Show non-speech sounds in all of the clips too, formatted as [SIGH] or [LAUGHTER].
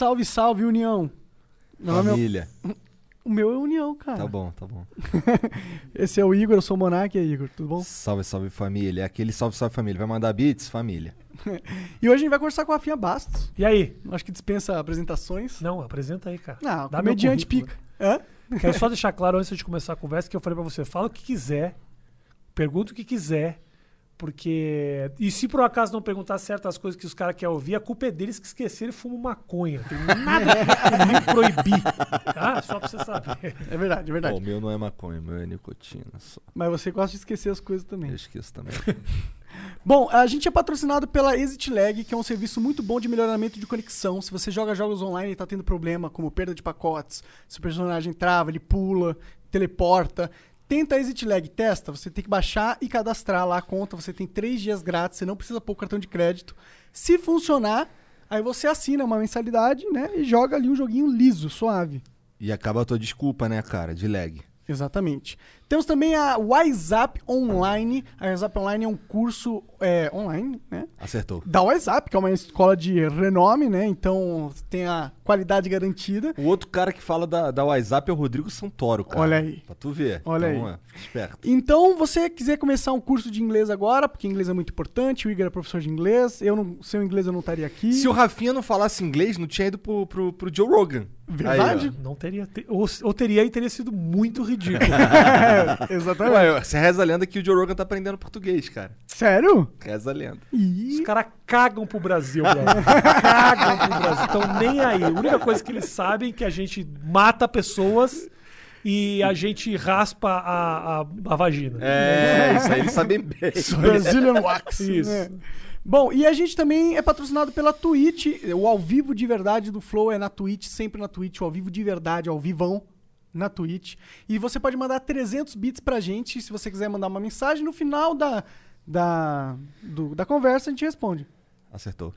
Salve, salve, União. É- Família. [LAUGHS] O meu é União, cara. Tá bom, tá bom. [LAUGHS] Esse é o Igor, eu sou o Monark, e aí, Igor, tudo bom? Salve, salve família. Aquele salve, salve família. Vai mandar beats? Família. [LAUGHS] E hoje a gente vai conversar com a Rafinha Bastos. E aí? Acho que dispensa apresentações. Não, apresenta aí, cara. Não, Dá currículo. pica. Hã? Quero só deixar claro antes de começar a conversa que eu falei pra você, fala o que quiser, pergunta o que quiser, porque... E se por acaso não perguntar certas coisas que os caras querem ouvir, a culpa é deles que esqueceram e fumam maconha. Tem nada a me proibir, tá? Só pra você saber. É verdade, é verdade. O meu não é maconha, o meu é nicotina só. Mas você gosta de esquecer as coisas também. Eu esqueço também. [LAUGHS] Bom, a gente é patrocinado pela Exit Lag, que é um serviço muito bom de melhoramento de conexão. Se você joga jogos online e tá tendo problema, como perda de pacotes, se o personagem trava, ele pula, teleporta, tenta a Exit Lag, testa. Você tem que baixar e cadastrar lá a conta. Você tem três dias grátis, você não precisa pôr cartão de crédito. Se funcionar, aí você assina uma mensalidade, né? E joga ali um joguinho liso, suave. E acaba a tua desculpa, né, cara, de lag. Exatamente. Temos também a WhatsApp Online. A WhatsApp Online é um curso é, online, né? Acertou. Da WhatsApp, que é uma escola de renome, né? Então tem a qualidade garantida. O outro cara que fala da, da WhatsApp é o Rodrigo Santoro, cara. Olha aí. Pra tu ver. Olha então, aí. é, esperto. Então, você quiser começar um curso de inglês agora, porque inglês é muito importante, o Igor é professor de inglês, eu não, sem o inglês eu não estaria aqui. Se o Rafinha não falasse inglês, não tinha ido pro, pro, pro Joe Rogan. Verdade? Aí, Não teria... te- Ou, ou teria e teria sido muito ridículo. [LAUGHS] ó. Exatamente. Ué, você reza a lenda que o Joe Rogan tá aprendendo português, cara. Sério? Reza a lenda. Ih, Os caras cagam pro Brasil, brother. cagam pro Brasil. Estão nem aí. A única coisa que eles sabem é que a gente mata pessoas e a gente raspa a, a, a vagina. É, isso aí eles sabem bem. [LAUGHS] Brazilian Wax. Isso. né? Bom, e a gente também é patrocinado pela Twitch. O ao vivo de verdade do Flow é na Twitch, sempre na Twitch. O ao vivo de verdade, ao vivão, na Twitch. E você pode mandar 300 bits pra gente se você quiser mandar uma mensagem. No final da, da, do- da conversa a gente responde. Acertou.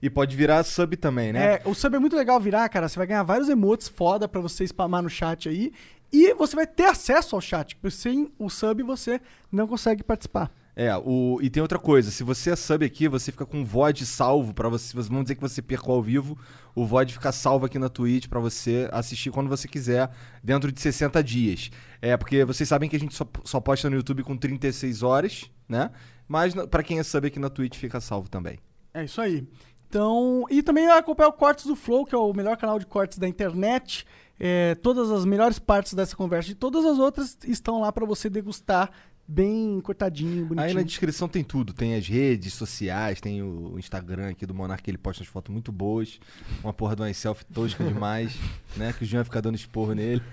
E pode virar sub também, né? É, o sub é muito legal virar, cara. Você vai ganhar vários emotes foda pra você spamar no chat aí. E você vai ter acesso ao chat. porque Sem o sub você não consegue participar. É, o, e tem outra coisa, se você é sub aqui, você fica com o VOD salvo pra você, vamos dizer que você percou ao vivo, o VOD fica salvo aqui na Twitch pra você assistir quando você quiser, dentro de 60 dias. É, porque vocês sabem que a gente só, só posta no YouTube com 36 horas, né? Mas pra quem é sub aqui na Twitch fica salvo também. É isso aí. Então, e também acompanhar o Cortes do Flow, que é o melhor canal de cortes da internet. É, todas as melhores partes dessa conversa e todas as outras estão lá pra você degustar bem cortadinho, bonitinho. Aí na descrição tem tudo, tem as redes sociais, tem o Instagram aqui do Monark, que ele posta umas fotos muito boas, uma porra de uma selfie tosca demais, [LAUGHS] né? Que o Jean vai ficar dando esporro nele. [LAUGHS]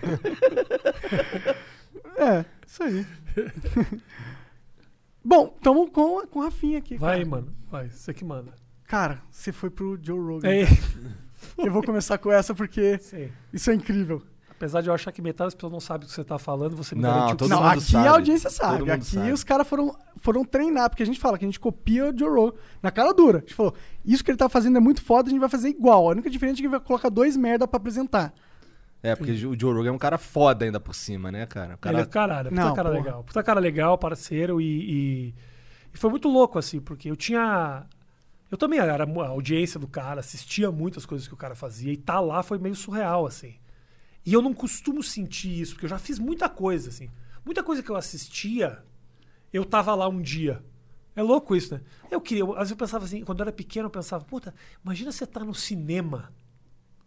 É, isso aí. [LAUGHS] Bom, tamo com, com o Rafinha aqui. Vai, cara. mano. Vai, você que manda. Cara, você foi pro Joe Rogan. É, Eu vou começar com essa porque sim. isso é incrível. Apesar de eu achar que metade das pessoas não sabe o que você tá falando, você me Não, garantiu que todo não, mundo aqui sabe. a audiência Todo sabe. mundo Aqui sabe. os caras foram, foram treinar, porque a gente fala que a gente copia o Joe Rogan na cara dura. A gente falou, isso que ele tá fazendo é muito foda, a gente vai fazer igual. A única diferença é que vai colocar dois merda pra apresentar. É, porque o Joe Rogan é um cara foda ainda por cima, né, cara? O cara Ele é caralho, puta Não, cara porra. legal. Puta cara legal, parceiro e, e, e foi muito louco, assim, porque eu tinha. Eu também era a audiência do cara, assistia muitas coisas que o cara fazia e tá lá foi meio surreal, assim. E eu não costumo sentir isso, porque eu já fiz muita coisa, assim. Muita coisa que eu assistia, eu tava lá um dia. É louco isso, né? Eu queria, eu- às vezes eu pensava assim, quando eu era pequeno, eu pensava, puta, imagina você tá no cinema.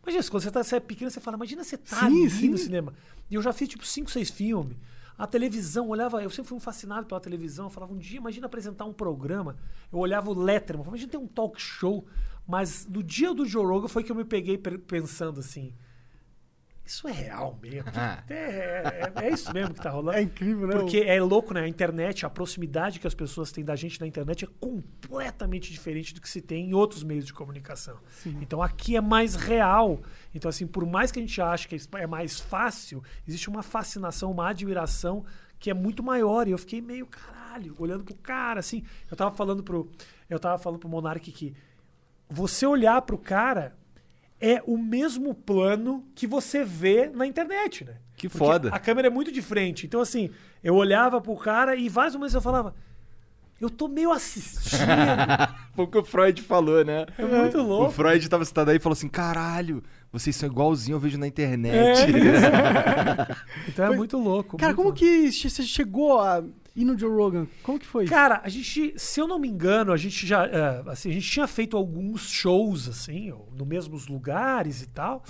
Imagina, quando você, tá, você é pequeno, você fala, imagina você tá Sim, ali sim. no cinema. E eu já fiz tipo cinco, seis filmes. A televisão, olhava, eu sempre fui um fascinado pela televisão. Eu falava, um dia, imagina apresentar um programa. Eu olhava o Letterman, eu falava, imagina ter um talk show. Mas no dia do Joe Rogan foi que eu me peguei pensando assim: isso é real mesmo? Ah. É, é- é isso mesmo que tá rolando? [LAUGHS] É incrível, né? Porque é louco, né? A internet, a proximidade que as pessoas têm da gente na internet é completamente diferente do que se tem em outros meios de comunicação. Então aqui é mais real. Então, assim, por mais que a gente ache que é mais fácil, existe uma fascinação, uma admiração que é muito maior. E eu fiquei meio, caralho, olhando pro cara, assim. Eu tava falando pro. Eu tava falando pro Monark que você olhar pro cara é o mesmo plano que você vê na internet, né? Que Porque foda. A câmera é muito de frente. Então, assim, eu olhava pro cara e vários momentos eu falava. Eu tô meio assistindo. [LAUGHS] Foi o que o Freud falou, né? É muito O louco. Freud tava sentado aí e falou assim: caralho, vocês são igualzinho eu vejo na internet. [LAUGHS] Então é muito louco. Cara, muito como louco. que você chegou a ir no Joe Rogan? Como que foi? Cara, a gente, se eu não me engano, a gente já, é, assim, a gente tinha feito alguns shows assim, no mesmos lugares e tal,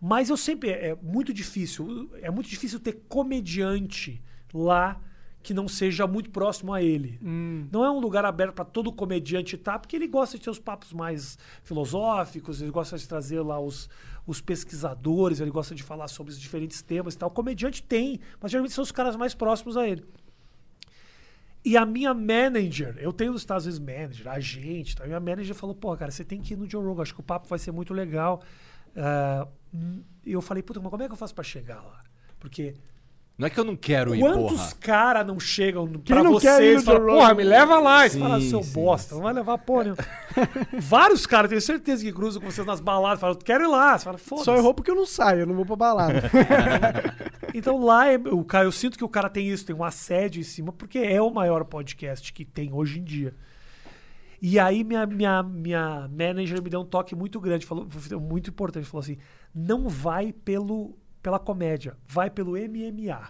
mas eu sempre é muito difícil, é muito difícil ter comediante lá que não seja muito próximo a ele. Hum. Não é um lugar aberto para todo comediante estar, porque ele gosta de ter os papos mais filosóficos, ele gosta de trazer lá os, os pesquisadores, ele gosta de falar sobre os diferentes temas e tal. O comediante tem, mas geralmente são os caras mais próximos a ele. E a minha manager, eu tenho nos Estados Unidos manager, agente, tá? e a minha manager falou, pô, cara, você tem que ir no Joe Rogan, acho que o papo vai ser muito legal. Hum, E eu falei, puta, mas como é que eu faço pra chegar lá? Porque Não é que eu não quero ir, quantos caras não chegam pra não quer ir vocês no e falam, porra, me leva lá. E você Sim, fala, seu sim, bosta, sim. não vai levar porra nenhuma. [LAUGHS] Vários caras, tenho certeza que cruzam com vocês nas baladas, falam, quero ir lá. Você fala, foda-se. Só errou porque eu não saio, eu não vou pra balada. [LAUGHS] Então lá, é, o cara, eu sinto que o cara tem isso, tem um assédio em cima, porque é o maior podcast que tem hoje em dia. E aí minha, minha, minha manager me deu um toque muito grande, falou, muito importante, falou assim, não vai pelo, pela comédia, vai pelo MMA.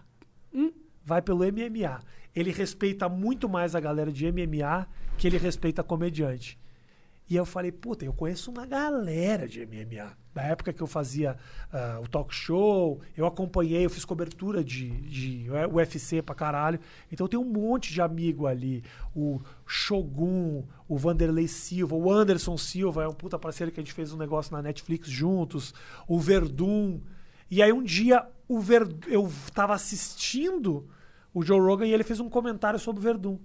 Vai pelo MMA. Ele respeita muito mais a galera de MMA que ele respeita comediante. E eu falei, puta, eu conheço uma galera de MMA. Na época que eu fazia ah, o talk show, eu acompanhei, eu fiz cobertura de, de UFC pra caralho. Então tenho um monte de amigo ali. O Shogun, o Vanderlei Silva, o Anderson Silva, é um puta parceiro que a gente fez um negócio na Netflix juntos. O Verdun. E aí um dia o Ver... eu tava assistindo o Joe Rogan e ele fez um comentário sobre o Verdun.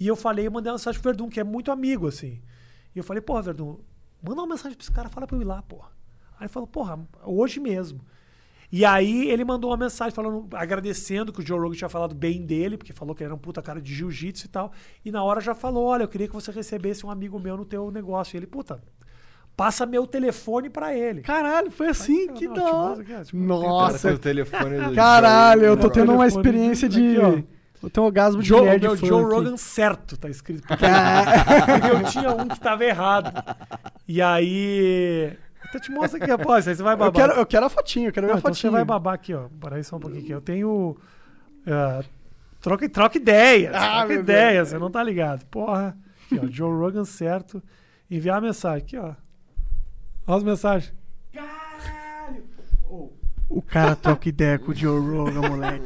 E eu falei, eu mandei uma mensagem pro Verdun, que é muito amigo, assim. E eu falei, porra, Verdun, manda uma mensagem pra esse cara, fala pra eu ir lá, porra. Aí ele falou, porra, hoje mesmo. E aí ele mandou uma mensagem falando, agradecendo que o Joe Rogan tinha falado bem dele, porque falou que ele era um puta cara de jiu-jitsu e tal. E na hora já falou, olha, eu queria que você recebesse um amigo meu no teu negócio. E ele, puta, passa meu telefone pra ele. Caralho, foi assim? Que não, da hora. tipo, Nossa, o telefone do [LAUGHS] caralho, eu tô tendo uma experiência de... aqui, Eu tenho um orgasmo de Joe, nerd meu fã Joe aqui. Rogan certo, tá escrito. Porque, [LAUGHS] porque eu tinha um que tava errado. E aí. Até te mostro aqui, após, aí você vai Eu babar. quero, eu quero a fotinha, eu quero ver Não, a então fotinha. você vai babar aqui, ó. Para aí só um pouquinho aqui. Eu tenho. ah, troca, troca ideias. Ah, troca ideias, você não tá ligado. Porra. Aqui, ó. Joe Rogan certo. Enviar a mensagem. Aqui, ó. Olha as mensagens. O cara troca ideia com o Joe Rogan, moleque.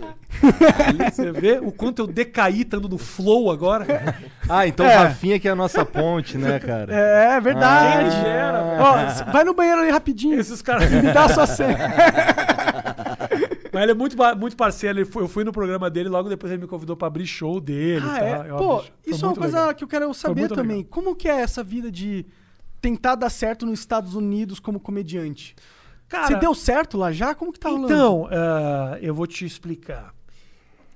Você vê o quanto eu decaí estando no flow agora? Ah, então É. o Rafinha que é a nossa ponte, né, [LAUGHS] cara? É, é verdade. Quem dera, Ó, vai no banheiro ali rapidinho. Esses caras. Me dá a sua senha. [LAUGHS] Mas ele é muito, muito parceiro. Ele foi- eu fui no programa dele, logo depois ele me convidou pra abrir show dele. Ah, e é? Eu Pô, isso é uma coisa legal. que eu quero saber também. legal. Como que é essa vida de tentar dar certo nos Estados Unidos como comediante? Cara, Você deu certo lá já? Como que tá rolando? Então, ah, eu vou te explicar.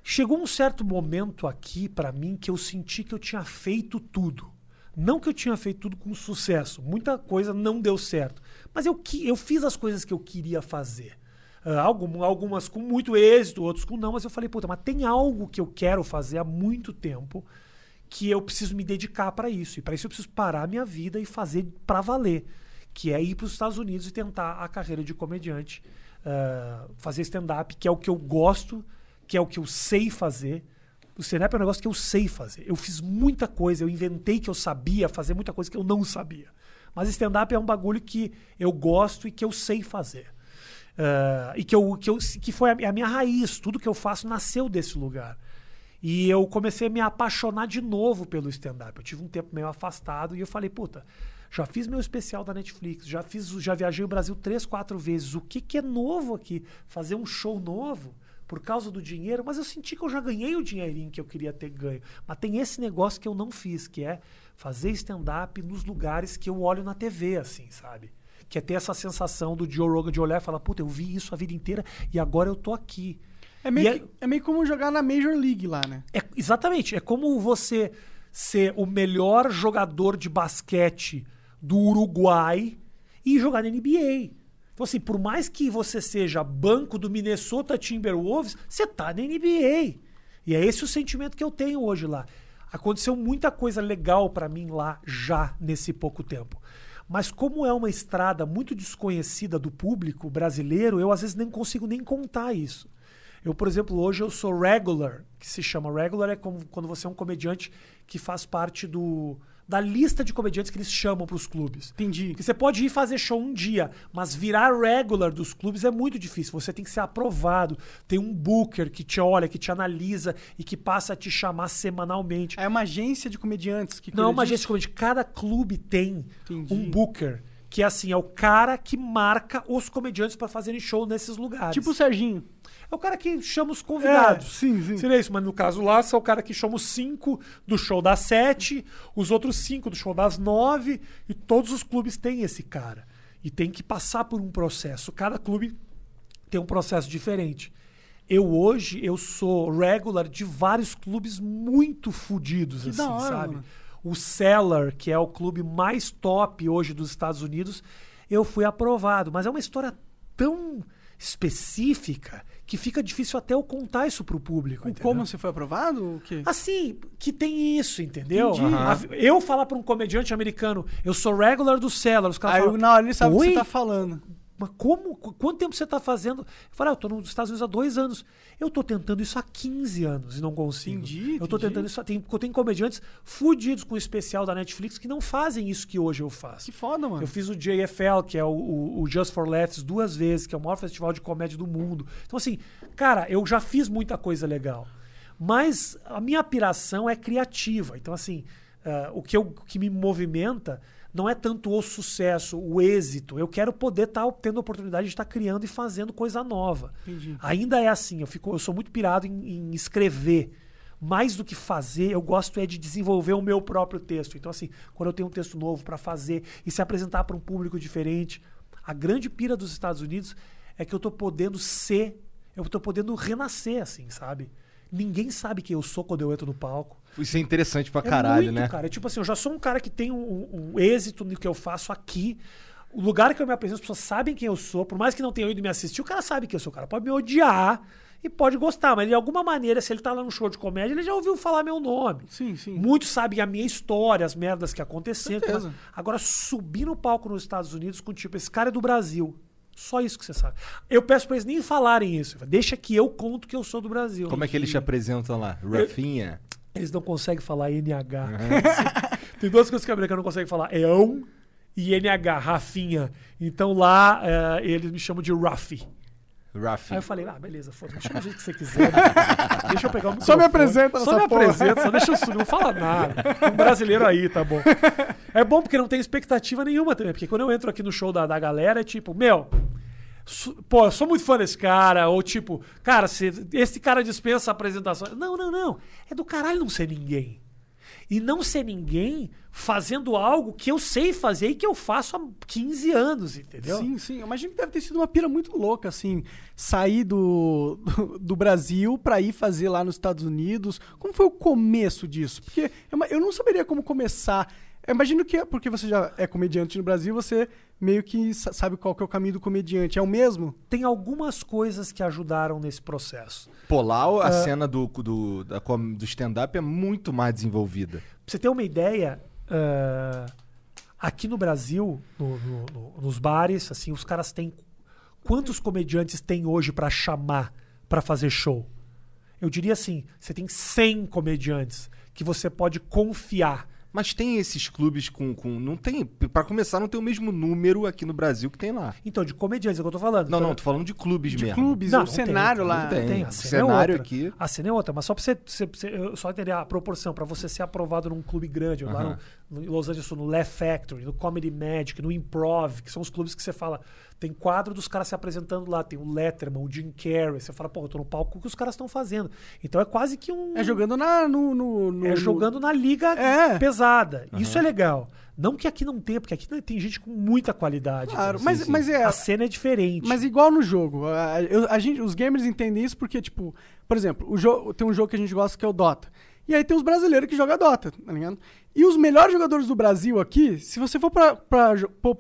Chegou um certo momento aqui pra mim que eu senti que eu tinha feito tudo. Não que eu tinha feito tudo com sucesso. Muita coisa não deu certo. Mas eu, eu fiz as coisas que eu queria fazer. Ah, algum- algumas com muito êxito, outros com não. Mas eu falei, puta, mas tem algo que eu quero fazer há muito tempo que eu preciso me dedicar para isso. E para isso eu preciso parar a minha vida e fazer para valer. Que é ir para os Estados Unidos e tentar a carreira de comediante. ah, fazer stand-up, que é o que eu gosto, que é o que eu sei fazer. O stand-up é um negócio que eu sei fazer. Eu fiz muita coisa, eu inventei que eu sabia fazer muita coisa que eu não sabia. Mas stand-up é um bagulho que eu gosto e que eu sei fazer. Ah, e que, eu, que, eu, que foi a, a minha raiz. Tudo que eu faço nasceu desse lugar. E eu comecei a me apaixonar de novo pelo stand-up. Eu tive um tempo meio afastado e eu falei, puta, já fiz meu especial da Netflix, já fiz, já viajei o Brasil três, quatro vezes. O que, que é novo aqui? Fazer um show novo por causa do dinheiro, mas eu senti que eu já ganhei o dinheirinho que eu queria ter ganho. Mas tem esse negócio que eu não fiz, que é fazer stand-up nos lugares que eu olho na TV, assim, sabe? Que é ter essa sensação do Joe Rogan de olhar e falar, puta, eu vi isso a vida inteira e agora eu tô aqui. É meio, é- que- é meio como jogar na Major League lá, né? É, exatamente. É como você ser o melhor jogador de basquete do Uruguai e jogar na NBA. Então, assim, por mais que você seja banco do Minnesota Timberwolves, você tá na NBA. E é esse o sentimento que eu tenho hoje lá. Aconteceu muita coisa legal pra mim lá já nesse pouco tempo. Mas como é uma estrada muito desconhecida do público brasileiro, eu às vezes nem consigo nem contar isso. Eu, por exemplo, hoje eu sou regular, que se chama regular é como quando você é um comediante que faz parte do da lista de comediantes que eles chamam para os clubes. Entendi. Porque você pode ir fazer show um dia, mas virar regular dos clubes é muito difícil. Você tem que ser aprovado. Tem um booker que te olha, que te analisa e que passa a te chamar semanalmente. É uma agência de comediantes que Não, cuida uma agência de comediante. Cada clube tem Entendi. um booker. Que é assim, é o cara que marca os comediantes para fazerem show nesses lugares. Tipo o Serginho. É o cara que chama os convidados. É, sim, sim. Seria isso, mas no caso lá, é o cara que chama os cinco do show das sete, os outros cinco do show das nove, e todos os clubes têm esse cara. E tem que passar por um processo. Cada clube tem um processo diferente. Eu hoje, eu sou regular de vários clubes muito fodidos, Que assim, hora, sabe? mano. O Cellar, que é o clube mais top hoje dos Estados Unidos, eu fui aprovado. Mas é uma história tão específica que fica difícil até eu contar isso pro público. Entendeu? como você foi aprovado? O quê? Assim, que tem isso, entendeu? A- Eu falar pra um comediante americano, eu sou regular do Cellar, os caras Aí falam, na hora ele sabe o que "Oi? você tá falando. Mas como? Qu- Quanto tempo você tá fazendo? Eu falei, ah, eu tô nos Estados Unidos há dois anos. Eu tô tentando isso há 15 anos e não consigo. Entendi, Eu entendi. tentando isso. Tem, eu tenho comediantes fudidos com o especial da Netflix que não fazem isso que hoje eu faço. Que foda, mano. Eu fiz o JFL, que é o, o- o Just for Laughs, duas vezes, que é o maior festival de comédia do mundo. Então, assim, cara, eu já fiz muita coisa legal. Mas a minha piração é criativa. Então, assim, ah, o, que eu, o que me movimenta não é tanto o sucesso, o êxito. Eu quero poder estar tendo a oportunidade de estar criando e fazendo coisa nova. Entendi. Ainda é assim, eu, fico, eu sou muito pirado em, em escrever. Mais do que fazer, eu gosto é de desenvolver o meu próprio texto. Então, assim, quando eu tenho um texto novo para fazer e se apresentar para um público diferente, a grande pira dos Estados Unidos é que eu tô podendo ser, eu tô podendo renascer, assim, sabe? Ninguém sabe quem eu sou quando eu entro no palco. Isso é interessante pra É caralho, muito, né? cara. É tipo assim, eu já sou um cara que tem um, um- um êxito no que eu faço aqui. O lugar que eu me apresento, as pessoas sabem quem eu sou. Por mais que não tenham ido me assistir, o cara sabe quem eu sou. O cara pode me odiar e pode gostar. Mas de alguma maneira, se ele tá lá no show de comédia, ele já ouviu falar meu nome. Sim, sim. Muitos sabem a minha história, as merdas que aconteceram. Mas Agora, subir no palco nos Estados Unidos com tipo, esse cara é do Brasil. Só isso que você sabe. Eu peço pra eles nem falarem isso. Deixa que eu conto que eu sou do Brasil. Como é que eles te apresentam lá? Rafinha? Eles não conseguem falar NH. [LAUGHS] Tem duas coisas que o americano não consegue falar: EON e NH, Rafinha. Então lá eh, eles me chamam de Ruffy. Rafi. Aí eu falei, ah, beleza, foda-se, chama do jeito que você quiser. [LAUGHS] deixa eu pegar o Só me apresenta Só me porra. apresenta, só deixa eu subir, não fala nada. Um brasileiro aí, tá bom. É bom porque não tem expectativa nenhuma também. Porque quando eu entro aqui no show da, da galera, é tipo, meu. Pô, eu sou muito fã desse cara. Ou tipo, cara, se, esse cara dispensa apresentação. Não, não, não. É do caralho não ser ninguém. E não ser ninguém fazendo algo que eu sei fazer e que eu faço há 15 anos, entendeu? Sim, sim. Eu imagino que deve ter sido uma pira muito louca, assim, sair do, [LAUGHS] do, Brasil pra ir fazer lá nos Estados Unidos. Como foi o começo disso? Porque eu não saberia como começar. Eu imagino que é porque você já é comediante no Brasil, você meio que sa- sabe qual que é o caminho do comediante. É o mesmo? Tem algumas coisas que ajudaram nesse processo. Pô, lá a cena do, do, da do stand-up é muito mais desenvolvida. Pra você ter uma ideia, ah, aqui no Brasil, no- no- no- nos bares, assim, os caras têm. Quantos comediantes tem hoje pra chamar pra fazer show? Eu diria assim: você tem 100 comediantes que você pode confiar. Mas tem esses clubes com. com não tem. Pra começar, não tem o mesmo número aqui no Brasil que tem lá. Então, de comediantes é o que eu tô falando. Não, Então, não, tô falando de clubes De mesmo. clubes, Não, o não tem, cenário não lá. tem. Tem, a cena é cenário outra. aqui- A cena é outra, mas só pra você, você- você- eu só entender a proporção, pra você ser aprovado num clube grande, lá Aham. no, no Los Angeles, no Laugh Factory, no Comedy Magic, no Improv, que são os clubes que você fala, tem quadro dos caras se apresentando lá, tem o Letterman, o Jim Carrey, você fala, pô, eu tô no palco, o que os caras estão fazendo? Então é quase que um... É jogando na, no, no, no- é no- jogando na liga É. pesada. Isso é legal. Não que aqui não tenha, porque aqui tem gente com muita qualidade. Claro, entendeu? mas, sim. mas é. A cena é diferente. Mas igual no jogo. A, eu- a gente, os gamers entendem isso porque, tipo, por exemplo, o jogo, tem um jogo que a gente gosta que é o Dota. E aí tem os brasileiros que jogam Dota, tá ligado? E os melhores jogadores do Brasil aqui, se você for pra,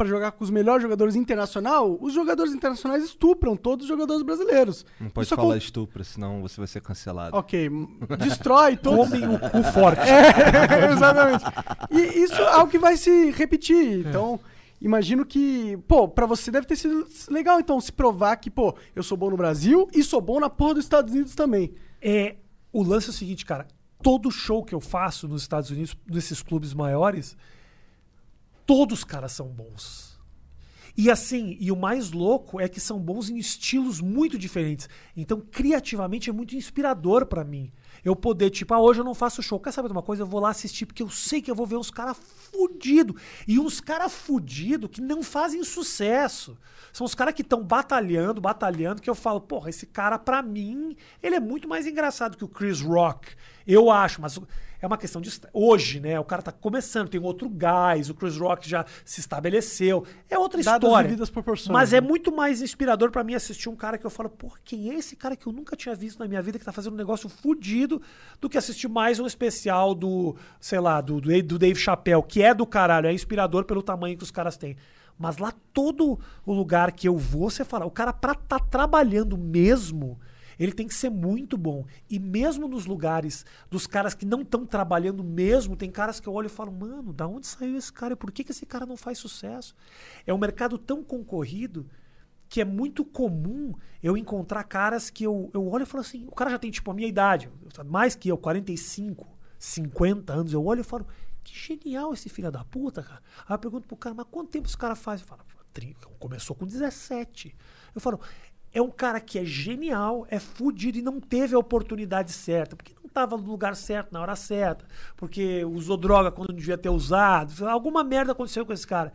jogar com os melhores jogadores internacional, os jogadores internacionais estupram todos os jogadores brasileiros. Não pode Isso falar acon- estupro, senão você vai ser cancelado. Ok, destrói [LAUGHS] todos. Comem o cu forte. É, [LAUGHS] exatamente. E isso é algo que vai se repetir. Então, imagino que, pô, pra você deve ter sido legal, então, se provar que, pô, eu sou bom no Brasil e sou bom na porra dos Estados Unidos também. É, o lance é o seguinte, cara. Todo show que eu faço nos Estados Unidos, nesses clubes maiores, todos os caras são bons. E assim, e o mais louco é que são bons em estilos muito diferentes. Então, criativamente, é muito inspirador pra mim. Eu poder, tipo, ah, hoje eu não faço show. Quer saber de uma coisa? Eu vou lá assistir, porque eu sei que eu vou ver uns caras fudidos. E uns caras fudidos que não fazem sucesso. São os caras que estão batalhando, batalhando, que eu falo, porra, esse cara, pra mim, ele é muito mais engraçado que o Chris Rock. Eu acho, mas é uma questão de. Hoje, né? O cara tá começando, tem outro gás, o Chris Rock já se estabeleceu. É outra Dadas história. Mas né? é muito mais inspirador pra mim assistir um cara que eu falo, porra, quem é esse cara que eu nunca tinha visto na minha vida que tá fazendo um negócio fudido do que assistir mais um especial do, sei lá, do, do, do Dave Chappelle, que é do caralho, é inspirador pelo tamanho que os caras têm. Mas lá todo o lugar que eu vou, você fala, o cara pra tá trabalhando mesmo, ele tem que ser muito bom. E mesmo nos lugares dos caras que não estão trabalhando mesmo, tem caras que eu olho e falo, mano, da onde saiu esse cara? Por que, que esse cara não faz sucesso? É um mercado tão concorrido que é muito comum eu encontrar caras que eu, eu olho e falo assim, o cara já tem tipo a minha idade, mais que eu, 45, 50 anos, eu olho e falo, que genial esse filho da puta, cara. Aí eu pergunto pro cara, mas quanto tempo esse cara faz? Eu falo, "Trin- começou com 17. Eu falo, é um cara que é genial, é fudido e não teve a oportunidade certa, porque não estava no lugar certo, na hora certa, porque usou droga quando não devia ter usado, alguma merda aconteceu com esse cara.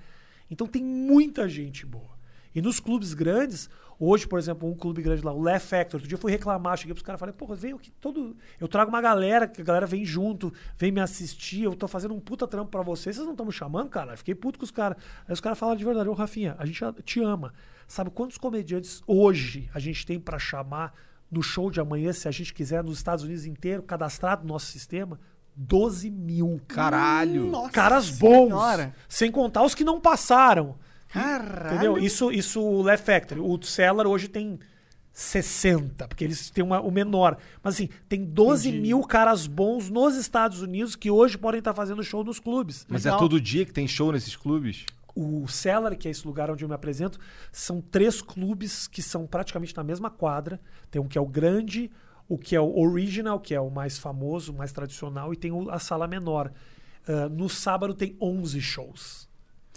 Então tem muita gente boa. E nos clubes grandes, hoje, por exemplo, um clube grande lá, o Left Factor, outro dia eu fui reclamar, cheguei pros caras e falei, porra, vem aqui todo. Eu trago uma galera, que a galera vem junto, vem me assistir, eu tô fazendo um puta trampo pra vocês, vocês não estão me chamando, cara? Eu fiquei puto com os caras. Aí os caras falaram de verdade, ô Rafinha, a gente te ama. Sabe quantos comediantes hoje a gente tem pra chamar no show de amanhã, se a gente quiser, nos Estados Unidos inteiro, cadastrado no nosso sistema? 12 mil. Caralho! Nossa Caras bons. senhora. Sem contar os que não passaram. Caralho. Entendeu? Isso, isso o Left Factory. O Cellar hoje tem 60, porque eles têm uma- o menor. Mas assim, tem 12 mil caras bons nos Estados Unidos que hoje podem estar fazendo show nos clubes. Mas Legal. é todo dia que tem show nesses clubes? O Cellar, que é esse lugar onde eu me apresento, são três clubes que são praticamente na mesma quadra. Tem um que é o grande, o que é o original, que é o mais famoso, o mais tradicional, e tem a sala menor. Ah, no sábado tem 11 shows.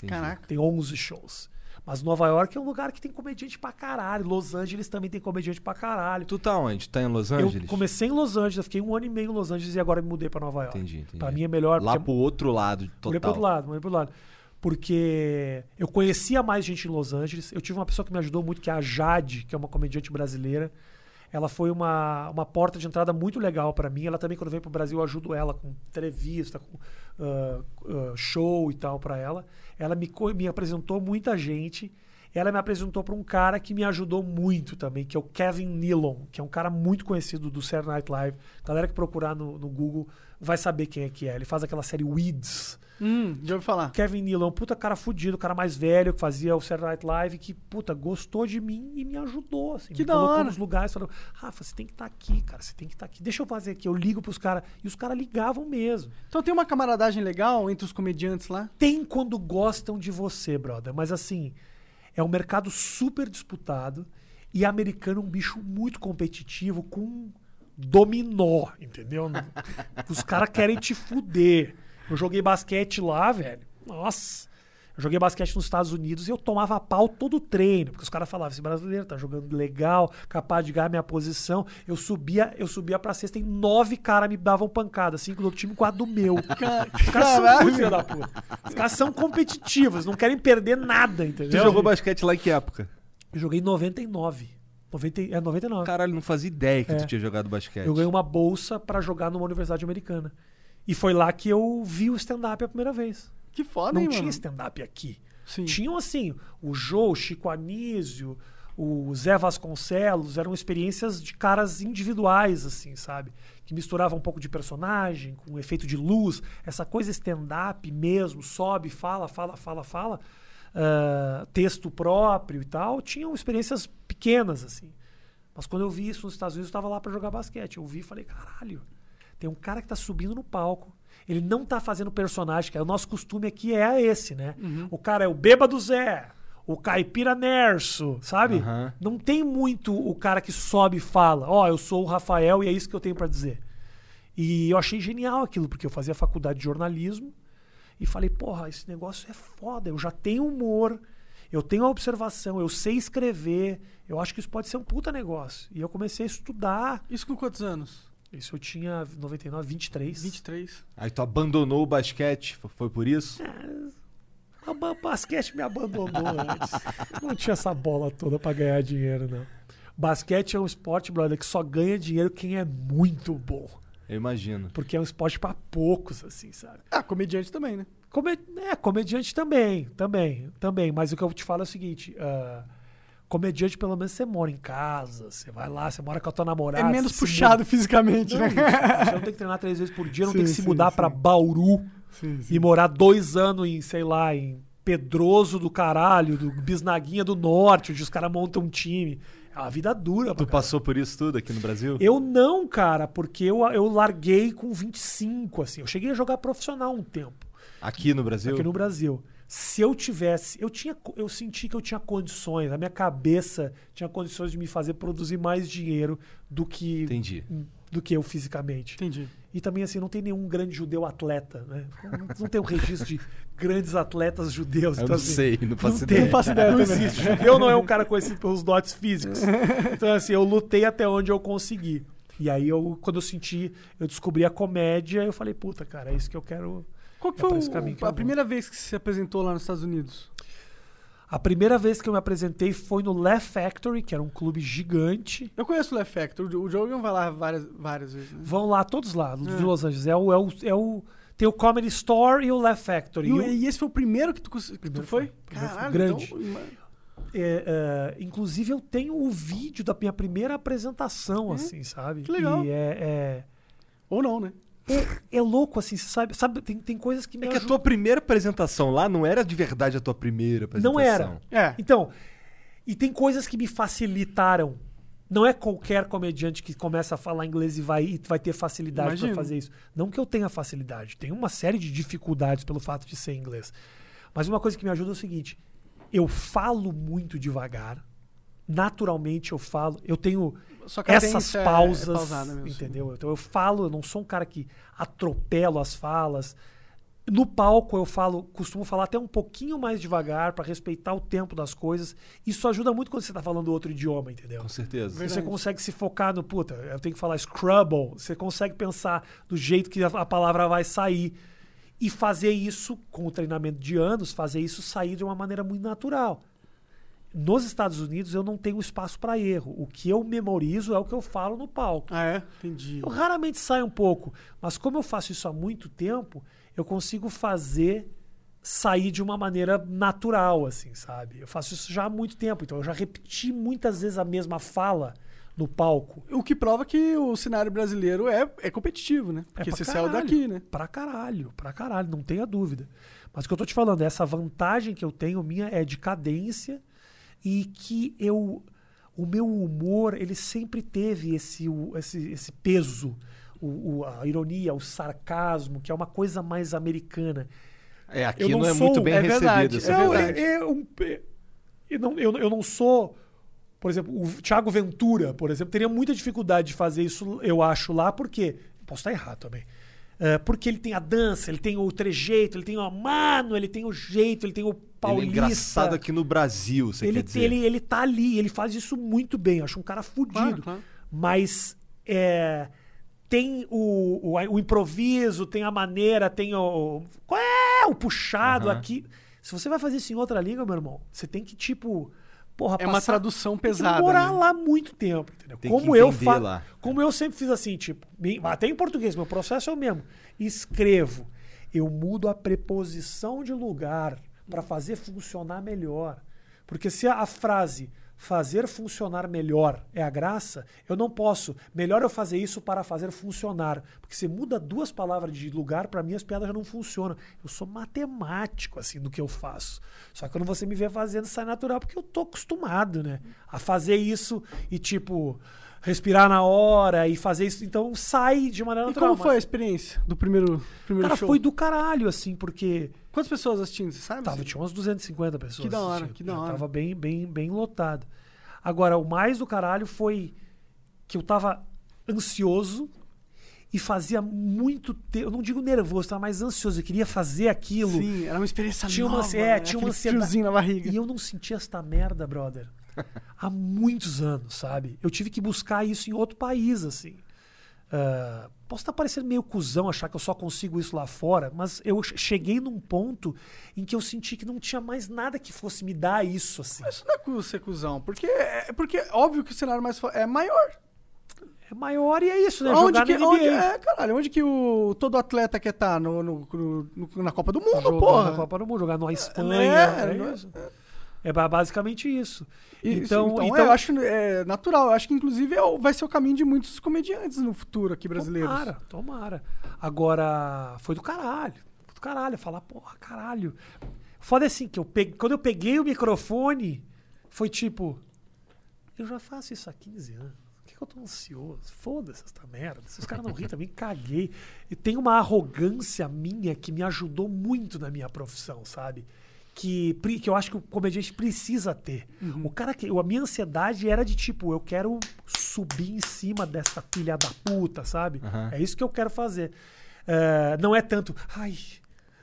Entendi. Caraca. Tem 11 shows. Mas Nova York é um lugar que tem comediante pra caralho. Los Angeles também tem comediante pra caralho. Tu tá onde? Tá em Los Eu Angeles? comecei em Los Angeles, eu fiquei um ano e meio em Los Angeles e agora me mudei pra Nova York. Entendi, entendi. Pra mim é melhor. Lá pro outro lado, total. Mudei pro outro lado, mudei pro outro lado. Porque eu conhecia mais gente em Los Angeles. Eu tive uma pessoa que me ajudou muito, que é a Jade, que é uma comediante brasileira. Ela foi uma, uma porta de entrada muito legal pra mim. Ela também, quando vem pro Brasil, eu ajudo ela com entrevista, com ah, ah, show e tal pra ela. Ela me, me apresentou muita gente. Ela me apresentou pra um cara que me ajudou muito também, que é o Kevin Nealon, que é um cara muito conhecido do Saturday Night Live. Galera que procurar no, no Google vai saber quem é que é. Ele faz aquela série Weeds. Hum, já ouvi falar. Kevin Nealon, puta cara fudido, cara mais velho, que fazia o Saturday Night Live, que, puta, gostou de mim e me ajudou, assim. Que me da colocou hora. nos lugares, falou, Rafa, você tem que estar aqui, cara, você tem que estar aqui. Deixa eu fazer aqui, eu ligo pros caras. E os caras ligavam mesmo. Então tem uma camaradagem legal entre os comediantes lá? Tem quando gostam de você, brother, mas assim, é um mercado super disputado e americano é um bicho muito competitivo com dominó, entendeu? [LAUGHS] Os caras querem te fuder. Eu joguei basquete lá, velho. Nossa. Joguei basquete nos Estados Unidos e eu tomava pau todo o treino, porque os caras falavam, esse brasileiro tá jogando legal, capaz de ganhar minha posição. Eu subia, eu subia pra sexta e nove caras me davam pancada, cinco do outro time, quatro do meu. [LAUGHS] Os caras são Caralho. muito da puta. Os caras são competitivos, não querem perder nada, entendeu? jogou basquete lá em que época? Eu joguei em 99. 90, é 99. Caralho, não fazia ideia que É. tu tinha jogado basquete. Eu ganhei uma bolsa pra jogar numa universidade americana. E foi lá que eu vi o stand-up a primeira vez. Que foda, Não hein, tinha stand-up aqui. Sim. Tinham assim, o Jô, o Chico Anísio, o Zé Vasconcelos, eram experiências de caras individuais, assim, sabe? Que misturavam um pouco de personagem, com um efeito de luz, essa coisa stand-up mesmo, sobe, fala, fala, fala, fala, ah, texto próprio e tal, tinham experiências pequenas, assim. Mas quando eu vi isso nos Estados Unidos, eu estava lá para jogar basquete. Eu vi e falei, caralho, tem um cara que tá subindo no palco. Ele não tá fazendo personagem, que é o nosso costume aqui é esse, né? O cara é o bêbado Zé, o caipira Nerso, sabe? Aham. Não tem muito o cara que sobe e fala, ó, eu sou o Rafael e é isso que eu tenho para dizer. E eu achei genial aquilo, porque eu fazia faculdade de jornalismo e falei, porra, esse negócio é foda, eu já tenho humor, eu tenho a observação, eu sei escrever, eu acho que isso pode ser um puta negócio. E eu comecei a estudar. Isso com quantos anos? Isso eu tinha 99, 23. 23. Aí tu abandonou o basquete, foi por isso? O ba- basquete me abandonou antes. Não tinha essa bola toda pra ganhar dinheiro, não. Basquete é um esporte, brother, que só ganha dinheiro quem é muito bom. Eu imagino. Porque é um esporte pra poucos, assim, sabe? Ah, comediante também, né? Come- É, comediante também, também, também. Mas o que eu te falo é o seguinte: ah, comediante, pelo menos, você mora em casa, você vai lá, você mora com a tua namorada. é menos puxado fisicamente, muda. Não, né? isso, [LAUGHS] você não tem que treinar três vezes por dia, não tem Sim, que se sim, mudar sim. pra Bauru Sim, e morar dois anos em, sei lá, em Pedroso do caralho, do Bisnaguinha do Norte, onde os caras montam um time. É uma vida dura, Tu passou por isso tudo aqui no Brasil? eu não, cara, porque eu, eu larguei com 25, assim. Eu cheguei a jogar profissional um tempo Aqui no Brasil? aqui no Brasil. Se eu tivesse, eu tinha, eu senti que eu tinha condições, a minha cabeça tinha condições de me fazer produzir mais dinheiro do que Entendi. do que eu fisicamente. Entendi. E também assim, não tem nenhum grande judeu atleta, né? Não, não tem um registro de grandes atletas judeus. Eu então, não assim, sei, não faço não ideia. tem, faço ideia não existe. Judeu não é um cara conhecido pelos dotes físicos. [LAUGHS] Então, assim, eu lutei até onde eu consegui. E aí, eu, quando eu senti, eu descobri a comédia, eu falei, puta, cara, é isso que eu quero. Qual que É foi o- a primeira vez que você se apresentou lá nos Estados Unidos? A primeira vez que eu me apresentei foi no Laugh Factory, que era um clube gigante. Eu conheço o Left Factor. O Jogan vai lá várias, várias vezes, né? Vão lá, todos lá, de É. Los Angeles. É o, é, o, é o- Tem o Comedy Store e o Laugh Factory. E, o- e esse foi o primeiro que tu, que tu foi? foi. Caralho, grande. então, É, é, inclusive, eu tenho o vídeo da minha primeira apresentação, É? assim, sabe? Que legal. E é, Ou não, né? É, é, louco, assim, você sabe? sabe tem, tem coisas que me É que a tua primeira apresentação lá não era de verdade a tua primeira apresentação. Não era. É. Então, e tem coisas que me facilitaram. Não é qualquer comediante que começa a falar inglês e vai, e vai ter facilidade para fazer isso. Não que eu tenha facilidade. Tem uma série de dificuldades pelo fato de ser inglês. Mas uma coisa que me ajuda é o seguinte: eu falo muito devagar. Naturalmente eu falo. Eu tenho essas é- é pausas. pausada mesmo. entendeu? Então eu falo, eu não sou um cara que atropelo as falas. No palco eu falo, costumo falar até um pouquinho mais devagar para respeitar o tempo das coisas. Isso ajuda muito quando você tá falando outro idioma, entendeu? Com certeza. Verdade. Você consegue se focar no puta, eu tenho que falar Scrubble. Você consegue pensar do jeito que a, a palavra vai sair. E fazer isso, com o treinamento de anos, fazer isso sair de uma maneira muito natural. Nos Estados Unidos eu não tenho espaço para erro. O que eu memorizo é o que eu falo no palco. Ah, é? Entendi. Eu raramente saio um pouco, mas como eu faço isso há muito tempo, eu consigo fazer sair de uma maneira natural, assim, sabe? Eu faço isso já há muito tempo, então eu já repeti muitas vezes a mesma fala no palco. O que prova que o cenário brasileiro é, é competitivo, né? Porque É você saiu caralho. daqui, né? Pra caralho, pra caralho, não tenha dúvida. Mas o que eu tô te falando, essa vantagem que eu tenho minha é de cadência e que eu o meu humor, ele sempre teve esse o- esse, esse peso, o, o- a ironia, o sarcasmo, que é uma coisa mais americana. É, aqui não não, é sou- muito bem é recebido. verdade, essa é não, verdade. é, é um- é- eu, não, eu, eu não sou. Por exemplo, o Thiago Ventura, por exemplo, teria muita dificuldade de fazer isso, eu acho, lá, porque. Posso estar errado também. É, porque ele tem a dança, ele tem o trejeito, ele tem o mano, ele tem o jeito, ele tem o Ele é paulista. engraçado aqui no Brasil, você ele, quer dizer. ele, ele tá ali, ele faz isso muito bem. Eu acho um cara fudido. Claro, claro. Mas é, tem o, o, o improviso, tem a maneira, tem o. Qual é? O puxado Aham. aqui. Se você vai fazer isso em outra língua, meu irmão, você tem que, tipo. Porra, É uma passar- tradução tem que pesada. morar né? lá muito tempo, entendeu? Tem que como eu lá. Como eu sempre fiz assim, tipo, bem- até em português, meu processo é o mesmo. Escrevo. Eu mudo a preposição de lugar para fazer funcionar melhor. Porque se a, a frase fazer funcionar melhor é a graça, eu não posso. Melhor eu fazer isso para fazer funcionar. Porque se muda duas palavras de lugar, para mim as piadas já não funcionam. Eu sou matemático, assim, do que eu faço. Só que quando você me vê fazendo, sai natural, porque eu tô acostumado, né? A fazer isso e, tipo, respirar na hora e fazer isso. Então sai de maneira E natural. como foi a experiência do primeiro, primeiro Cara, show? foi do caralho, assim, porque. Quantas pessoas assistindo, você sabe? Tava, tinha umas 250 pessoas. Que da hora, assistindo. que da É, hora. Tava bem, bem, bem lotado. Agora, o mais do caralho foi que eu tava ansioso e fazia muito tempo. Eu não digo nervoso, tava mais ansioso. Eu queria fazer aquilo. Sim, era uma experiência Tinha uma, nova. é, né? tinha uma ansiedade. na barriga. E eu não sentia esta merda, brother. Há muitos anos, sabe? Eu tive que buscar isso em outro país, assim. Ah, posso estar parecendo meio cuzão achar que eu só consigo isso lá fora, mas eu che- cheguei num ponto em que eu senti que não tinha mais nada que fosse me dar isso, assim. Mas Isso não é ser cuzão, porque é porque é óbvio que o cenário mais é maior. É maior e é isso, né? onde Jogar que, onde, é, caralho, onde que o, todo atleta quer estar? No, no- no- no- na Copa do Mundo, porra. na Copa do Mundo, jogar na Espanha. é, É, é- isso. É ba- basicamente isso. Isso, então, então, então é, eu acho é, natural. Eu acho que, inclusive, é vai ser o caminho de muitos comediantes no futuro aqui brasileiros. Tomara, tomara. Agora, foi do caralho. Do caralho. Falar, porra, caralho. Foda é assim, que eu peguei, quando eu peguei o microfone, foi tipo. Eu já faço isso há 15 anos. Por que, que eu tô ansioso? Foda-se essa merda. Se os caras não riem também, caguei. E tem uma arrogância minha que me ajudou muito na minha profissão, sabe? Que, que eu acho que o comediante precisa ter. O cara que. A minha ansiedade era de tipo, eu quero subir em cima dessa filha da puta, sabe? É isso que eu quero fazer. É, não é tanto, ai,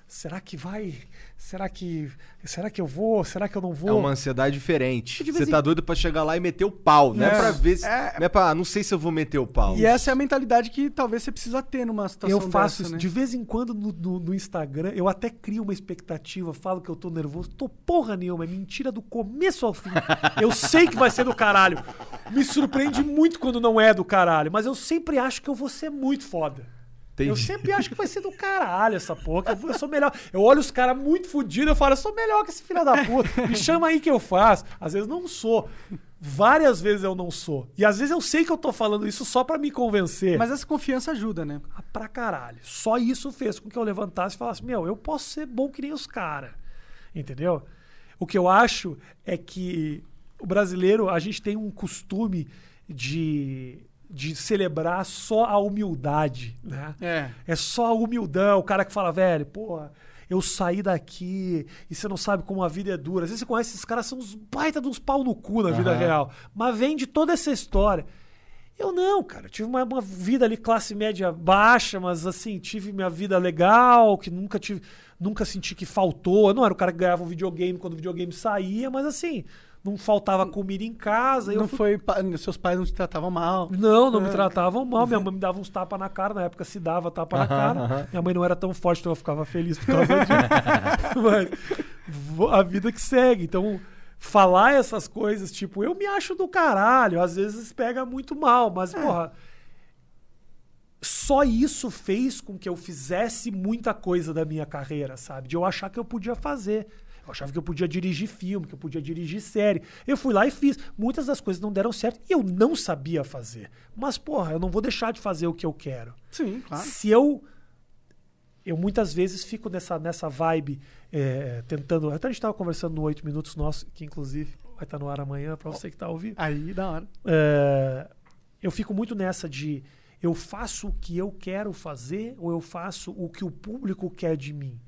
será que vai? Será que. Será que eu vou? Será que eu não vou? É uma ansiedade diferente. Você em- tá doido pra chegar lá e meter o pau. Não é, É. pra ver se. É. Não é pra. Não sei se eu vou meter o pau. E essa é a mentalidade que talvez você precisa ter numa situação Eu faço dessa, isso. né? De vez em quando no, no- no Instagram, eu até crio uma expectativa, falo que eu tô nervoso. Tô porra nenhuma, é mentira do começo ao fim. [LAUGHS] Eu sei que vai ser do caralho. Me surpreende muito quando não é do caralho, mas eu sempre acho que eu vou ser muito foda. Eu Entendi. sempre acho que vai ser do caralho essa porra. Eu, vou- eu sou melhor. Eu olho os caras muito fodidos, eu falo, eu sou melhor que esse filho da puta. Me chama aí que eu faço. Às vezes não sou. Várias vezes eu não sou. E às vezes eu sei que eu tô falando isso só pra me convencer. Mas essa confiança ajuda, né? Ah, pra caralho. Só isso fez com que eu levantasse e falasse: Meu, eu posso ser bom que nem os caras. Entendeu? O que eu acho é que o brasileiro, a gente tem um costume de, de celebrar só a humildade, né? É. É só a humildão, o cara que fala, velho, porra, eu saí daqui e você não sabe como a vida é dura. Às vezes você conhece esses caras, são uns baita de uns pau no cu na vida Aham. real. Mas vem de toda essa história. Eu não, cara. Eu tive uma, uma vida ali, classe média baixa, mas assim, tive minha vida legal, que nunca tive. Nunca senti que faltou. Eu não era o cara que ganhava um videogame quando o videogame saía, mas assim, não faltava comida em casa. eu não fui foi. Seus pais não te tratavam mal. não, não me É. tratavam mal. Minha mãe me dava uns tapas na cara. Na época se dava tapa na cara. Minha mãe não era tão forte, então eu ficava feliz por causa disso. [LAUGHS] Mas a vida que segue. Então, falar essas coisas, tipo, eu me acho do caralho. Às vezes pega muito mal, mas, porra. Só isso fez com que eu fizesse muita coisa da minha carreira, sabe? De eu achar que eu podia fazer. Eu achava que eu podia dirigir filme, que eu podia dirigir série. Eu fui lá e fiz. Muitas das coisas não deram certo e eu não sabia fazer. Mas, porra, eu não vou deixar de fazer o que eu quero. Sim, claro. Se eu. Eu muitas vezes fico nessa, nessa vibe, é, tentando. Até a gente estava conversando no 8 Minutos nosso, que inclusive vai estar no ar amanhã, para você que está ouvindo. Aí, da hora. É, eu fico muito nessa de eu faço o que eu quero fazer ou eu faço o que o público quer de mim.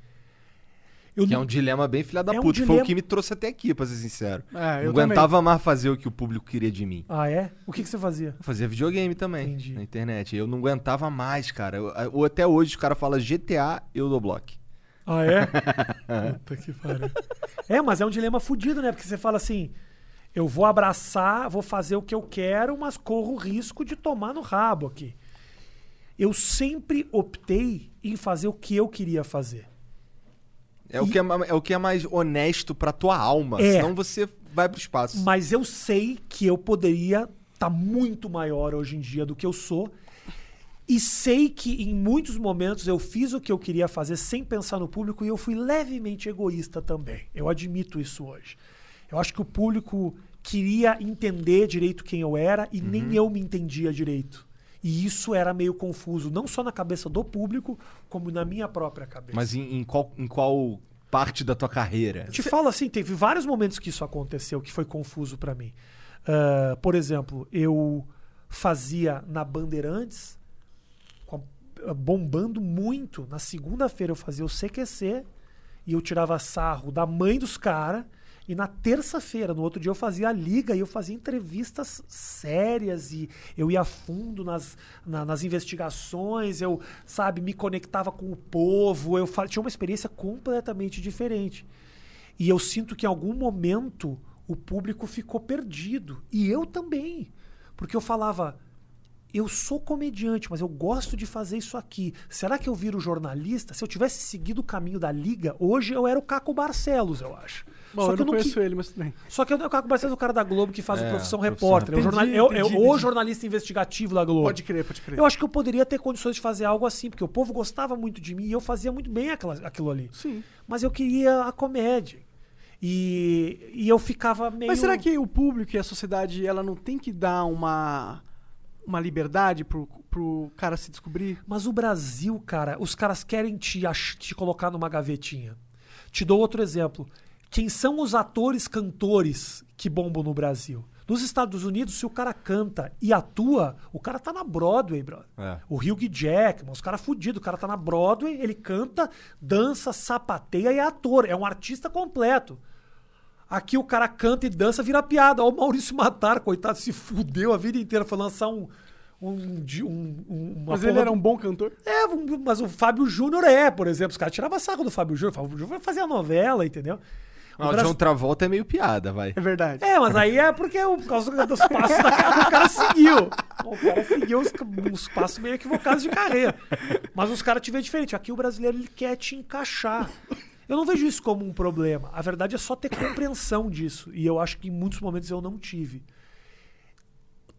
Eu Que é não- um dilema bem filha da É um puta. Foi dilema- o que me trouxe até aqui, pra ser sincero. É, eu não aguentava mais fazer o que o público queria de mim. Ah, é? O que, que você fazia? Eu fazia videogame também Entendi. na internet. Eu não aguentava mais, cara. Eu- até hoje os caras falam GTA, eu dou bloco. Ah, é? [LAUGHS] Puta que pariu. É, mas é um dilema fudido, né? Porque você fala assim: eu vou abraçar, vou fazer o que eu quero, mas corro o risco de tomar no rabo aqui. Eu sempre optei em fazer o que eu queria fazer. É, o que é, é o que é mais honesto pra tua alma. É. Senão você vai pro espaço. Mas eu sei que eu poderia estar muito maior hoje em dia do que eu sou. E sei que em muitos momentos eu fiz o que eu queria fazer sem pensar no público e eu fui levemente egoísta também. Eu admito isso hoje. Eu acho que o público queria entender direito quem eu era e nem eu me entendia direito. E isso era meio confuso, não só na cabeça do público, como na minha própria cabeça. Mas em, em qual, em qual parte da tua carreira? Te falo assim, teve vários momentos que isso aconteceu que foi confuso pra mim. Ah, por exemplo, eu fazia na Bandeirantes, bombando muito. Na segunda-feira eu fazia o CQC e eu tirava sarro da mãe dos caras. E na terça-feira, no outro dia, eu fazia a liga e eu fazia entrevistas sérias e eu ia a fundo nas, na- nas investigações, eu, sabe, me conectava com o povo, eu tinha uma experiência completamente diferente. E eu sinto que em algum momento o público ficou perdido. E eu também. Porque eu falava, eu sou comediante, mas eu gosto de fazer isso aqui. Será que eu viro jornalista? Se eu tivesse seguido o caminho da liga, hoje eu era o Caco Barcelos, eu acho. Bom, Só eu que não eu não conheço qui- ele, mas tudo bem. Só que o Caco Barcelos é o cara da Globo que faz É, o Profissão Profissão Repórter. É o, jornal- é o- é Entendi, o entendi. jornalista investigativo da Globo. Pode crer, pode crer. Eu acho que eu poderia ter condições de fazer algo assim, porque o povo gostava muito de mim e eu fazia muito bem aquela, aquilo ali. Sim. Mas eu queria a comédia. E, e eu ficava meio. Mas será que o público e a sociedade ela não tem que dar uma, uma liberdade pro, pro cara se descobrir? Mas o Brasil, cara, os caras querem te, te colocar numa gavetinha. Te dou outro exemplo. Quem são os atores cantores que bombam no Brasil? Nos Estados Unidos, se o cara canta e atua, o cara tá na Broadway, brother. É. O Hugh Jackman, os caras fudidos. O cara tá na Broadway, ele canta, dança, sapateia e é ator. É um artista completo. Aqui o cara canta e dança, vira piada. Ó, o Maurício Matar, coitado, se fudeu a vida inteira. Foi lançar um. um, um- um- uma Mas ele era um bom cantor? é, mas o Fábio Júnior é, por exemplo. Os caras tiravam sarro do Fábio Júnior. O Fábio Júnior vai fazer a novela, entendeu? O Ah, o John Travolta é meio piada, vai. É verdade. É, mas aí é porque o, por causa dos passos da cara que o cara seguiu. O cara seguiu uns, uns passos meio equivocados de carreira. Mas os caras te veem diferente. Aqui o brasileiro ele quer te encaixar. Eu não vejo isso como um problema. A verdade é só ter compreensão disso. E eu acho que em muitos momentos eu não tive.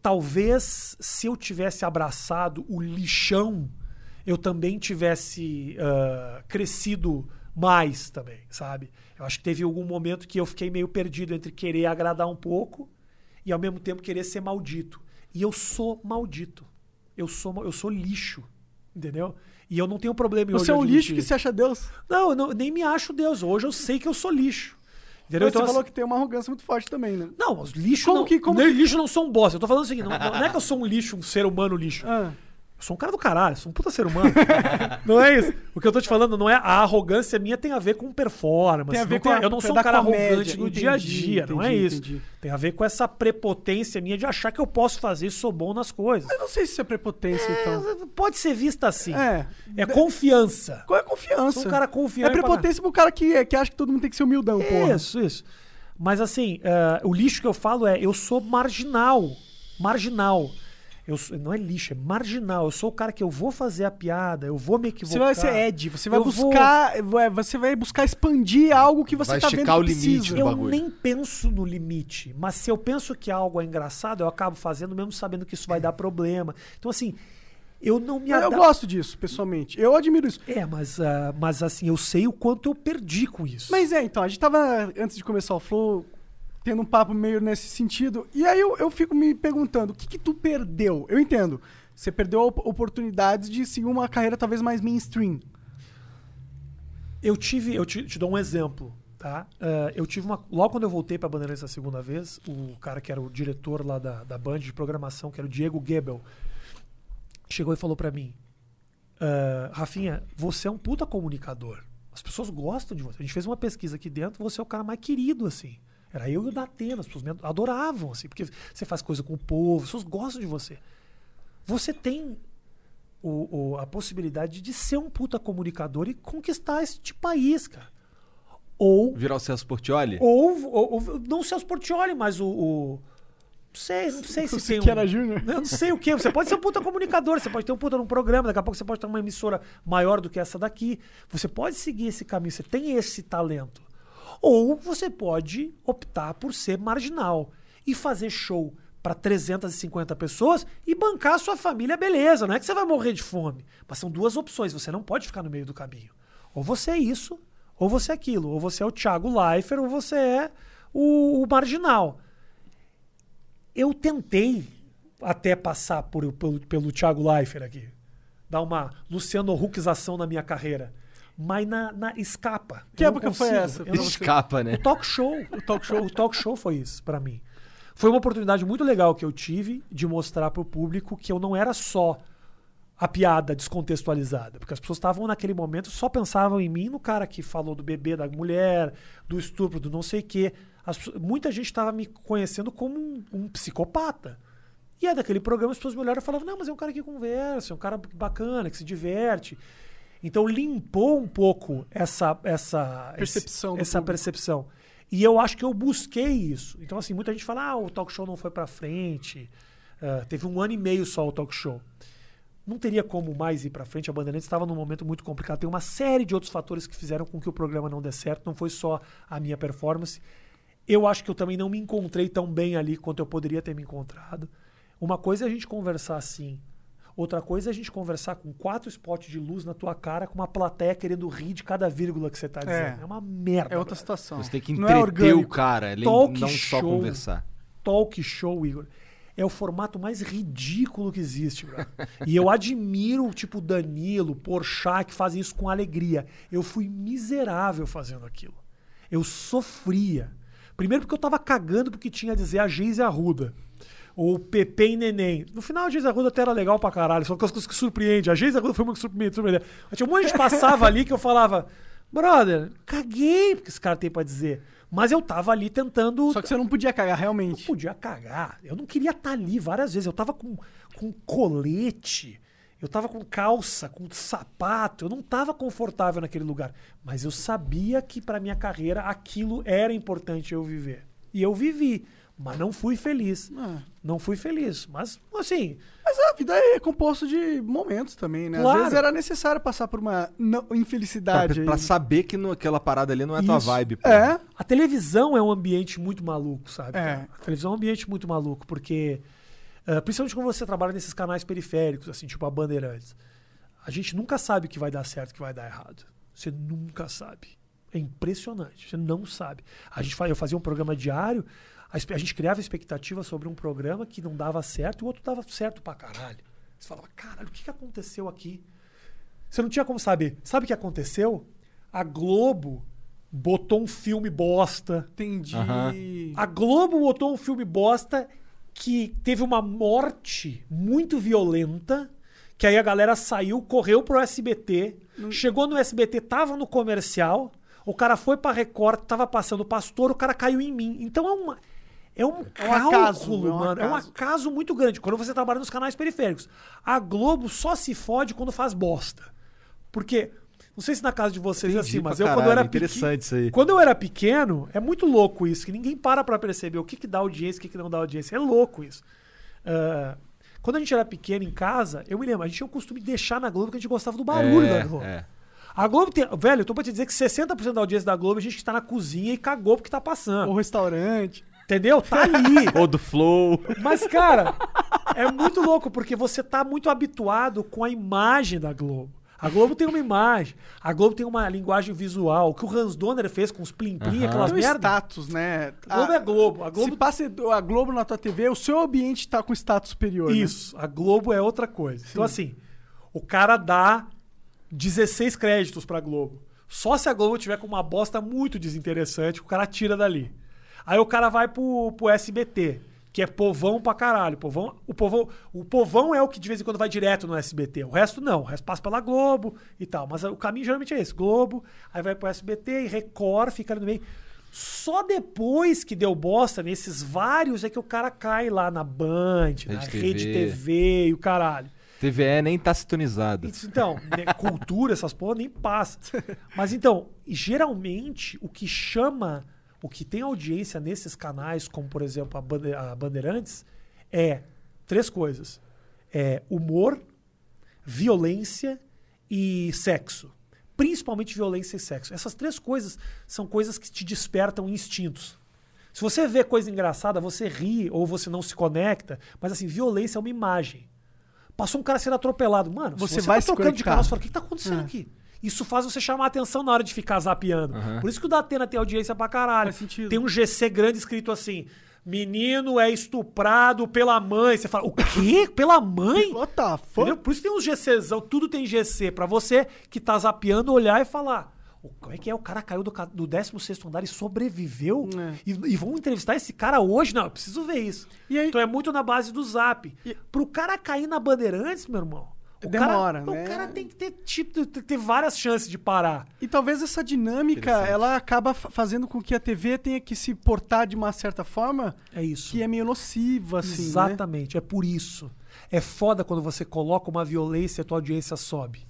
Talvez se eu tivesse abraçado o lixão, eu também tivesse ah, crescido mais também, sabe? Eu acho que teve algum momento que eu fiquei meio perdido entre querer agradar um pouco e ao mesmo tempo querer ser maldito. E eu sou maldito. Eu sou, eu sou lixo, entendeu? E eu não tenho problema em Você é um lixo que se acha Deus. Não, eu não- nem me acho Deus. Hoje eu sei que eu sou lixo. Entendeu? Mas você Então, falou assim- que tem uma arrogância muito forte também, né? não, os lixo Como não, que- como nem que- lixo não sou um bosta. Eu tô falando o seguinte, não, não é que eu sou um lixo, um ser humano lixo. Ah, sou um cara do caralho, sou um puta ser humano. [LAUGHS] não é isso. O que eu tô te falando não é a arrogância minha tem a ver com performance. Tem a ver com a- Eu não sou um cara comédia. arrogante no Entendi, dia a dia, não é entendi, isso. entendi. Tem a ver com essa prepotência minha de achar que eu posso fazer isso, sou bom nas coisas. eu não sei se isso é prepotência, então. É, pode ser vista assim. É. É confiança. Qual é a confiança? Sou um cara É confiante. pra prepotência pro cara que, que acha que todo mundo tem que ser humildão, porra. Isso, isso. Mas assim, eh, o lixo que eu falo é eu sou marginal. Marginal. Eu sou- não é lixo, é marginal. Eu sou o cara que eu vou fazer a piada, eu vou me Você equivocar. vai ser Ed, você vai Eu vou- buscar. vai- Você vai buscar expandir algo que você Vai tá vendo que o limite Eu bagulho. nem penso no limite, mas se eu penso que algo é engraçado, eu acabo fazendo mesmo sabendo que isso vai dar problema. Então assim, eu não me Eu adapto. gosto disso, pessoalmente. Eu admiro isso. É, mas, ah, mas assim, eu sei o quanto eu perdi com isso. Mas é, então, a gente tava, antes de começar o Flow, tendo um papo meio nesse sentido. E aí eu, eu fico me perguntando, o que que tu perdeu? Eu entendo. Você perdeu oportunidades de seguir uma carreira talvez mais mainstream. Eu tive, eu te, te dou um exemplo, tá? Ah, eu tive uma. Logo quando eu voltei pra Bandeirantes a segunda vez, o cara que era o diretor lá da, da Band de programação, que era o Diego Gebel, chegou e falou pra mim: ah, Rafinha, você é um puta comunicador. As pessoas gostam de você. A gente fez uma pesquisa aqui dentro, você é o cara mais querido, assim. Era eu e o Datena, as pessoas me adoravam, assim, porque você faz coisa com o povo, as pessoas gostam de você. Você tem o- o- a possibilidade de ser um puta comunicador e conquistar este país, cara. Ou, Virar o Celso Portioli? ou, ou, ou- não o Celso Portioli, mas o, o- não sei, não sei [LAUGHS] se O tem Siqueira um, Júnior. Eu não sei o que. Você pode ser um puta comunicador, você pode ter um puta num programa, daqui a pouco você pode ter uma emissora maior do que essa daqui. Você pode seguir esse caminho, você tem esse talento. Ou você pode optar por ser marginal e fazer show para 350 pessoas e bancar a sua família, beleza. Não é que você vai morrer de fome. Mas são duas opções, você não pode ficar no meio do caminho. Ou você é isso, ou você é aquilo. Ou você é o Thiago Leifert, ou você é o, o marginal. Eu tentei até passar por, pelo, pelo Thiago Leifert aqui. Dar uma Luciano Huckização na minha carreira. Mas na, na escapa. Que Eu época foi consigo. essa? Eu não- Escapa, né? o talk show. O talk show, o talk show foi isso pra mim. Foi uma oportunidade muito legal que eu tive de mostrar pro público que eu não era só a piada descontextualizada, porque as pessoas estavam naquele momento só pensavam em mim, no cara que falou do bebê da mulher, do estupro, do não sei o quê. As muita gente estava me conhecendo como um, um psicopata. E é daquele programa as pessoas me olharam e falavam: "Não, mas é um cara que conversa, é um cara bacana, que se diverte". Então limpou um pouco essa essa Percepção do essa público. percepção. E eu acho que eu busquei isso. Então assim, muita gente fala: "Ah, o talk show não foi pra frente". Ah, teve um ano e meio só o talk show. Não teria como mais ir pra frente. A Bandeirantes estava num momento muito complicado. Tem uma série de outros fatores que fizeram com que o programa não dê certo. Não foi só a minha performance. Eu acho que eu também não me encontrei tão bem ali quanto eu poderia ter me encontrado. Uma coisa é a gente conversar assim. Outra coisa é a gente conversar com quatro spots de luz na tua cara, com uma plateia querendo rir de cada vírgula que você tá dizendo. É, uma merda. É outra brother. situação. Você tem que é entreter o orgânico. cara, ele Talk não só show. conversar. talk show, Igor, é o formato mais ridículo que existe, bro. E eu admiro, tipo, o Danilo, Porchat, que fazem isso com alegria. Eu fui miserável fazendo aquilo. Eu sofria. Primeiro porque eu tava cagando porque tinha a dizer a Geise Arruda. Ou Pepe e Neném. No final, a Geise Arruda até era legal pra caralho. São coisas que surpreendem. A Geise Arruda foi uma que surpreende. surpreende. Mas tinha um monte de gente passava ali que eu falava... Brother, caguei porque esse cara tem pra dizer. Mas eu tava ali tentando Só que você não podia cagar eu realmente. podia cagar. Eu não queria estar ali várias vezes. Eu tava com, com colete, eu tava com calça, com sapato. Eu não tava confortável naquele lugar. Mas eu sabia que pra minha carreira aquilo era importante eu viver. E eu vivi. Mas não fui feliz. Ah. Não fui feliz. Mas, assim, Mas a vida é composto de momentos também, né? Claro. Às vezes era necessário passar por uma não- Pra, infelicidade. pra aí. saber que no- aquela parada ali não é tua Isso. vibe. pô. É. A televisão é um ambiente muito maluco, sabe? É. A televisão é um ambiente muito maluco, porque. eh, principalmente quando você trabalha nesses canais periféricos, assim, tipo a Bandeirantes. A gente nunca sabe o que vai dar certo e o que vai dar errado. Você nunca sabe. É impressionante. Você não sabe. A gente, eu fazia um programa diário, a, a gente criava expectativa sobre um programa que não dava certo e o outro dava certo pra caralho. Você falava, caralho, o que, que aconteceu aqui? Você não tinha como saber. Sabe o que aconteceu? A Globo botou um filme bosta. Entendi. Aham. A Globo botou um filme bosta que teve uma morte muito violenta. Que aí a galera saiu, correu pro SBT, chegou no SBT, tava no comercial, o cara foi pra Record, tava passando o pastor, o cara caiu em mim. Então é uma. É um, acaso, cálculo, é um mano. É um acaso. acaso muito grande. Quando você trabalha nos canais periféricos. A Globo só se fode quando faz bosta. Porque, não sei se na casa de vocês é Entendi assim, mas eu quando eu caralho, era pequeno. interessante isso aí. Quando eu era pequeno, é muito louco isso, que ninguém para pra perceber o que, que dá audiência e o que, que não dá audiência. É louco isso. Ah, quando a gente era pequeno em casa, eu me lembro, a gente tinha o costume de deixar na Globo que a gente gostava do barulho É, da Globo. é. A Globo tem. Velho, eu tô pra te dizer que 60% da audiência da Globo é gente que tá na cozinha e cagou porque tá passando. O restaurante. Entendeu? Tá ali. [LAUGHS] Ou do Flow. Mas, cara, é muito louco, porque você tá muito habituado com a imagem da Globo. A Globo tem uma imagem, a Globo tem uma linguagem visual. O que o Hans Donner fez com os plim-plim, Aham. aquelas Tem um merda. status, né? A Globo Ah, é Globo. A Globo Se passa a Globo na tua TV, o seu ambiente tá com status superior. né? Isso, a Globo é outra coisa. Então, assim, o cara dá 16 créditos pra Globo. Só se a Globo tiver com uma bosta muito desinteressante, o cara tira dali. Aí o cara vai pro, pro SBT, que é povão pra caralho. Povão, o, povão, o povão é o que de vez em quando vai direto no SBT. O resto não. O resto passa pela Globo e tal. Mas o caminho geralmente é esse: Globo, aí vai pro SBT e Record, fica ali no meio. Só depois que deu bosta nesses vários é que o cara cai lá na Band, na Rede Rede TV. TV e o caralho. TVE nem tá sintonizado. Isso, Então, né, cultura, essas porra nem passa. [LAUGHS] Mas então, geralmente, o que chama, o que tem audiência nesses canais, como por exemplo a, Bande- a Bandeirantes, é três coisas: é humor, violência e sexo. Principalmente violência e sexo. Essas três coisas são coisas que te despertam instintos. Se você vê coisa engraçada, você ri ou você não se conecta, mas assim, violência é uma imagem. Passou um cara sendo atropelado. Mano, Você você vai tá trocando de canal, você fala, o que, que tá acontecendo É. aqui? Isso faz você chamar a atenção na hora de ficar zapeando. Aham. Por isso que o Datena tem audiência pra caralho. Tem um GC grande escrito assim: Menino é estuprado pela mãe. Você fala, o quê? Pela mãe? What the fuck? Entendeu? Por isso tem uns GCzão, tudo tem GC. Pra você que tá zapeando, olhar e falar. "O- Como é que é? O cara caiu do, ca- do 16 andar e sobreviveu? É. E, e vão entrevistar esse cara hoje? Não, eu preciso ver isso. E aí- Então é muito na base do zap. E- Pro cara cair na Bandeirantes, meu irmão. O Demora, cara, né? O cara tem que ter, tipo, ter ter várias chances de parar. E talvez essa dinâmica, ela acaba fa- fazendo com que a TV tenha que se portar de uma certa forma É isso. que é meio nociva, assim, né? Exatamente, é por isso. É foda quando você coloca uma violência e a tua audiência sobe.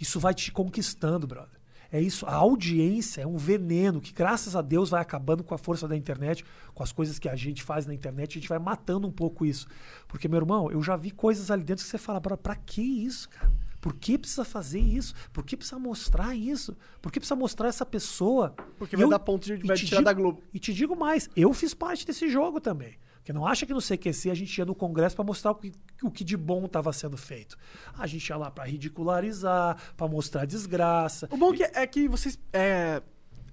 Isso vai te conquistando, brother. É isso. A audiência é um veneno que, graças a Deus, vai acabando com a força da internet, com as coisas que a gente faz na internet. A gente vai matando um pouco isso. Porque, meu irmão, eu já vi coisas ali dentro que você fala, "Bro, pra que isso, cara? Por que precisa fazer isso? Por que precisa mostrar isso? Por que precisa mostrar essa pessoa? Porque vai dar ponto de- vai te tirar da Globo. E te digo mais, eu fiz parte desse jogo também. Porque não acha que no CQC a gente ia no Congresso para mostrar o que, o que de bom estava sendo feito. A gente ia lá para ridicularizar, para mostrar desgraça. O bom que é que vocês. é,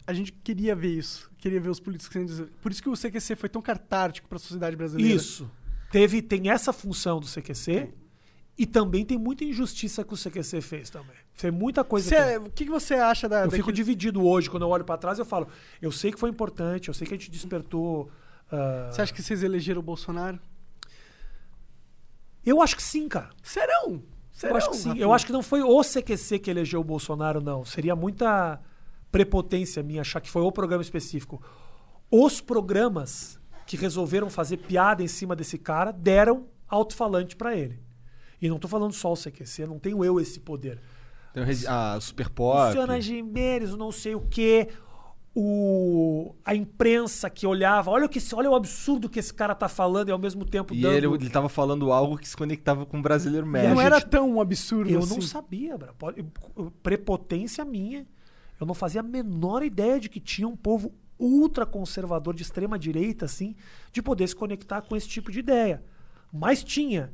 a gente queria ver isso. Queria ver os políticos sendo. Por isso que o CQC foi tão catártico para a sociedade brasileira. Isso. Teve, tem essa função do CQC e também tem muita injustiça que o CQC fez também. Tem muita coisa Cê- que... o que, você acha da. Eu fico daquele- dividido hoje, quando eu olho para trás, eu falo, eu sei que foi importante, eu sei que a gente despertou... ah, Você acha que vocês elegeram o Bolsonaro? Eu acho que sim, cara. Serão? Serão? Eu acho que sim. Rafinha? Eu acho que não foi o CQC que elegeu o Bolsonaro, não. Seria muita prepotência minha achar que foi o programa específico. Os programas que resolveram fazer piada em cima desse cara deram alto-falante pra ele. E não tô falando só o CQC, não tenho eu esse poder. Tem a Super Pop. Luciana Gimenez, o não sei o quê. O, a imprensa que olhava, olha, o que, esse- olha o absurdo que esse cara tá falando e ao mesmo tempo E dando. ele, ele tava falando algo que se conectava com o brasileiro médio. Não gente- era tão um absurdo Eu assim. não sabia, eu- prepotência minha. Eu não fazia a menor ideia de que tinha um povo ultra conservador de extrema direita, assim, de poder se conectar com esse tipo de ideia. Mas tinha.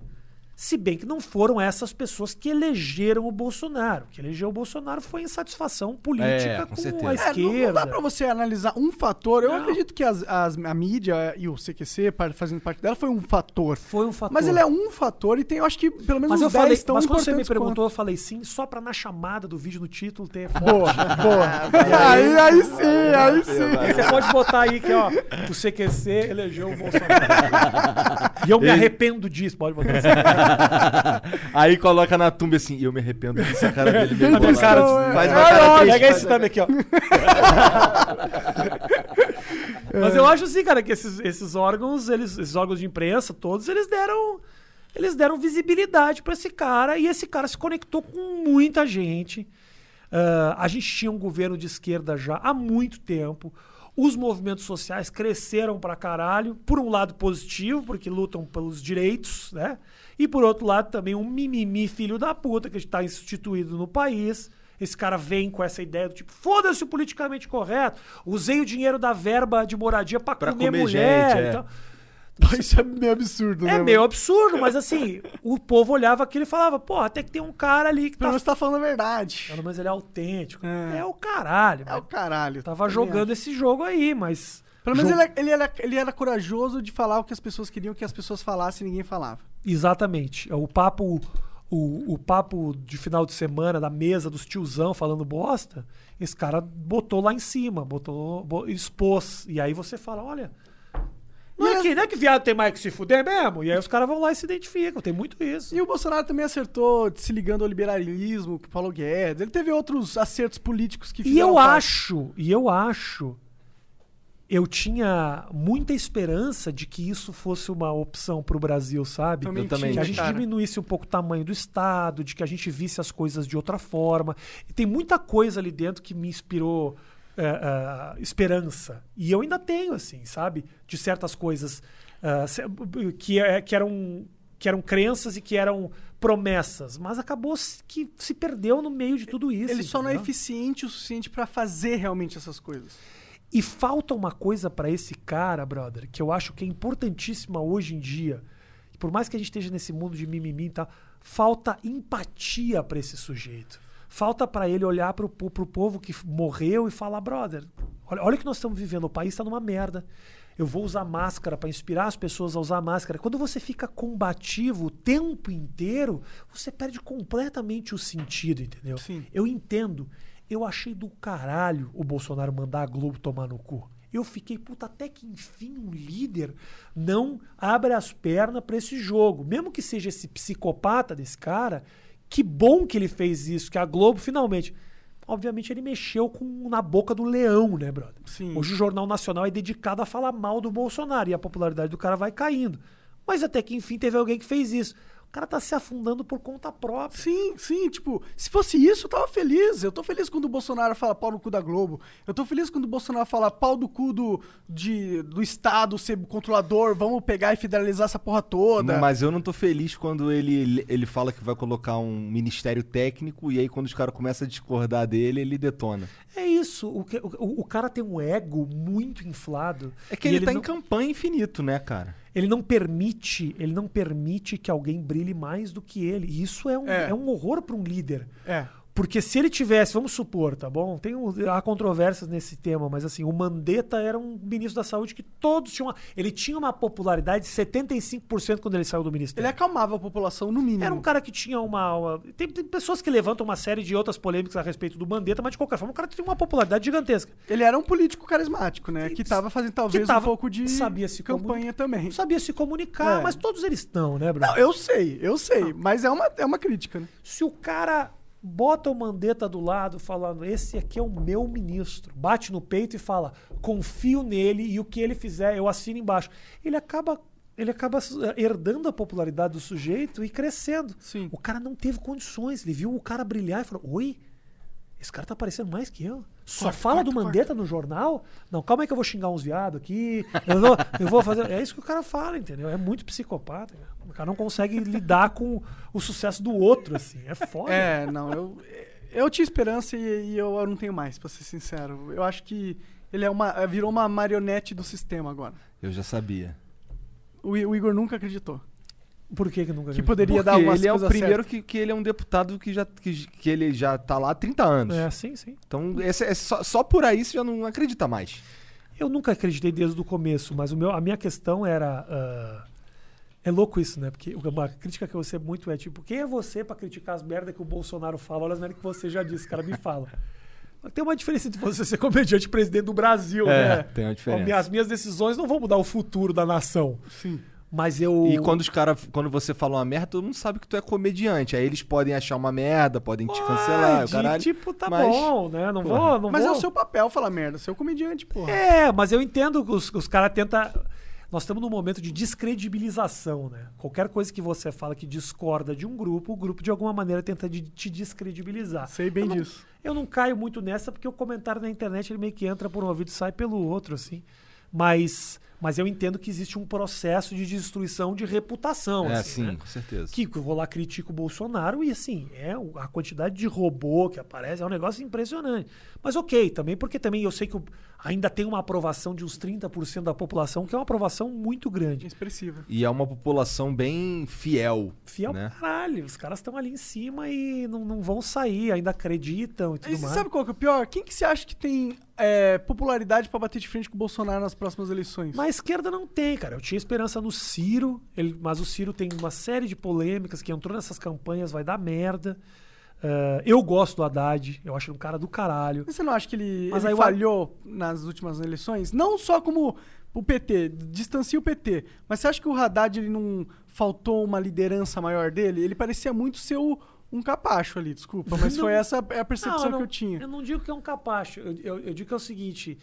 Se bem que não foram essas pessoas que elegeram o Bolsonaro. O que elegeu o Bolsonaro foi insatisfação política É, com com, a É, não, não esquerda. dá pra você analisar um fator. Eu Não. acredito que as- as- a mídia e o CQC, fazendo parte dela, foi um fator. Foi um fator. Mas ele é um fator e tem, eu acho que pelo menos Mas eu uns 10 falei, tão mas quando você me perguntou, eu falei sim, só pra na chamada do vídeo no título ter foto. Boa, boa. [LAUGHS] [LAUGHS] aí, aí sim, aí sim. Aí você pode botar aí que, ó, o CQC elegeu o Bolsonaro. [LAUGHS] e eu me Ele- arrependo disso, pode botar assim. [LAUGHS] Aí coloca na tumba assim, eu me arrependo disso, a cara dele bem bolada. cara Faz uma cara triste, Pega esse também aqui, ó. [LAUGHS] Mas eu acho assim, cara, que esses, esses órgãos, eles, esses órgãos de imprensa, todos, eles deram. Eles deram visibilidade pra esse cara e esse cara se conectou com muita gente. Ah, a gente tinha um governo de esquerda já há muito tempo. Os movimentos sociais cresceram pra caralho, por um lado positivo, porque lutam pelos direitos, né? E por outro lado também um mimimi filho da puta que está instituído no país. Esse cara vem com essa ideia do tipo, foda-se o politicamente correto. Usei o dinheiro da verba de moradia Pra comer, comer mulher. gente, é. e tal. Isso é meio absurdo, né? É meio absurdo, mas assim, o povo olhava aquilo e falava, pô, até que tem um cara ali que Pelo tá. menos tá falando a verdade. Pelo menos ele é autêntico. É. É, o caralho. É o caralho. Tava jogando acho. esse jogo aí, mas. Pelo menos jogo- ele, ele, era, ele era corajoso de falar o que as pessoas queriam que as pessoas falassem e ninguém falava. Exatamente. É O papo. O, o papo de final de semana da mesa dos tiozão falando bosta, esse cara botou lá em cima, botou, bo- expôs. E aí você fala, olha. Não E é, que, não é que viado tem mais que se fuder mesmo? E aí os caras vão lá e se identificam. Tem muito isso. E o Bolsonaro também acertou se ligando ao liberalismo, o Paulo Guedes. Ele teve outros acertos políticos que E fizeram eu parte. acho, e eu acho, eu tinha muita esperança de que isso fosse uma opção pro Brasil, sabe? Também Eu também que a gente cara. diminuísse um pouco o tamanho do Estado, de que a gente visse as coisas de outra forma. E tem muita coisa ali dentro que me inspirou é, é, esperança. E eu ainda tenho, assim, sabe? De certas coisas é, que, é- que eram que eram crenças e que eram promessas, mas acabou se- que se perdeu no meio de tudo isso. Ele só não é entendeu? eficiente o suficiente pra fazer realmente essas coisas. E falta uma coisa pra esse cara, brother, que eu acho que é importantíssima hoje em dia. Por mais que a gente esteja nesse mundo de mimimi e tal, falta empatia pra esse sujeito. Falta para ele olhar pro, pro povo que morreu e falar, brother, olha, olha o que nós estamos vivendo, o país está numa merda. Eu vou usar máscara para inspirar as pessoas a usar máscara. Quando você fica combativo o tempo inteiro, você perde completamente o sentido, entendeu? Sim. Eu entendo. Eu achei do caralho o Bolsonaro mandar a Globo tomar no cu. Eu fiquei, puta, até que enfim um líder não abre as pernas para esse jogo. Mesmo que seja esse psicopata desse cara, que bom que ele fez isso, que a Globo finalmente. Obviamente ele mexeu com na boca do leão, né, brother? Sim. Hoje o Jornal Nacional é dedicado a falar mal do Bolsonaro e a popularidade do cara vai caindo. Mas até que enfim teve alguém que fez isso. O cara tá se afundando por conta própria. Sim, sim, tipo, se fosse isso, eu tava feliz. Eu tô feliz quando o Bolsonaro fala pau no cu da Globo. Eu tô feliz quando o Bolsonaro fala pau do cu do, de, do Estado ser controlador, vamos pegar e federalizar essa porra toda. Mas eu não tô feliz quando ele, ele fala que vai colocar um ministério técnico e aí quando os caras começam a discordar dele, ele detona. É isso. O, o, o cara tem um ego muito inflado. É que e ele, tá não, em campanha infinito, né, cara? Ele não permite, ele não permite que alguém brilhe mais do que ele. E isso é um, É. é. um horror para um líder. É. Porque se ele tivesse, vamos supor, tá bom? Tem um, há controvérsias nesse tema, mas assim, o Mandetta era um ministro da saúde que todos tinham. Uma, ele tinha uma popularidade de 75% quando ele saiu do Ele ministério. acalmava a população, no mínimo. Era um cara que tinha uma. uma- tem, tem pessoas que levantam uma série de outras polêmicas a respeito do Mandetta, mas de qualquer forma, o cara tinha uma popularidade gigantesca. Ele era um político carismático, né? Que tava fazendo talvez tava- um pouco de sabia se campanha também. Sabia se comunicar, É. mas todos eles estão, né, Bruno? Não, eu sei, eu sei. Mas é uma, é uma crítica, né? Se o cara bota o Mandetta do lado falando, esse aqui é o meu ministro, bate no peito e fala, confio nele e o que ele fizer eu assino embaixo. Ele acaba ele acaba eh, herdando a popularidade do sujeito e crescendo. Sim. O cara não teve condições, ele viu o cara brilhar e falou: "Oi, esse cara tá parecendo mais que eu. Só Corta, fala corta, do Mandetta no jornal? Não, calma aí que eu vou xingar uns viados aqui. Eu vou, eu vou fazer. É isso que o cara fala, entendeu? É muito psicopata. cara. O cara não consegue lidar com o sucesso do outro, assim. É foda. É, não, eu, eu tinha esperança e, e eu, eu não tenho mais, pra ser sincero. Eu acho que ele é uma, virou uma marionete do sistema agora. Eu já sabia. O, o Igor nunca acreditou. Por que que nunca Que poderia Porque dar umas ele é o primeiro que, que ele é um deputado que, já, que, que ele já tá lá há 30 anos. É, sim, sim. Então, esse, é só, só por aí você já não acredita mais. Eu nunca acreditei desde o começo, mas o meu, a minha questão era. ah, é louco isso, né? Porque uma crítica que eu recebo muito é tipo, quem é você pra criticar as merdas que o Bolsonaro fala? Olha as merdas que você já disse, o cara me fala. [LAUGHS] Tem uma diferença entre você ser comediante e presidente do Brasil, É, né? tem uma diferença. As minhas decisões não vão mudar o futuro da nação. Sim. Mas eu. E quando os caras, quando você fala uma merda, todo mundo sabe que tu é comediante. Aí eles podem achar uma merda, podem te cancelar, o caralho. Tipo, tá Mas- bom, né? Não Porra. vou. Não Mas é vou... o seu papel falar merda, você é o comediante, porra. É, mas eu entendo que os, os caras tentam. Nós estamos num momento de descredibilização, né? Qualquer coisa que você fala que discorda de um grupo, o grupo de alguma maneira tenta de- te descredibilizar. Sei bem eu não, disso. Eu não caio muito nessa porque o comentário na internet ele meio que entra por um ouvido e sai pelo outro, assim. Mas, mas eu entendo que existe um processo de destruição de reputação. É, assim, sim, né? com certeza. Que eu vou lá critico o Bolsonaro e assim, é a quantidade de robô que aparece é um negócio impressionante. Mas ok, também porque também eu sei que o- ainda tem uma aprovação de uns 30% da população, que é uma aprovação muito grande. Expressiva. E é uma população bem fiel. Fiel né? pra caralho, os caras estão ali em cima e não, não vão sair, ainda acreditam e tudo E você mais. sabe qual que é o pior? Quem que você acha que tem é, popularidade pra bater de frente com o Bolsonaro nas próximas eleições? Mas a esquerda não tem, cara. Eu tinha esperança no Ciro, ele- mas o Ciro tem uma série de polêmicas que entrou nessas campanhas, vai dar merda. Ah, eu gosto do Haddad, eu acho ele um cara do caralho. Mas você não acha que ele, Mas ele falhou nas últimas eleições? Não só como o PT, distancia o PT, mas você acha que o Haddad ele não faltou uma liderança maior dele? Ele parecia muito ser o- um capacho ali, desculpa, mas Não. foi essa a percepção Não, não, que eu tinha. Eu não digo que é um capacho. Eu, eu- eu digo que é o seguinte: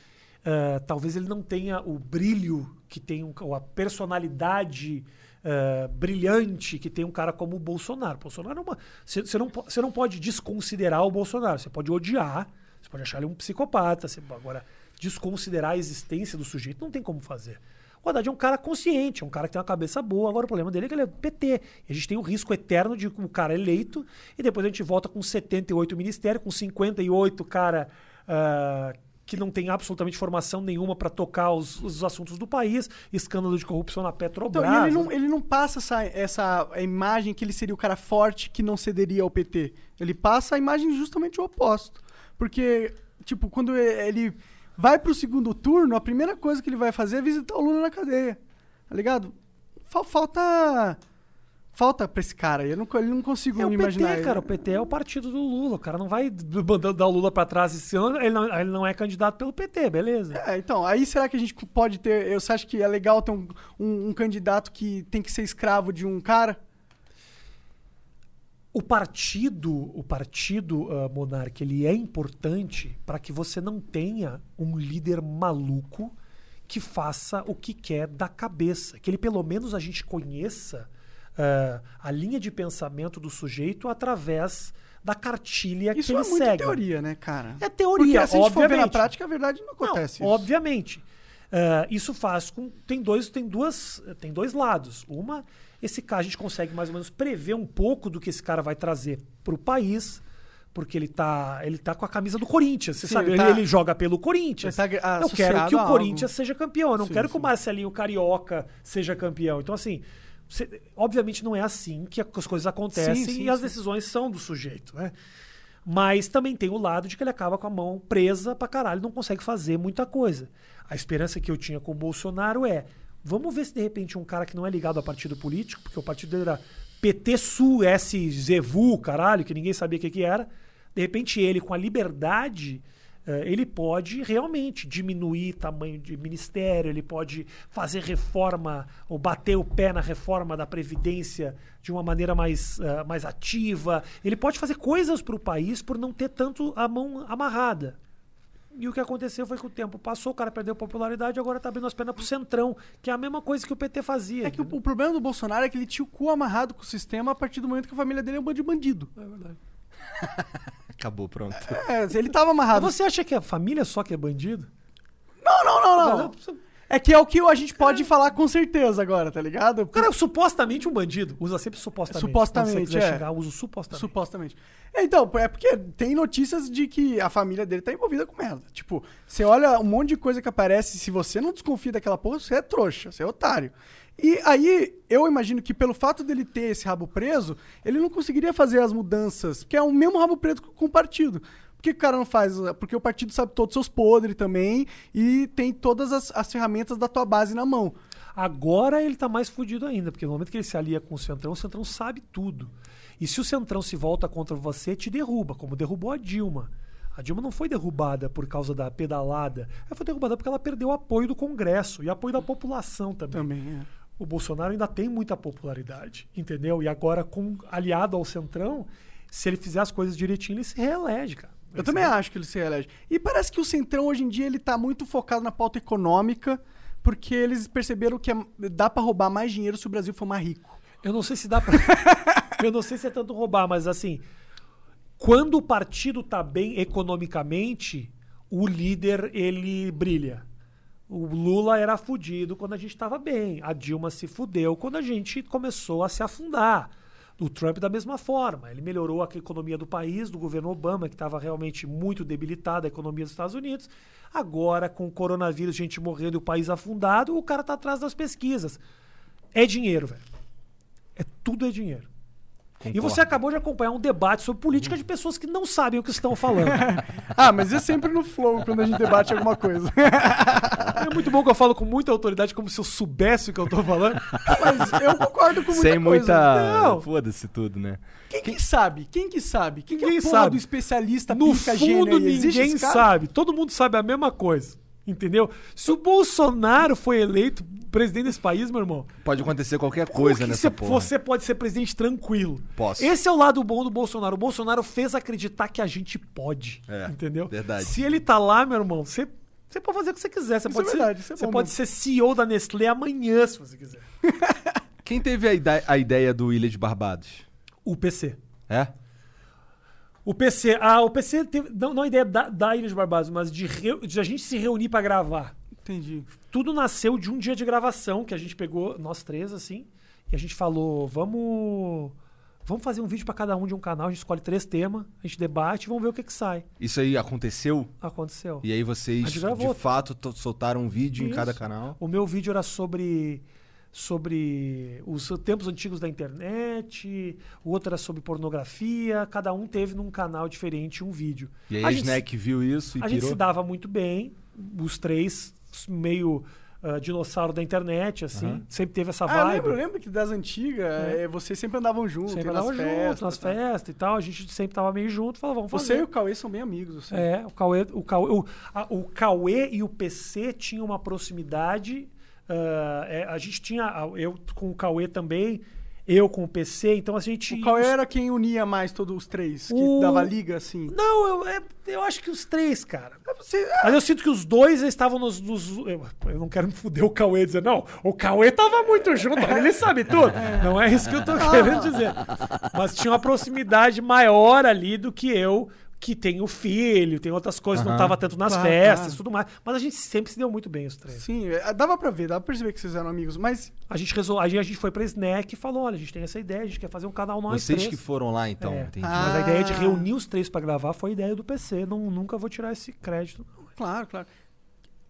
ah, talvez ele não tenha o brilho que tem ou a personalidade ah, brilhante que tem um cara como o Bolsonaro. Bolsonaro é uma. Você não, você não pode desconsiderar o Bolsonaro. Você pode odiar, você pode achar ele um psicopata. Você, agora, desconsiderar a existência do sujeito não tem como fazer. O Haddad é um cara consciente, é um cara que tem uma cabeça boa. Agora o problema dele é que ele é PT. A gente tem o risco eterno de o cara eleito e depois a gente volta com 78 ministérios, com 58 cara ah, que não tem absolutamente formação nenhuma para tocar os, os assuntos do país, escândalo de corrupção na Petrobras. Então, ele não, ele não passa essa, essa imagem que ele seria o cara forte que não cederia ao PT. Ele passa a imagem justamente o oposto. Porque, tipo, quando ele vai pro segundo turno, a primeira coisa que ele vai fazer é visitar o Lula na cadeia. Tá ligado? Fal- Falta. Falta pra esse cara. Eu não, ele não consigo É o imaginar. PT, cara. O PT é o partido do Lula. O cara não vai dar o Lula pra trás esse ano. Ele não, ele não é candidato pelo PT, beleza? É, então, aí será que a gente pode ter. Eu, você acha que é legal ter um, um, um candidato que tem que ser escravo de um cara? O partido, o partido ah, monarca, ele é importante para que você não tenha um líder maluco que faça o que quer da cabeça. Que ele pelo menos a gente conheça ah, a linha de pensamento do sujeito através da cartilha Isso que é ele segue. teoria, né, cara? É teoria, Porque se a gente for ver na obviamente. prática, a verdade não acontece. Não, isso. obviamente. Ah, isso faz com. Tem dois, tem duas. Tem dois lados. Uma, esse cara a gente consegue mais ou menos prever um pouco do que esse cara vai trazer para o país. Porque ele tá, ele tá com a camisa do Corinthians. Você Sim, sabe, ele tá- ele joga pelo Corinthians. ele tá eu quero que o a. Corinthians seja campeão. Eu não Sim, quero que sim. o Marcelinho Carioca seja campeão. Então, assim, obviamente não é assim que as coisas acontecem Sim, sim, e as sim. decisões são do sujeito, né? Mas também tem o lado de que ele acaba com a mão presa pra caralho, não consegue fazer muita coisa. A esperança que eu tinha com o Bolsonaro é: vamos ver se de repente um cara que não é ligado a partido político, porque o partido dele era PT Sul S Zevu, caralho, que ninguém sabia o que, que era. De repente ele, com a liberdade, ele pode realmente diminuir tamanho de ministério, ele pode fazer reforma ou bater o pé na reforma da Previdência de uma maneira mais, eh, mais ativa. Ele pode fazer coisas para o país por não ter tanto a mão amarrada. E o que aconteceu foi que o tempo passou, o cara perdeu popularidade, agora tá abrindo as pernas pro Centrão, que é a mesma coisa que o PT fazia. É que o, o problema do Bolsonaro é que ele tinha o cu amarrado com o sistema a partir do momento que a família dele é um bando de bandido. É verdade. [LAUGHS] Acabou, pronto. É, ele tava Mas amarrado. você acha que a família só que é bandido? Não, não, não, não. É que é o que a gente pode falar com certeza agora, tá ligado? cara é supostamente um bandido. Usa sempre supostamente. Supostamente, Quando você quiser é. xingar, usa o supostamente. Supostamente. É, Então, é porque tem notícias de que a família dele tá envolvida com merda. Tipo, você olha um monte de coisa que aparece, se você não desconfia daquela porra, você é trouxa, você é otário. E aí, eu imagino que pelo fato dele ter esse rabo preso, ele não conseguiria fazer as mudanças, porque é o mesmo rabo preso com o partido. Por que o cara não faz? Porque o partido sabe todos os seus podres também e tem todas as, as ferramentas da tua base na mão. Agora ele tá mais fudido ainda, porque no momento que ele se alia com o Centrão, o Centrão sabe tudo. E se o Centrão se volta contra você, te derruba, como derrubou a Dilma. A Dilma não foi derrubada por causa da pedalada, ela foi derrubada porque ela perdeu o apoio do Congresso e apoio da população também. Também, é. O Bolsonaro ainda tem muita popularidade, entendeu? E agora, com aliado ao Centrão, se ele fizer as coisas direitinho, ele se reelege, cara. Eu também acho que ele se reelege. E parece que o Centrão hoje em dia ele tá muito focado na pauta econômica, porque eles perceberam que é- dá pra roubar mais dinheiro se o Brasil for mais rico. Eu não sei se dá pra. [LAUGHS] eu não sei se é tanto roubar, mas assim. Quando o partido tá bem economicamente, o líder ele brilha. O Lula era fudido quando a gente estava bem. A Dilma se fudeu quando a gente começou a se afundar. O Trump da mesma forma. Ele melhorou a economia do país, do governo Obama, que estava realmente muito debilitada, a economia dos Estados Unidos. Agora, com o coronavírus, gente morrendo e o país afundado, o cara tá atrás das pesquisas. É dinheiro, velho. É tudo é dinheiro. E Concordo. você acabou de acompanhar um debate sobre política de pessoas que não sabem o que estão falando. [LAUGHS] Ah, mas é sempre no flow quando a gente debate alguma coisa. [LAUGHS] é muito bom que eu falo com muita autoridade, como se eu soubesse o que eu tô falando. mas eu concordo com muita Sem coisa. muita. Não. Foda-se tudo, né? Quem que sabe? Quem que sabe? Quem que é Ninguém a porra sabe. do especialista No pica fundo, ninguém sabe. Todo mundo sabe a mesma coisa. Entendeu? Se o Bolsonaro foi eleito presidente desse país, meu irmão, Pode acontecer qualquer coisa nessa você, porra. você pode ser presidente tranquilo. Posso. Esse é o lado bom do Bolsonaro. O Bolsonaro fez acreditar que a gente pode. É, entendeu? verdade. Se ele tá lá, meu irmão, você, você pode fazer o que você quiser. Você Isso pode, é ser, verdade, isso é você pode ser CEO da Nestlé amanhã, se você quiser. [LAUGHS] Quem teve a, ide- a ideia do Ilha de Barbados? O PC. É? O PC, ah, o PC teve, não, não a ideia da, da Ilha de Barbados, mas de, de a gente se reunir pra gravar. Entendi. Tudo nasceu de um dia de gravação que a gente pegou, nós três, assim, e a gente falou, vamos. Vamos fazer um vídeo pra cada um de um canal, a gente escolhe três temas, a gente debate e vamos ver o que que sai. Isso aí aconteceu? Aconteceu. E aí vocês, gente de fato, to- soltaram um vídeo em Isso. cada canal? O meu vídeo era sobre sobre os tempos antigos da internet, o outro era sobre pornografia, cada um teve num canal diferente um vídeo. E aí A a, gente- Snack viu isso e A gente pirou? se dava muito bem, os três meio ah, dinossauro da internet, assim, Aham. sempre teve essa Ah, eu vibe. lembro, eu lembro que das antigas, é, vocês sempre andavam juntos, Sempre nas andava festas. junto, nas tá? festas e tal, a gente sempre tava meio junto, falava, vamos Você e fazer. o Cauê são bem amigos. Assim. É, o Cauê, o, Cauê, o, a- o Cauê e o PC tinham uma proximidade. ah, é, a gente tinha. Eu com o Cauê também, eu com o PC, então a gente. O Cauê era quem unia mais todos os três, que O- dava liga, assim. Não, eu, é- eu acho que os três, cara. Você, Mas eu sinto que os dois estavam nos. nos- eu, eu não quero me fuder o Cauê dizer, não, o Cauê tava muito junto, ele sabe tudo. Não é isso que eu tô [LAUGHS] querendo dizer. Mas tinha uma proximidade maior ali do que eu, que tenho filho, tem outras coisas, não Aham. tava tanto nas Claro, festas claro. e tudo mais. Mas a gente sempre se deu muito bem, os três. sim, é, dava pra ver, dava pra perceber que vocês eram amigos, mas A gente resolveu, a gente, a gente foi pra Snack e falou: olha, a gente tem essa ideia, a gente quer fazer um canal nós Vocês três. que foram lá, então. É. Entendi. Ah. Mas a ideia de reunir os três pra gravar foi a ideia do PC. Não, nunca vou tirar esse crédito. não. Claro, claro.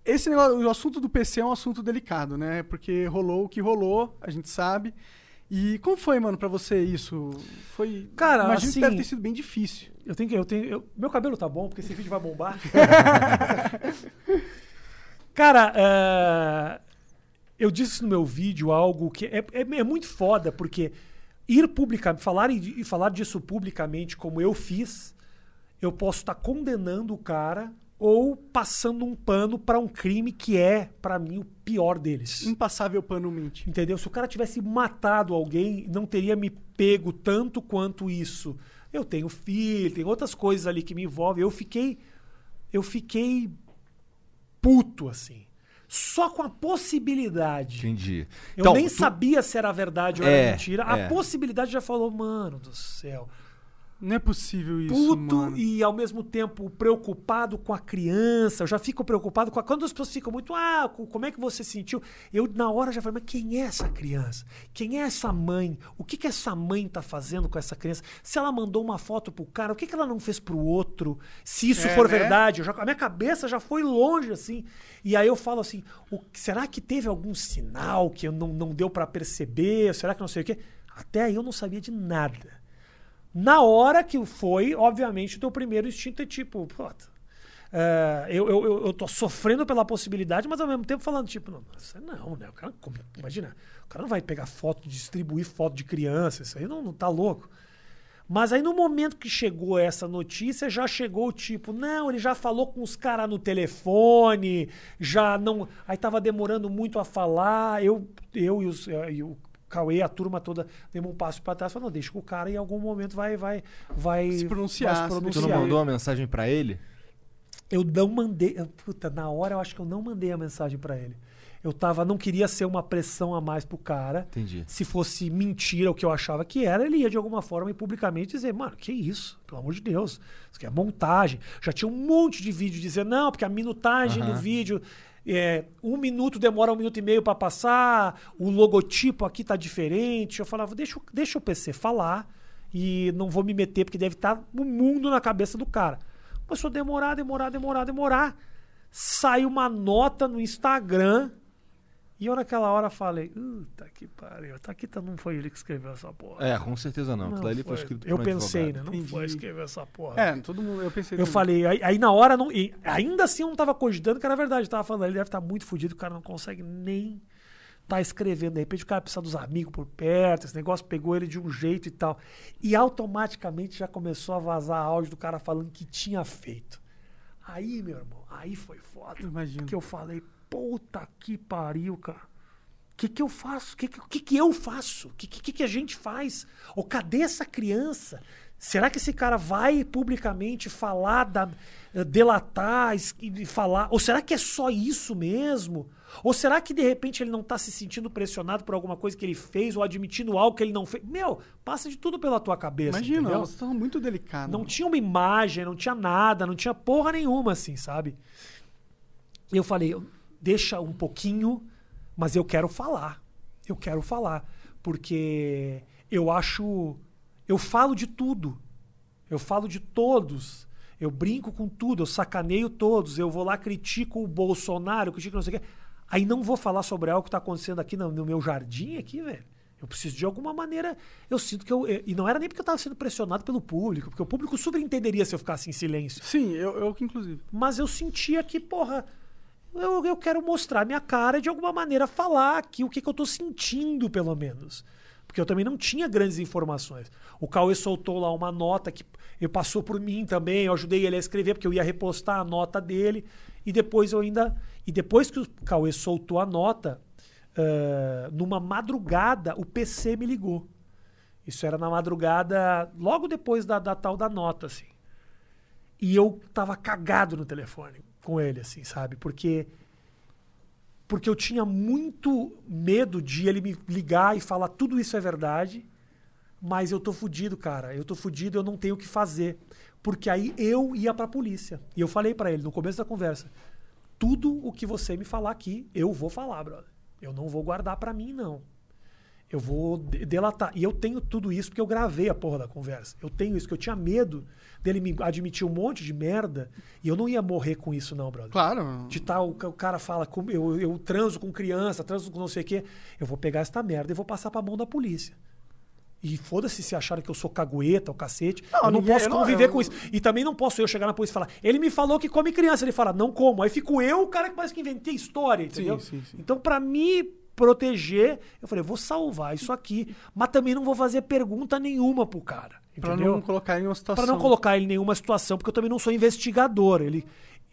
Esse negócio, o assunto do PC é um assunto delicado, né? Porque rolou o que rolou, a gente sabe. E como foi, mano, pra você isso? Foi. Cara, imagino assim- que deve ter sido bem difícil. Eu tenho que. Eu tenho, eu- meu cabelo tá bom, porque esse vídeo vai bombar. [LAUGHS] Cara, é, eu disse no meu vídeo algo que é, é- é muito foda, porque ir publicamente, falar, em- falar disso publicamente como eu fiz, eu posso estar condenando o cara ou passando um pano pra um crime que é, pra mim, o pior deles. Impassável pano mente. Entendeu? Se o cara tivesse matado alguém, não teria me pego tanto quanto isso. Eu tenho filho, tem outras coisas ali que me envolvem. Eu fiquei. Eu fiquei puto, assim. Só com a possibilidade. Entendi. Eu Então, nem tu- sabia se era verdade ou É, era mentira. A é. possibilidade já falou, mano do céu. Não é possível isso. Puto mano. e ao mesmo tempo preocupado com a criança. Eu já fico preocupado com a... Quando as pessoas ficam muito, ah, co- como é que você sentiu? Eu na hora já falei, mas quem é essa criança? Quem é essa mãe? O que, que essa mãe tá fazendo com essa criança? Se ela mandou uma foto pro cara, o que, que ela não fez pro outro? Se isso É, for né? verdade, já- a minha cabeça já foi longe assim. E aí eu falo assim, o- será que teve algum sinal que eu não, não deu pra perceber? Será que não sei o quê? Até aí eu não sabia de nada. Na hora que foi, obviamente, o teu primeiro instinto é tipo, é, eu, eu, eu, tô sofrendo pela possibilidade, mas ao mesmo tempo falando, tipo, não, não, né? O cara, como- imagina, o cara não vai pegar foto, distribuir foto de criança, isso aí não, não tá louco. Mas aí no momento que chegou essa notícia, já chegou tipo, não, ele já falou com os caras no telefone, já não. Aí tava demorando muito a falar. Eu, eu e, os, eh, e o Cauê, a turma toda, demos um passo para trás, falou, não, deixa que o cara em algum momento vai, vai, vai Se pronunciar, vai se Tu não pronunciar. mandou uma mensagem pra ele? Eu não mandei. Puta, na hora eu acho que eu não mandei a mensagem pra ele. Eu tava, não queria ser uma pressão a mais pro cara. Entendi. Se fosse mentira o que eu achava que era, ele ia de alguma forma ir publicamente dizer, mano, que isso? Pelo amor de Deus. Isso aqui é montagem. Já tinha um monte de vídeo dizendo, não, porque a minutagem do vídeo. É, um minuto demora um minuto e meio pra passar, o logotipo aqui tá diferente. Eu falava, deixa, o- deixa o PC falar e não vou me meter, porque deve estar o mundo na cabeça do cara. Começou a demorar, demorar, demorar, demorar. Sai uma nota no Instagram. E eu naquela hora falei, puta que pariu. Tá aqui tá, não foi ele que escreveu essa porra. É, com certeza não. Aquilo ali foi escrito por Eu um pensei, advogado. né? Não Entendi. foi escrever essa porra. É, todo mundo. Eu pensei. Eu também. falei, aí, aí na hora, não, e ainda assim eu não tava cogitando que era verdade. Eu tava falando, ele deve estar muito fudido, o cara não consegue nem tá escrevendo. De repente o cara precisa dos amigos por perto, esse negócio pegou ele de um jeito e tal. E automaticamente já começou a vazar áudio do cara falando que tinha feito. Aí, meu irmão, aí foi foda. Imagino. Porque eu falei, puta que pariu, cara. O que, que eu faço? O que, que, que, eu faço? O que, que, que a gente faz? Ou cadê essa criança? Será que esse cara vai publicamente falar, da, eh, delatar e falar? Ou será que é só isso mesmo? Ou será que de repente ele não está se sentindo pressionado por alguma coisa que ele fez ou admitindo algo que ele não fez? Meu, passa de tudo pela tua cabeça. Imagina, entendeu? vocês estão muito delicados. Não tinha uma imagem, não tinha nada, não tinha porra nenhuma, assim, sabe? E eu falei, deixa um pouquinho, mas eu quero falar. Eu quero falar. Porque eu acho. Eu falo de tudo. Eu falo de todos. Eu brinco com tudo, eu sacaneio todos. Eu vou lá, critico o Bolsonaro, critico não sei o quê. Aí não vou falar sobre algo que está acontecendo aqui no, no meu jardim, aqui, velho. Eu preciso de alguma maneira. Eu sinto que eu. E não era nem porque eu estava sendo pressionado pelo público, porque o público super entenderia se eu ficasse em silêncio. Sim, eu, eu que inclusive. Mas eu sentia que, porra, eu, eu quero mostrar minha cara e de alguma maneira falar aqui o que, que eu tô sentindo, pelo menos. Porque eu também não tinha grandes informações. O Cauê soltou lá uma nota que eu passou por mim também, eu ajudei ele a escrever, porque eu ia repostar a nota dele. E depois eu ainda. E depois que o Cauê soltou a nota, uh, numa madrugada, o PC me ligou. Isso era na madrugada, logo depois da, da tal da nota, assim. E eu tava cagado no telefone com ele, assim, sabe? Porque porque eu tinha muito medo de ele me ligar e falar tudo isso é verdade, mas eu tô fudido, cara. Eu tô fudido, eu não tenho o que fazer. Porque aí eu ia pra polícia. E eu falei para ele no começo da conversa: tudo o que você me falar aqui, eu vou falar, brother. Eu não vou guardar para mim, não. Eu vou delatar. E eu tenho tudo isso porque eu gravei a porra da conversa. Eu tenho isso, que eu tinha medo dele me admitir um monte de merda e eu não ia morrer com isso, não, brother. Claro. De tal, o cara fala, eu, eu transo com criança, transo com não sei o quê. Eu vou pegar essa merda e vou passar pra mão da polícia. E foda-se se acharam que eu sou cagueta, o cacete. Não, eu não ninguém, posso conviver não, eu... com isso. E também não posso eu chegar na polícia e falar, ele me falou que come criança. Ele fala, não como. Aí fico eu, o cara que parece que inventei história, entendeu? Sim, sim, sim. Então, para mim proteger, eu falei, vou salvar isso aqui, mas também não vou fazer pergunta nenhuma pro cara. Para não colocar ele em uma situação. Para não colocar ele em nenhuma situação, porque eu também não sou investigador. Ele,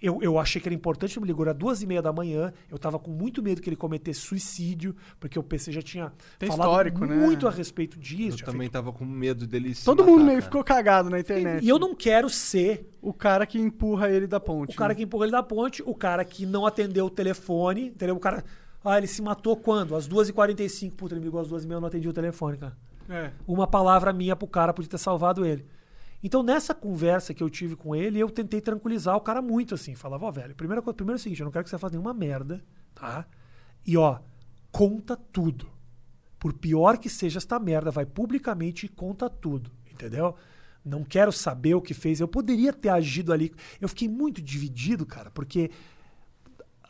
eu, eu achei que era importante, me ligou às duas e meia da manhã. Eu tava com muito medo que ele cometesse suicídio, porque o PC já tinha Tem falado histórico, né? muito a respeito disso. Eu também feito... tava com medo dele Todo matar, mundo meio cara. ficou cagado na internet. E, e, eu não quero ser o cara que empurra ele da ponte. O cara né? que empurra ele da ponte, o cara que não atendeu o telefone, entendeu? O cara ah, ele se matou quando? Às 2h45. Puta, ele me ligou às 2h30, eu não atendi o telefone, cara. É. Uma palavra minha pro cara podia ter salvado ele. Então, nessa conversa que eu tive com ele, eu tentei tranquilizar o cara muito, assim. Falava, ó, oh, velho, primeira coisa, primeiro é o seguinte, eu não quero que você faça nenhuma merda, tá? E, ó, conta tudo. Por pior que seja esta merda, vai publicamente e conta tudo, entendeu? Não quero saber o que fez. Eu poderia ter agido ali. Eu fiquei muito dividido, cara, porque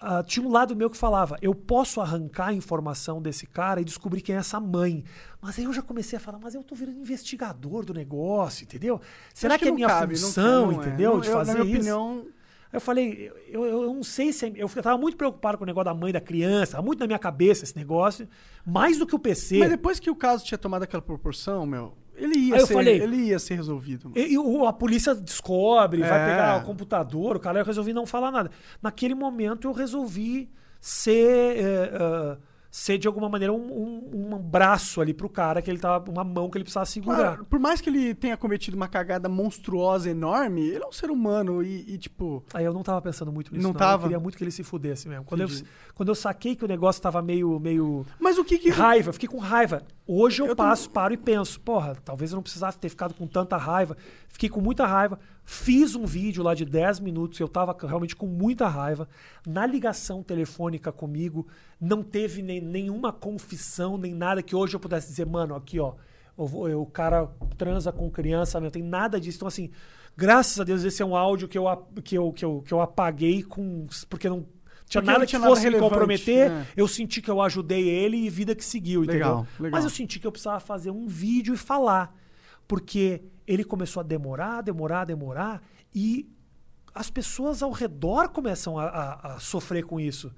Uh, tinha um lado meu que falava, eu posso arrancar a informação desse cara e descobrir quem é essa mãe. Mas aí eu já comecei a falar, mas eu tô virando investigador do negócio, entendeu? Será que, que, é minha cabe, função, não, não entendeu? É. de fazer eu, minha isso? Opinião... Eu falei, eu, eu, eu não sei se. É, eu estava muito preocupado com o negócio da mãe da criança, muito na minha cabeça esse negócio, mais do que o PC. Mas depois que o caso tinha tomado aquela proporção, meu, ele ia, ser, falei, ele ia ser resolvido. E, e, a polícia descobre, é. vai pegar o computador, o cara, eu resolvi não falar nada. Naquele momento eu resolvi ser. Uh, ser de alguma maneira um, um, um braço ali pro cara, que ele tava. uma mão que ele precisava segurar. Claro, por mais que ele tenha cometido uma cagada monstruosa, enorme, ele é um ser humano e, e tipo. Aí eu não tava pensando muito nisso. Não, não. tava? Eu queria muito que ele se fudesse mesmo. Quando, eu, quando eu saquei que o negócio tava meio. meio Mas o que que. Raiva, fiquei com raiva. Hoje eu, eu passo, tô... paro e penso, porra, talvez eu não precisasse ter ficado com tanta raiva. Fiquei com muita raiva. Fiz um vídeo lá de 10 minutos, eu estava realmente com muita raiva. Na ligação telefônica comigo, não teve nem, nenhuma confissão, nem nada que hoje eu pudesse dizer, mano, aqui ó, eu, eu, o cara transa com criança, não tem nada disso. Então, assim, graças a Deus, esse é um áudio que eu, que eu, que eu, que eu apaguei com. Porque não tinha porque nada que tinha fosse nada me comprometer. É. Eu senti que eu ajudei ele e vida que seguiu, legal, entendeu? Legal. Mas eu senti que eu precisava fazer um vídeo e falar. Porque ele começou a demorar, demorar, demorar, e as pessoas ao redor começam a, a, a sofrer com isso.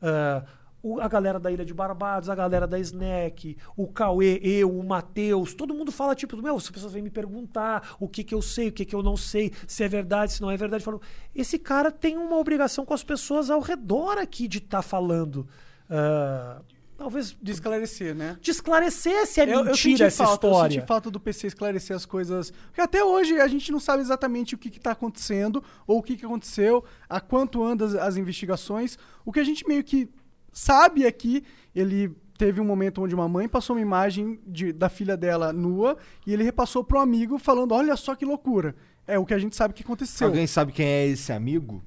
Uh, a galera da Ilha de Barbados, a galera da Snack, o Cauê, eu, o Matheus, todo mundo fala tipo, meu, as pessoas vêm me perguntar o que que eu sei, o que que eu não sei, se é verdade, se não é verdade. Falo, esse cara tem uma obrigação com as pessoas ao redor aqui de estar tá falando. Uh, Talvez de esclarecer, né? De esclarecer se é eu, mentira eu essa falta, história. Eu senti falta do PC esclarecer as coisas. Porque até hoje a gente não sabe exatamente o que está acontecendo ou o que, que aconteceu, a quanto andam as, as investigações. O que a gente meio que sabe é que ele teve um momento onde uma mãe passou uma imagem de, da filha dela nua e ele repassou para um amigo falando: Olha só que loucura. É o que a gente sabe que aconteceu. Alguém sabe quem é esse amigo?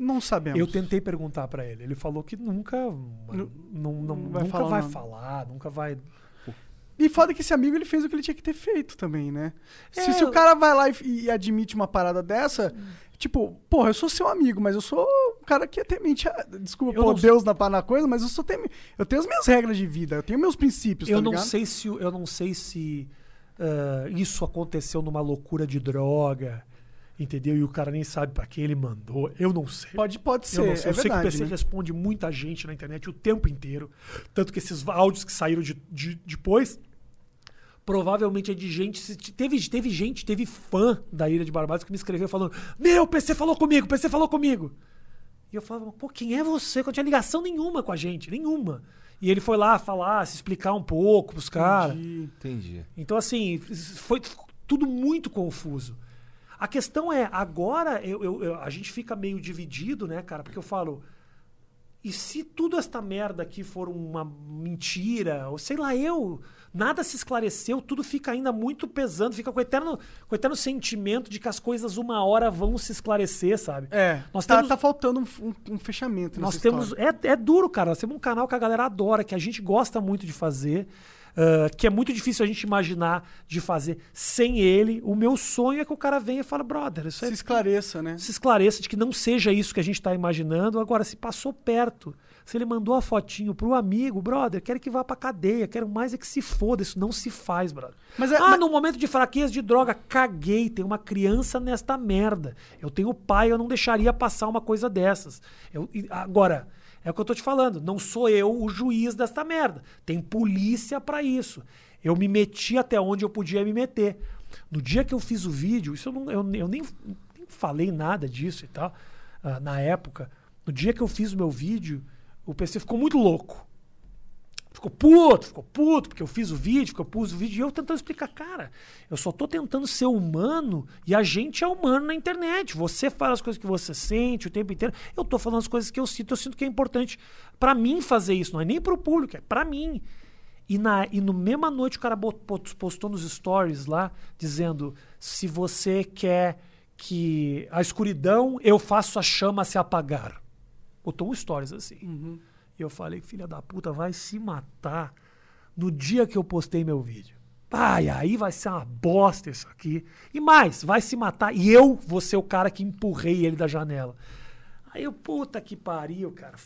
Não sabemos. Eu tentei perguntar para ele. Ele falou que nunca, não, não, não vai nunca falar vai falar, nunca vai. E foda que esse amigo ele fez o que ele tinha que ter feito também, né? Se, É, se o eu- cara vai lá e, e admite uma parada dessa, tipo, porra, eu sou seu amigo, mas eu sou um cara que é temente. a- Desculpa Eu não- Deus na, na coisa, mas eu sou teme, Eu tenho as minhas regras de vida, eu tenho meus princípios, Eu tá não ligado? sei se o- eu não sei se ah, isso aconteceu numa loucura de droga, entendeu? E o cara nem sabe pra quem ele mandou. Eu não sei. Pode, pode ser, Eu não sei. é eu sei que o verdade, PC né? responde muita gente na internet o tempo inteiro. Tanto que esses áudios que saíram de, de- depois, provavelmente é de gente. se- Teve, teve gente, teve fã da Ilha de Barbados que me escreveu falando: Meu, o PC falou comigo, o PC falou comigo. E eu falava, pô, quem é você? Que não tinha ligação nenhuma com a gente, nenhuma. E ele foi lá falar, se explicar um pouco pros caras. Entendi. Então, assim, foi tudo muito confuso. A questão é, agora eu, eu- eu- a gente fica meio dividido, né, cara? Porque eu falo, e se tudo esta merda aqui for uma mentira, ou sei lá, eu, nada se esclareceu, tudo fica ainda muito pesando, fica com o eterno, com o eterno sentimento de que as coisas uma hora vão se esclarecer, sabe? É, Nós tá, temos- tá faltando um, um- fechamento Nós temos. É, é duro, cara. Nós temos um canal que a galera adora, que a gente gosta muito de fazer. Ah, que é muito difícil a gente imaginar de fazer sem ele. O meu sonho é que o cara venha e fale, brother, isso Se é esclareça, né? se esclareça de que não seja isso que a gente está imaginando. Agora, se passou perto, se ele mandou a fotinho pro amigo, brother, quero que vá pra cadeia, quero mais é que se foda. Isso não se faz, brother. Mas é- ah, mas- no momento de fraqueza de droga, caguei, tem uma criança nesta merda. Eu tenho pai, eu não deixaria passar uma coisa dessas. Eu, agora, é o que eu tô te falando, não sou eu o juiz desta merda. Tem polícia pra isso. Eu me meti até onde eu podia me meter. No dia que eu fiz o vídeo, isso eu, não, eu, eu nem, nem falei nada disso e tal, ah, na época. No dia que eu fiz o meu vídeo, o PC ficou muito louco. Ficou puto, ficou puto, porque eu fiz o vídeo, porque eu pus o vídeo, e eu tentando explicar, cara, eu só tô tentando ser humano e a gente é humano na internet. Você fala as coisas que você sente o tempo inteiro. Eu tô falando as coisas que eu sinto, eu sinto que é importante pra mim fazer isso, não é nem pro público, é pra mim. E, na, e no mesma noite o cara postou nos stories lá, dizendo: se você quer que a escuridão, eu faço a chama se apagar. Botou um stories assim. E eu falei, filha da puta, vai se matar no dia que eu postei meu vídeo. Ai, aí vai ser uma bosta isso aqui. E mais, vai se matar. E eu vou ser o cara que empurrei ele da janela. Aí eu, puta que pariu, cara.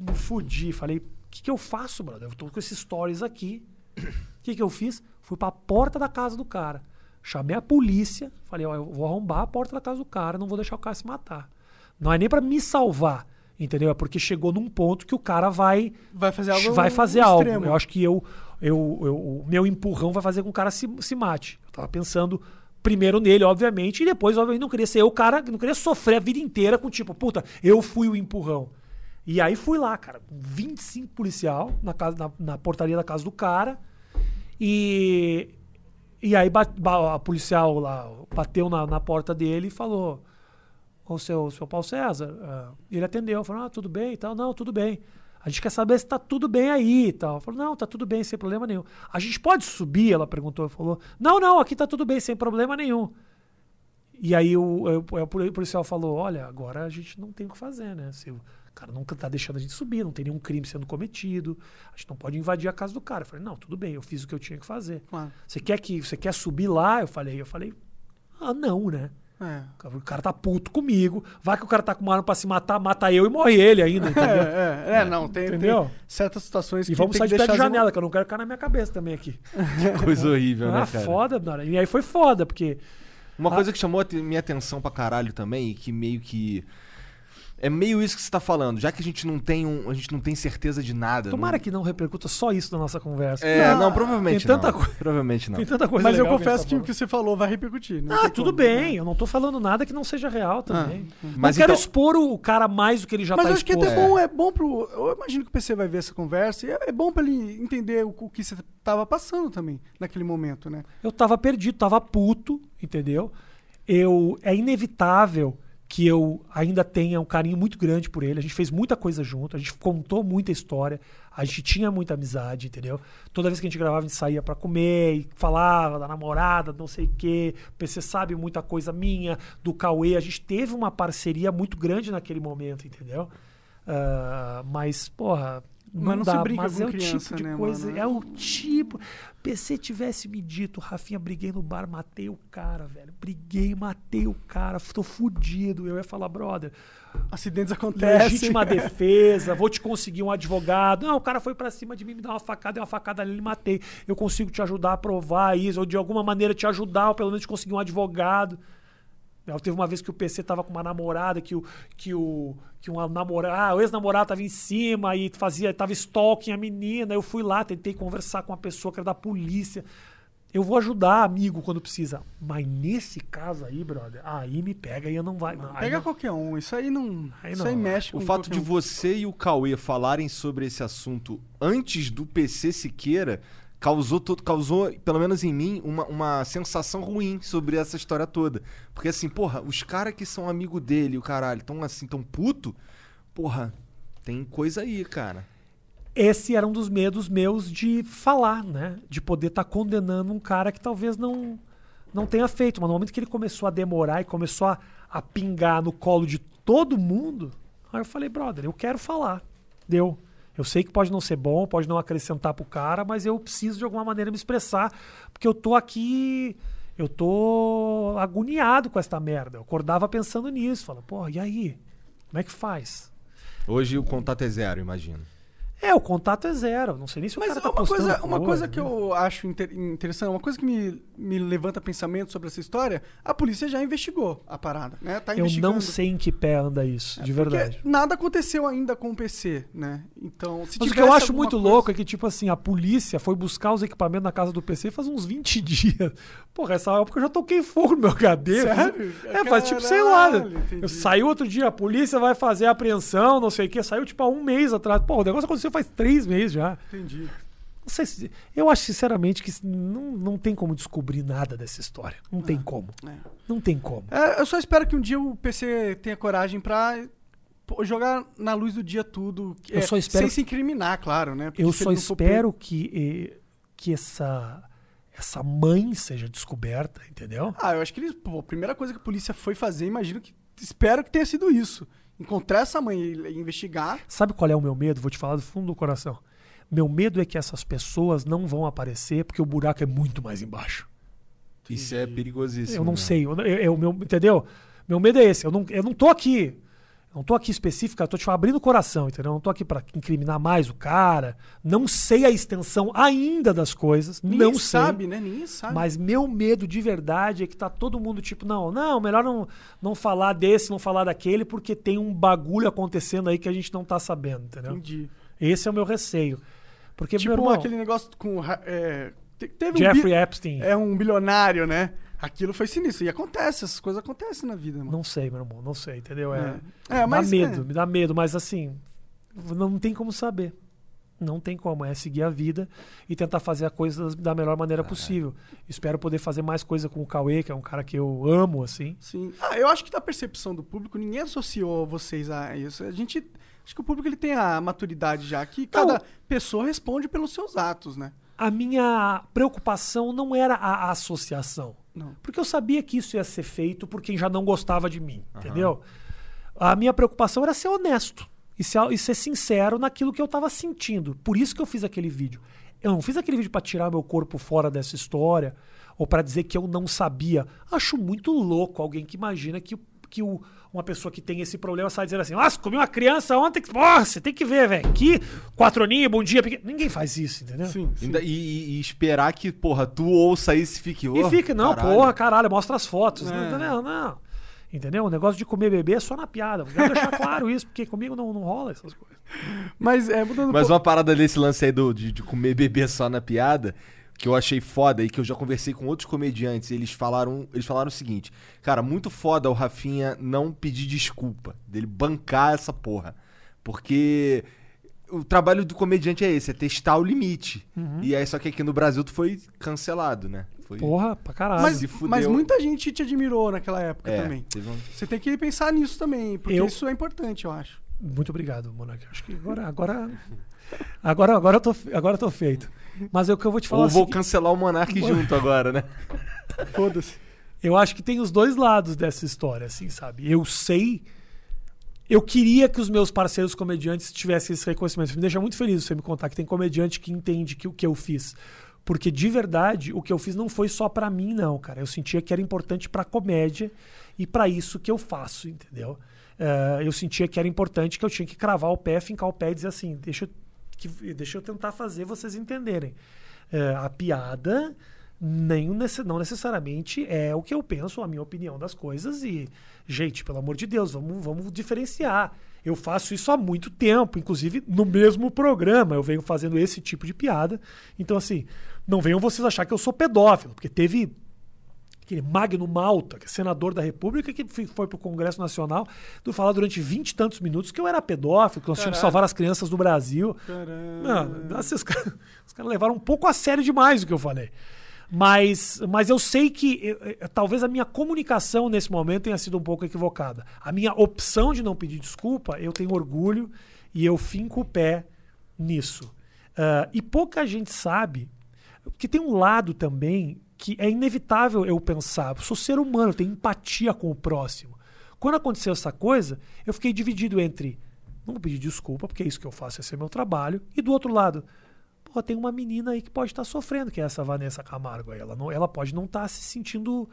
Me fudi. Falei, o que, que eu faço, brother? Eu tô com esses stories aqui. O que, que eu fiz? Fui pra porta da casa do cara. Chamei a polícia. Falei, ó, eu vou arrombar a porta da casa do cara, não vou deixar o cara se matar. Não é nem pra me salvar, entendeu? É porque chegou num ponto que o cara vai Vai fazer algo vai fazer algo. extremo. Eu acho que eu, eu, eu- o meu empurrão vai fazer com que o cara se, se mate. Eu tava pensando primeiro nele, obviamente, e depois, obviamente, não queria ser eu o cara, não queria sofrer a vida inteira com tipo, puta, eu fui o empurrão. E aí fui lá, cara, 25 policial na, casa, na, na portaria da casa do cara. E, e aí a policial lá bateu na, na porta dele e falou: Ô seu, seu Paulo César, ah, ele atendeu, falou: Ah, tudo bem e tal. Não, tudo bem. A gente quer saber se tá tudo bem aí e tal. Falou: Não, tá tudo bem, sem problema nenhum. A gente pode subir? Ela perguntou falou: Não, não, aqui tá tudo bem, sem problema nenhum. E aí o, o, o policial falou: Olha, agora a gente não tem o que fazer, né? Se o cara nunca tá deixando a gente subir, não tem nenhum crime sendo cometido, a gente não pode invadir a casa do cara. Eu falei: Não, tudo bem, eu fiz o que eu tinha que fazer. Claro. Você quer que você quer subir lá? Eu falei, eu falei: Ah, não, né? É. O cara tá puto comigo. Vai que o cara tá com uma arma pra se matar, mata eu e morre ele ainda, entendeu? É, é, é, não, tem, Entendeu? tem certas situações E que vamos tem sair que de perto de as- janela, que eu não quero cair na minha cabeça também aqui. Coisa horrível, né, Ah, cara? foda. E aí foi foda, porque. Uma Ah. coisa que chamou a minha atenção pra caralho também, e que meio que. É meio isso que você tá falando. Já que a gente não tem um, a gente não tem certeza de nada. Tomara não... que não repercuta só isso na nossa conversa. É, Não, não, provavelmente tem tanta não. coisa- Provavelmente não. Tem tanta coisa Mas eu confesso a que o que você falou vai repercutir. Não Ah, tem tudo como, bem. né? Eu não tô falando nada que não seja real também. não Mas quero então- expor o cara mais do que ele já Mas tá eu acho que exposto. até bom, é bom pro. Eu imagino que o PC vai ver essa conversa e é, é bom pra ele entender o, o que você tava passando também naquele momento, né? Eu tava perdido, tava puto, entendeu? Eu é inevitável que eu ainda tenha um carinho muito grande por ele. A gente fez muita coisa junto, a gente contou muita história, a gente tinha muita amizade, entendeu? Toda vez que a gente gravava, a gente saía pra comer e falava da namorada, não sei o quê. O PC sabe muita coisa minha, do Cauê. A gente teve uma parceria muito grande naquele momento, entendeu? Ah, mas, porra, Mas não se dá, brinca mas com é o criança, tipo de né, coisa, mano? é o tipo. PC tivesse me dito, Rafinha, briguei no bar, matei o cara, velho. Briguei, matei o cara, tô fudido. Eu ia falar, brother, Acidentes acontecem. legítima [LAUGHS] defesa, vou te conseguir um advogado. Não, o cara foi pra cima de mim, me dá uma facada, deu uma facada ali, ele matei. Eu consigo te ajudar a provar isso, ou de alguma maneira te ajudar, ou pelo menos conseguir um advogado. Teve uma vez que o PC tava com uma namorada, que o que o que um namorado, o ex-namorado tava em cima e fazia, tava stalking a menina. Eu fui lá, tentei conversar com a pessoa que era da polícia. Eu vou ajudar amigo quando precisa. Mas nesse caso aí, brother, aí me pega e eu não vai. Não, Pega não- qualquer um. Isso aí não. Aí isso não. aí mexe com O fato de um. você e o Cauê falarem sobre esse assunto antes do PC Siqueira causou, todo, causou pelo menos em mim, uma, uma sensação ruim sobre essa história toda. Porque assim, porra, os caras que são amigo dele, o caralho, tão assim, tão puto, porra, tem coisa aí, cara. esse era um dos medos meus de falar, né? De poder estar condenando um cara que talvez não não tenha feito. Mas no momento que ele começou a demorar e começou a, a pingar no colo de todo mundo, aí eu falei, brother, eu quero falar. Deu. Eu sei que pode não ser bom, pode não acrescentar pro cara, mas eu preciso de alguma maneira me expressar, porque eu tô aqui, eu tô agoniado com esta merda. Eu acordava pensando nisso, falando, porra, e aí? Como é que faz? Hoje o contato é zero, imagino. É, o contato é zero. Não sei nem se o Mas cara tá uma postando coisa, uma coisa que né? eu acho inter- interessante, uma coisa que me, me levanta pensamento sobre essa história, a polícia já investigou a parada, né? Tá Eu não sei em que pé anda isso, de Porque verdade. nada aconteceu ainda com o PC, né? Então, se Mas o que eu acho muito coisa- louco é que, tipo assim, a polícia foi buscar os equipamentos na casa do PC faz uns 20 [LAUGHS] dias. Porra, essa época eu já toquei fogo no meu HD. Sério? É, faz tipo, sei lá. Caralho, entendi. Eu saiu outro dia, a polícia vai fazer a apreensão, não sei o que. Saiu tipo há um mês atrás. Pô, o negócio aconteceu faz três meses já. Entendi. Sei se, eu acho sinceramente que não, não tem como descobrir nada dessa história. Não tem como. É. Não tem como. É, eu só espero que um dia o PC tenha coragem pra pô, jogar na luz do dia tudo. Eu é, só espero Sem que- se incriminar, claro, né? Porque Eu só não for espero que, eh, que essa, essa mãe seja descoberta, entendeu? Ah, eu acho que eles. Pô, a primeira coisa que a polícia foi fazer, imagino que. Espero que tenha sido isso. Encontrar essa mãe e investigar. Sabe qual é o meu medo? Vou te falar do fundo do coração. Meu medo é que essas pessoas não vão aparecer porque o buraco é muito mais embaixo. Isso é perigosíssimo. Eu não né? sei. Eu, eu- eu- meu, entendeu? Meu medo é esse. Eu não, eu não tô aqui. Não tô aqui específica, tô te abrindo o coração, entendeu? Eu não tô aqui pra incriminar mais o cara. Não sei a extensão ainda das coisas. Ninguém não sei. sabe, né? Ninguém sabe. Mas meu medo de verdade é que tá todo mundo tipo, não, não, melhor não, não falar desse, não falar daquele, porque tem um bagulho acontecendo aí que a gente não tá sabendo, entendeu? Entendi. Esse é o meu receio. Porque, Tipo meu irmão, aquele negócio com. É, te- teve um Jeffrey bi- Epstein, É um bilionário, né? Aquilo foi sinistro. E acontece, essas coisas acontecem na vida, mano. não sei, meu irmão, não sei, entendeu? É, É, É, mas. dá medo, é. me dá medo, mas assim, não tem como saber. Não tem como, é seguir a vida e tentar fazer a coisa da melhor maneira possível. Espero poder fazer mais coisa com o Cauê, que é um cara que eu amo, assim. Sim. Ah, eu acho que da percepção do público, ninguém associou vocês a isso. A gente. Acho que o público ele tem a maturidade já que cada Não. pessoa responde pelos seus atos, né? A minha preocupação não era a associação. Não. Porque eu sabia que isso ia ser feito por quem já não gostava de mim, entendeu? A minha preocupação era ser honesto e ser, e ser sincero naquilo que eu estava sentindo. Por isso que eu fiz aquele vídeo. Eu não fiz aquele vídeo para tirar meu corpo fora dessa história ou para dizer que eu não sabia. Acho muito louco alguém que imagina que, que o- uma pessoa que tem esse problema sai dizendo assim: Nossa, comi uma criança ontem. que- Nossa, você tem que ver, velho. Que quatro aninhos, bom dia. pequeno." Ninguém faz isso, entendeu? Sim, sim. E, e- e esperar que, porra, tu ouça isso e fique. E "Oh, fica, não, caralho." porra, caralho, mostra as fotos. É. Não, não, não. Entendeu? O negócio de comer bebê é só na piada. Quero deixar [LAUGHS] claro isso, porque comigo não, não rola essas coisas. Mas é, mudando um Mas pouco- uma parada desse lance aí do, de, de comer bebê só na piada, que eu achei foda e que eu já conversei com outros comediantes, eles falaram, eles falaram o seguinte: Cara, muito foda o Rafinha não pedir desculpa, dele bancar essa porra. Porque o trabalho do comediante é esse, é testar o limite. E aí, só que aqui no Brasil tu foi cancelado, né? Foi, Porra, pra caralho. mas, mas muita gente te admirou naquela época é, também. teve um- Você tem que pensar nisso também, porque Eu- isso é importante, eu acho. Muito obrigado, Monark. Acho que agora. Agora, agora, agora, eu, tô, agora eu tô feito. Mas é o que eu vou te falar. Ou vou seguinte, cancelar o Monark junto agora, né? [LAUGHS] Foda-se. Eu acho que tem os dois lados dessa história, assim, sabe? Eu sei. eu queria que os meus parceiros comediantes tivessem esse reconhecimento. Me deixa muito feliz você me contar que tem comediante que entende que o que eu fiz. Porque de verdade, o que eu fiz não foi só para mim, não, cara. Eu sentia que era importante pra comédia e para isso que eu faço, entendeu? Uh, eu sentia que era importante que eu tinha que cravar o pé, fincar o pé e dizer assim: deixa eu, que, deixa eu tentar fazer vocês entenderem. Uh, a piada nem não necessariamente é o que eu penso, a minha opinião das coisas. E, gente, pelo amor de Deus, vamos, vamos diferenciar. Eu faço isso há muito tempo, inclusive no mesmo programa eu venho fazendo esse tipo de piada. Então, assim, não venham vocês achar que eu sou pedófilo, porque teve aquele Magno Malta, que é senador da República, que foi para o Congresso Nacional, do falar durante vinte e tantos minutos que eu era pedófilo, que nós tínhamos que salvar as crianças do Brasil. Não, assim, os caras cara levaram um pouco a sério demais o que eu falei. Mas, mas eu sei que eu, talvez a minha comunicação nesse momento tenha sido um pouco equivocada. A minha opção de não pedir desculpa, eu tenho orgulho e eu finco o pé nisso. Uh, e pouca gente sabe que tem um lado também que é inevitável eu pensar. Eu sou ser humano, eu tenho empatia com o próximo. Quando aconteceu essa coisa, eu fiquei dividido entre não vou pedir desculpa, porque é isso que eu faço, esse é meu trabalho, e do outro lado, pô, tem uma menina aí que pode estar tá sofrendo, que é essa Vanessa Camargo. Ela, não, ela pode não estar tá se sentindo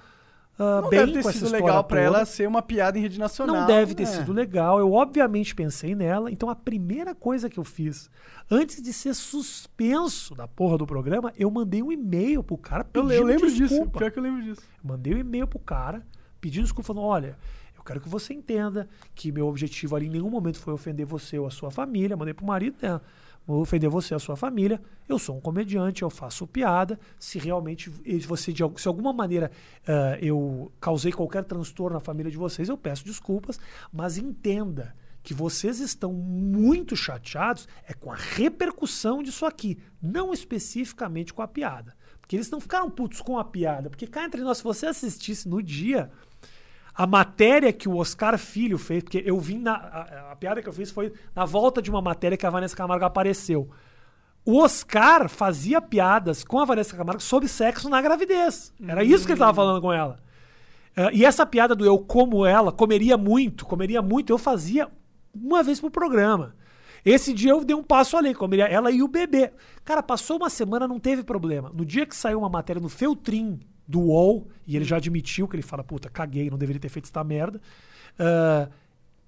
uh, não bem deve ter com essa sido legal para ela ser uma piada em rede nacional. Não deve ter é. sido legal. Eu obviamente pensei nela. Então a primeira coisa que eu fiz, antes de ser suspenso da porra do programa, eu mandei um e-mail pro cara pedindo eu, eu lembro desculpa. disso. Pior que eu lembro disso. Mandei um e-mail pro cara pedindo desculpa, falando, olha, eu quero que você entenda que meu objetivo ali em nenhum momento foi ofender você ou a sua família. Mandei pro marido dela. Né? Vou ofender você a sua família. Eu sou um comediante, eu faço piada. Se realmente você, de, se alguma maneira uh, eu causei qualquer transtorno na família de vocês, eu peço desculpas. Mas entenda que vocês estão muito chateados é com a repercussão disso aqui, não especificamente com a piada. Porque eles não ficaram putos com a piada. Porque cá entre nós, se você assistisse no dia, a matéria que o Oscar Filho fez, porque eu vim na. A, a, piada que eu fiz foi na volta de uma matéria que a Vanessa Camargo apareceu. O Oscar fazia piadas com a Vanessa Camargo sobre sexo na gravidez. Era isso que ele estava falando com ela. Uh, e essa piada do eu como ela, comeria muito, comeria muito, eu fazia uma vez pro programa. Esse dia eu dei um passo além, comeria ela e o bebê. Cara, passou uma semana, não teve problema. No dia que saiu uma matéria no Feltrin do UOL, e ele já admitiu que ele fala, puta, caguei, não deveria ter feito essa merda, uh,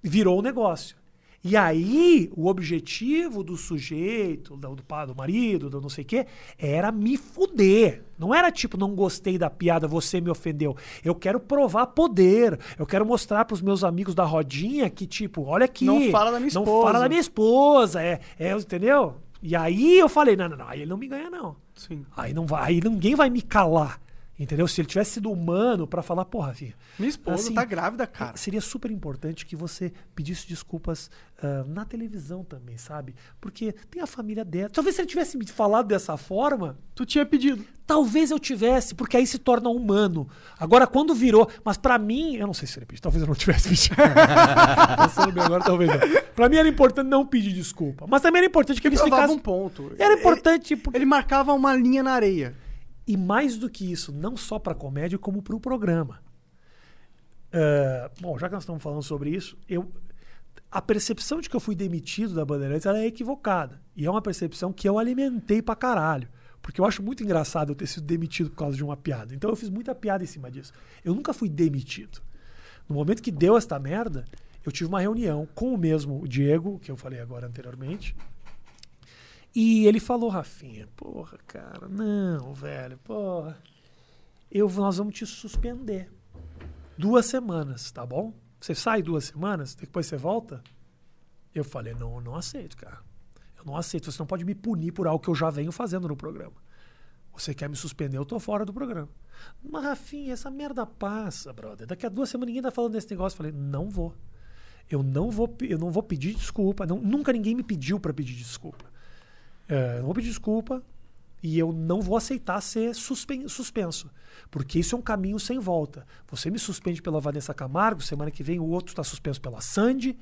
virou um negócio. E aí, o objetivo do sujeito, do, do, do marido, do não sei o quê, era me fuder. Não era tipo, não gostei da piada, você me ofendeu. Eu quero provar poder. Eu quero mostrar pros meus amigos da rodinha que, tipo, olha aqui. Não fala da minha esposa. Não fala da minha esposa. É, é entendeu? E aí eu falei, não, não, não, aí ele não me ganha, não. Sim. Aí não vai, aí ninguém vai me calar. Entendeu? Se ele tivesse sido humano para falar, porra, filho. Minha esposa assim, tá grávida, cara. Seria super importante que você pedisse desculpas uh, na televisão também, sabe? Porque tem a família dela. Talvez se ele tivesse me falado dessa forma. Tu tinha pedido. Talvez eu tivesse, porque aí se torna humano. Agora, quando virou. Mas para mim, eu não sei se ele pediu. Talvez eu não tivesse pedido. [LAUGHS] Pensando bem agora, talvez não. Pra mim era importante não pedir desculpa. Mas também era importante que ele explicasse. um ponto. Era importante. Ele, porque... ele marcava uma linha na areia. E mais do que isso, não só para comédia, como para o programa. Uh, bom, já que nós estamos falando sobre isso, eu, a percepção de que eu fui demitido da Bandeirantes é equivocada. E é uma percepção que eu alimentei pra caralho. Porque eu acho muito engraçado eu ter sido demitido por causa de uma piada. Então eu fiz muita piada em cima disso. Eu nunca fui demitido. No momento que deu esta merda, eu tive uma reunião com o mesmo Diego, que eu falei agora anteriormente, e ele falou, Rafinha, porra, cara, não, velho, porra. Eu, nós vamos te suspender. Duas semanas, tá bom? Você sai duas semanas, depois você volta? Eu falei, não, eu não aceito, cara. Eu não aceito. Você não pode me punir por algo que eu já venho fazendo no programa. Você quer me suspender, eu tô fora do programa. Mas, Rafinha, essa merda passa, brother. Daqui a duas semanas ninguém tá falando desse negócio. Eu falei, não vou. Eu não vou, eu não vou pedir desculpa. Não, nunca ninguém me pediu para pedir desculpa. É, não vou pedir desculpa e eu não vou aceitar ser suspenso, porque isso é um caminho sem volta. Você me suspende pela Vanessa Camargo, semana que vem o outro está suspenso pela Sandy,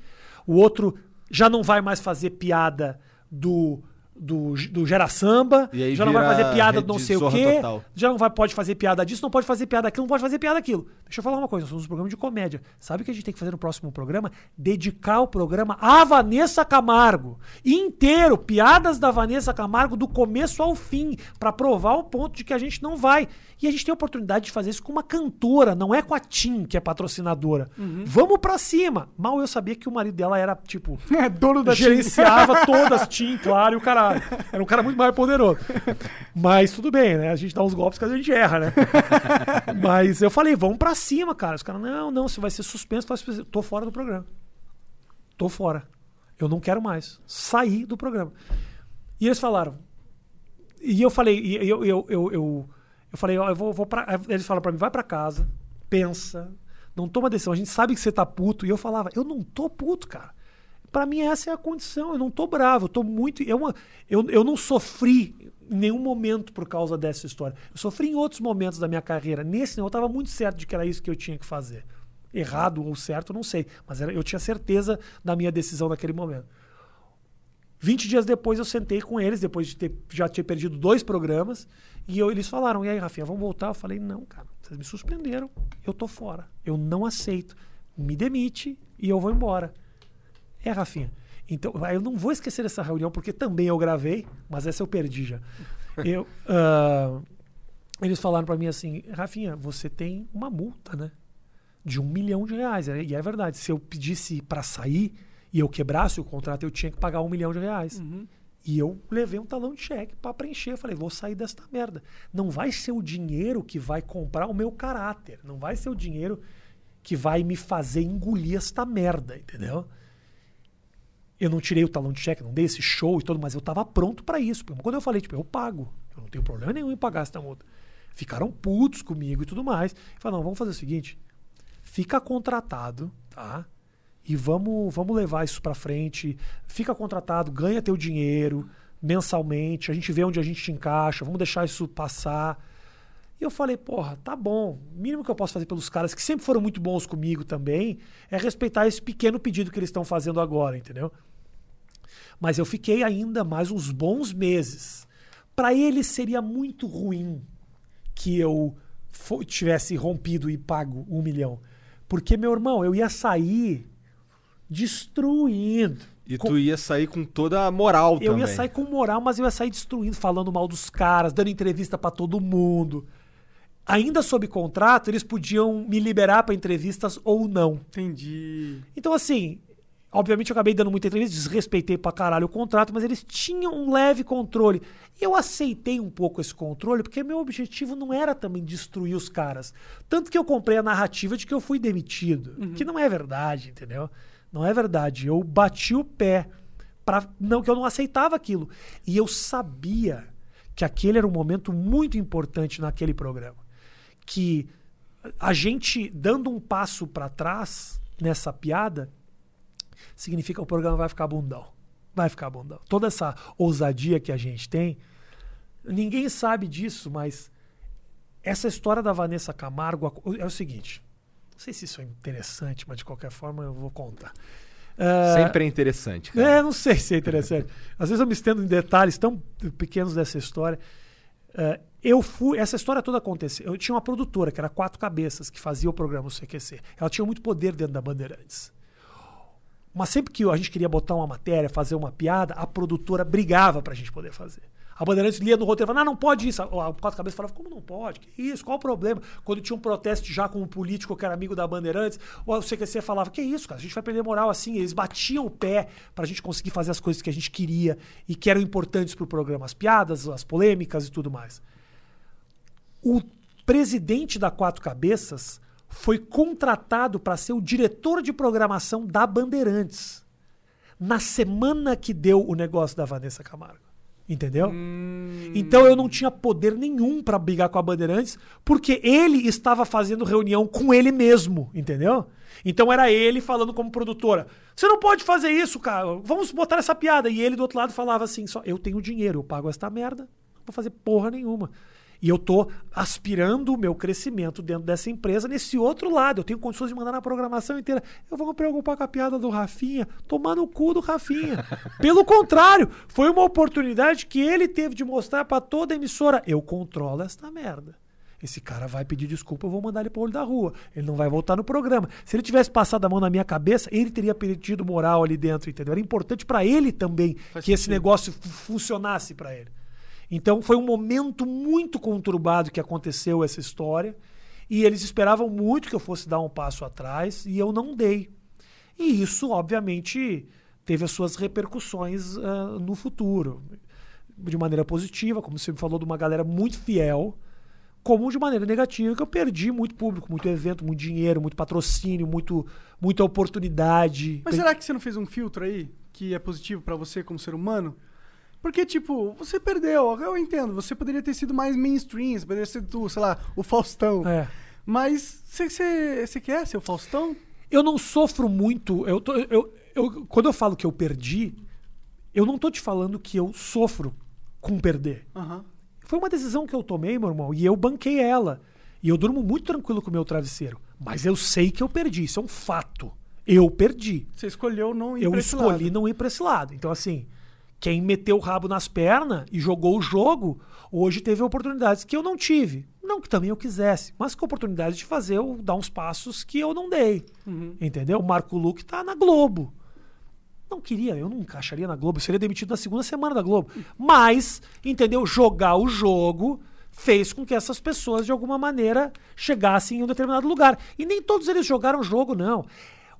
o outro já não vai mais fazer piada do do, do Gera Samba, E aí já não vai fazer piada do não sei o quê, Total. já não vai, pode fazer piada disso, não pode fazer piada daquilo, não pode fazer piada daquilo. Deixa eu falar uma coisa, nós somos um programa de comédia. Sabe o que a gente tem que fazer no próximo programa? Dedicar o programa à Vanessa Camargo. Inteiro, piadas da Vanessa Camargo do começo ao fim, pra provar o ponto de que a gente não vai. E a gente tem a oportunidade de fazer isso com uma cantora, não é com a Tim, que é patrocinadora. Vamos pra cima. Mal eu sabia que o marido dela era, tipo, [LAUGHS] É dono da gerenciava todas as TIM, claro, e o caralho. [LAUGHS] Era um cara muito mais poderoso. Mas tudo bem, né? A gente dá uns golpes que a gente erra, né? [LAUGHS] Mas eu falei, vamos pra cima, cara. Os caras, não, não, você vai ser suspenso. vai ser- Tô fora do programa. Tô fora. Eu não quero mais. Saí do programa. E eles falaram. E eu falei, e eu, eu, eu, eu, eu falei, ó, eu vou, vou pra. Eles falaram pra mim, vai pra casa, pensa, não toma decisão. A gente sabe que você tá puto. E eu falava, eu não tô puto, cara. Pra mim, essa é a condição. Eu não tô bravo, eu tô muito. Eu, eu, eu não sofri em nenhum momento por causa dessa história. Eu sofri em outros momentos da minha carreira. Nesse, eu tava muito certo de que era isso que eu tinha que fazer. Errado ou certo, não sei. Mas era, eu tinha certeza da minha decisão naquele momento. 20 dias depois eu sentei com eles, depois de ter, já ter perdido dois programas, e eu- eles falaram: e aí, Rafinha, vamos voltar? Eu falei: não, cara, vocês me suspenderam, eu tô fora. Eu não aceito. Me demite e eu vou embora. É, Rafinha. Então, aí eu não vou esquecer dessa reunião, porque também eu gravei, mas essa eu perdi já. [LAUGHS] Eu, ah, eles falaram pra mim assim: Rafinha, você tem uma multa, né? De um milhão de reais. E é verdade. Se eu pedisse pra sair e eu quebrasse o contrato, eu tinha que pagar um milhão de reais. E eu levei um talão de cheque pra preencher. Eu falei, vou sair desta merda. Não vai ser o dinheiro que vai comprar o meu caráter. Não vai ser o dinheiro que vai me fazer engolir esta merda, entendeu? Eu não tirei o talão de cheque, não dei esse show e tudo, mas eu tava pronto pra isso. Porque Quando eu falei, tipo, eu pago. Eu não tenho problema nenhum em pagar essa multa. Ficaram putos comigo e tudo mais. Falaram, não, vamos fazer o seguinte. Fica contratado, tá? E vamos, vamos levar isso pra frente. Fica contratado, ganha teu dinheiro mensalmente. A gente vê onde a gente te encaixa. Vamos deixar isso passar. E eu falei, porra, tá bom. O mínimo que eu posso fazer pelos caras que sempre foram muito bons comigo também é respeitar esse pequeno pedido que eles estão fazendo agora, entendeu? Mas eu fiquei ainda mais uns bons meses. Para eles seria muito ruim que eu tivesse rompido e pago um milhão. Porque, meu irmão, eu ia sair destruindo. E Com- tu ia sair com toda a moral eu também. ia sair com moral, mas eu ia sair destruindo, falando mal dos caras, dando entrevista pra todo mundo. Ainda sob contrato, eles podiam me liberar pra entrevistas ou não. Entendi. Então, assim, obviamente eu acabei dando muita entrevista, desrespeitei pra caralho o contrato, mas eles tinham um leve controle. E eu aceitei um pouco esse controle, porque meu objetivo não era também destruir os caras. Tanto que eu comprei a narrativa de que eu fui demitido, que não é verdade, entendeu? Não é verdade. Eu bati o pé para não que eu não aceitava aquilo. E eu sabia que aquele era um momento muito importante naquele programa. Que a gente dando um passo para trás nessa piada significa que o programa vai ficar bundão. Vai ficar bundão. Toda essa ousadia que a gente tem, ninguém sabe disso, mas essa história da Vanessa Camargo é o seguinte. Não sei se isso é interessante, mas de qualquer forma eu vou contar. Ah, Sempre é interessante, cara. é, não sei se é interessante. Às vezes eu me estendo em detalhes tão pequenos dessa história. Eh, eu fui. Essa história toda aconteceu. Eu tinha uma produtora, que era Quatro Cabeças, que fazia o programa CQC. Ela tinha muito poder dentro da Bandeirantes. Mas sempre que a gente queria botar uma matéria, fazer uma piada, a produtora brigava pra gente poder fazer. A Bandeirantes lia no roteiro e falava, não, não pode isso. A a Quatro Cabeças falava, como não pode? Que isso? Qual o problema? Quando tinha um protesto já com um político que era amigo da Bandeirantes, o CQC falava, que isso, cara? A gente vai perder moral assim. Eles batiam o pé pra gente conseguir fazer as coisas que a gente queria e que eram importantes pro programa. As piadas, as polêmicas e tudo mais. O presidente da Quatro Cabeças foi contratado para ser o diretor de programação da Bandeirantes na semana que deu o negócio da Vanessa Camargo. Entendeu? Então eu não tinha poder nenhum para brigar com a Bandeirantes, porque ele estava fazendo reunião com ele mesmo, entendeu? Então era ele falando como produtora: "Você não pode fazer isso, cara. Vamos botar essa piada". E ele do outro lado falava assim: "Só eu tenho dinheiro, eu pago esta merda, não vou fazer porra nenhuma". E eu tô aspirando o meu crescimento dentro dessa empresa nesse outro lado. Eu tenho condições de mandar na programação inteira. Eu vou me preocupar com a piada do Rafinha, tomar no cu do Rafinha. [LAUGHS] Pelo contrário, foi uma oportunidade que ele teve de mostrar para toda a emissora. Eu controlo esta merda. Esse cara vai pedir desculpa, eu vou mandar ele pro olho da rua. Ele não vai voltar no programa. Se ele tivesse passado a mão na minha cabeça, ele teria perdido moral ali dentro, entendeu? Era importante para ele também Faz que esse sentido. negócio fu- funcionasse para ele. Então foi um momento muito conturbado que aconteceu essa história. E eles esperavam muito que eu fosse dar um passo atrás e eu não dei. E isso, obviamente, teve as suas repercussões ah, no futuro. De maneira positiva, como você me falou, de uma galera muito fiel, como de maneira negativa, que eu perdi muito público, muito evento, muito dinheiro, muito patrocínio, muito, muita oportunidade. Mas será que você não fez um filtro aí que é positivo pra você como ser humano? Porque, tipo, você perdeu, eu entendo, você poderia ter sido mais mainstream, você poderia ser, sei lá, o Faustão. É. Mas você, quer ser o Faustão? Eu não sofro muito. Eu tô- eu, eu- quando eu falo que eu perdi, eu não tô te falando que eu sofro com perder. Aham. Foi uma decisão que eu tomei, meu irmão, e eu banquei ela. E eu durmo muito tranquilo com o meu travesseiro. Mas eu sei que eu perdi, isso é um fato. Eu perdi. Você escolheu não ir Eu pra esse escolhi lado. não ir pra esse lado. Então, assim, quem meteu o rabo nas pernas e jogou o jogo, hoje teve oportunidades que eu não tive. Não que também eu quisesse, mas com oportunidade de fazer, eu dar uns passos que eu não dei. Uhum. Entendeu? O Marco Luque tá na Globo. Não queria, eu não encaixaria na Globo, eu seria demitido na segunda semana da Globo. Mas, entendeu? Jogar o jogo fez com que essas pessoas, de alguma maneira, chegassem em um determinado lugar. E nem todos eles jogaram o jogo, não.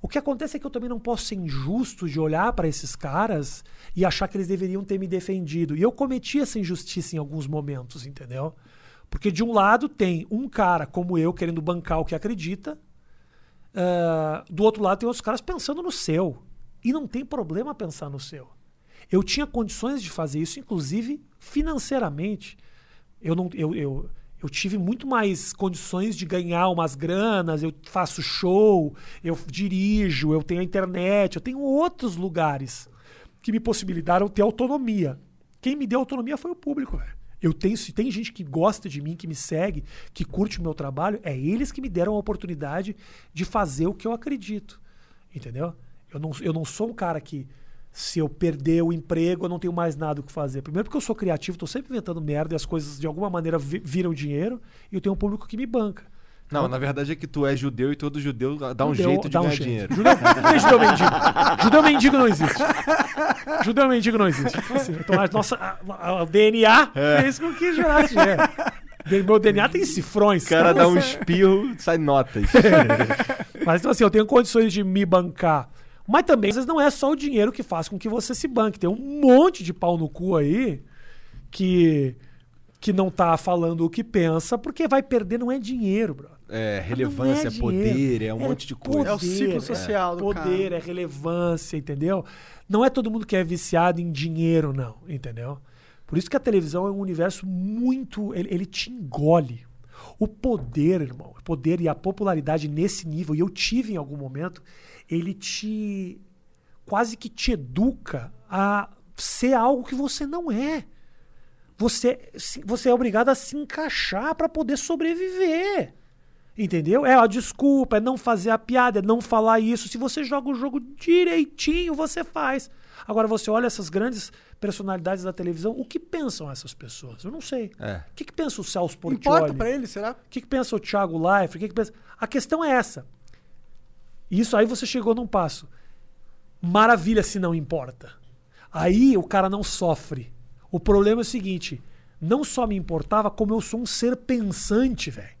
O que acontece é que eu também não posso ser injusto de olhar para esses caras e achar que eles deveriam ter me defendido. E eu cometi essa injustiça em alguns momentos, entendeu? Porque de um lado tem um cara como eu querendo bancar o que acredita, ah, do outro lado tem outros caras pensando no seu. E não tem problema pensar no seu. Eu tinha condições de fazer isso, inclusive financeiramente. Eu, não, eu, eu, eu tive muito mais condições de ganhar umas granas, eu faço show, eu dirijo, eu tenho a internet, eu tenho outros lugares que me possibilitaram ter autonomia. Quem me deu autonomia foi o público. Eu tenho, se tem gente que gosta de mim, que me segue, que curte o meu trabalho, é eles que me deram a oportunidade de fazer o que eu acredito. Entendeu? Eu não, eu não sou um cara que, se eu perder o emprego, eu não tenho mais nada o que fazer. Primeiro porque eu sou criativo, estou sempre inventando merda e as coisas de alguma maneira vi- viram dinheiro e eu tenho um público que me banca. Não, na verdade é que tu é judeu e todo judeu dá um Judeu jeito de dá um ganhar jeito. dinheiro. Judeu, não é judeu mendigo. Judeu mendigo não existe. Judeu mendigo não existe. Então, assim, então a nossa, a- a- o DNA fez com que gerasse dinheiro. Meu DNA tem cifrões. O cara dá um [LAUGHS] espirro, sai notas. Mas então assim, eu tenho condições de me bancar. Mas também, às vezes, não é só o dinheiro que faz com que você se banque. Tem um monte de pau no cu aí que, que não tá falando o que pensa, porque vai perder, não é dinheiro, bro. É, Não relevância, dinheiro. poder, é um monte de coisa. É o ciclo social do Poder, cara. é relevância, entendeu? Não é todo mundo que é viciado em dinheiro, não, entendeu? Por isso que a televisão é um universo muito. Ele, ele te engole. O poder, irmão, o poder e a popularidade nesse nível, e eu tive em algum momento, ele te. quase que te educa a ser algo que você não é. Você, você é obrigado a se encaixar para poder sobreviver. Entendeu? É a desculpa, é não fazer a piada, é não falar isso. Se você joga o jogo direitinho, você faz. Agora você olha essas grandes personalidades da televisão, o que pensam essas pessoas? Eu não sei. É. O que, que pensa o Celso Portioli? Importa pra ele, será? O que, que pensa o Thiago Leifert? O que, que pensa... A questão é essa. Isso aí você chegou num passo. Maravilha se não importa. Aí o cara não sofre. O problema é o seguinte: não só me importava, como eu sou um ser pensante, velho.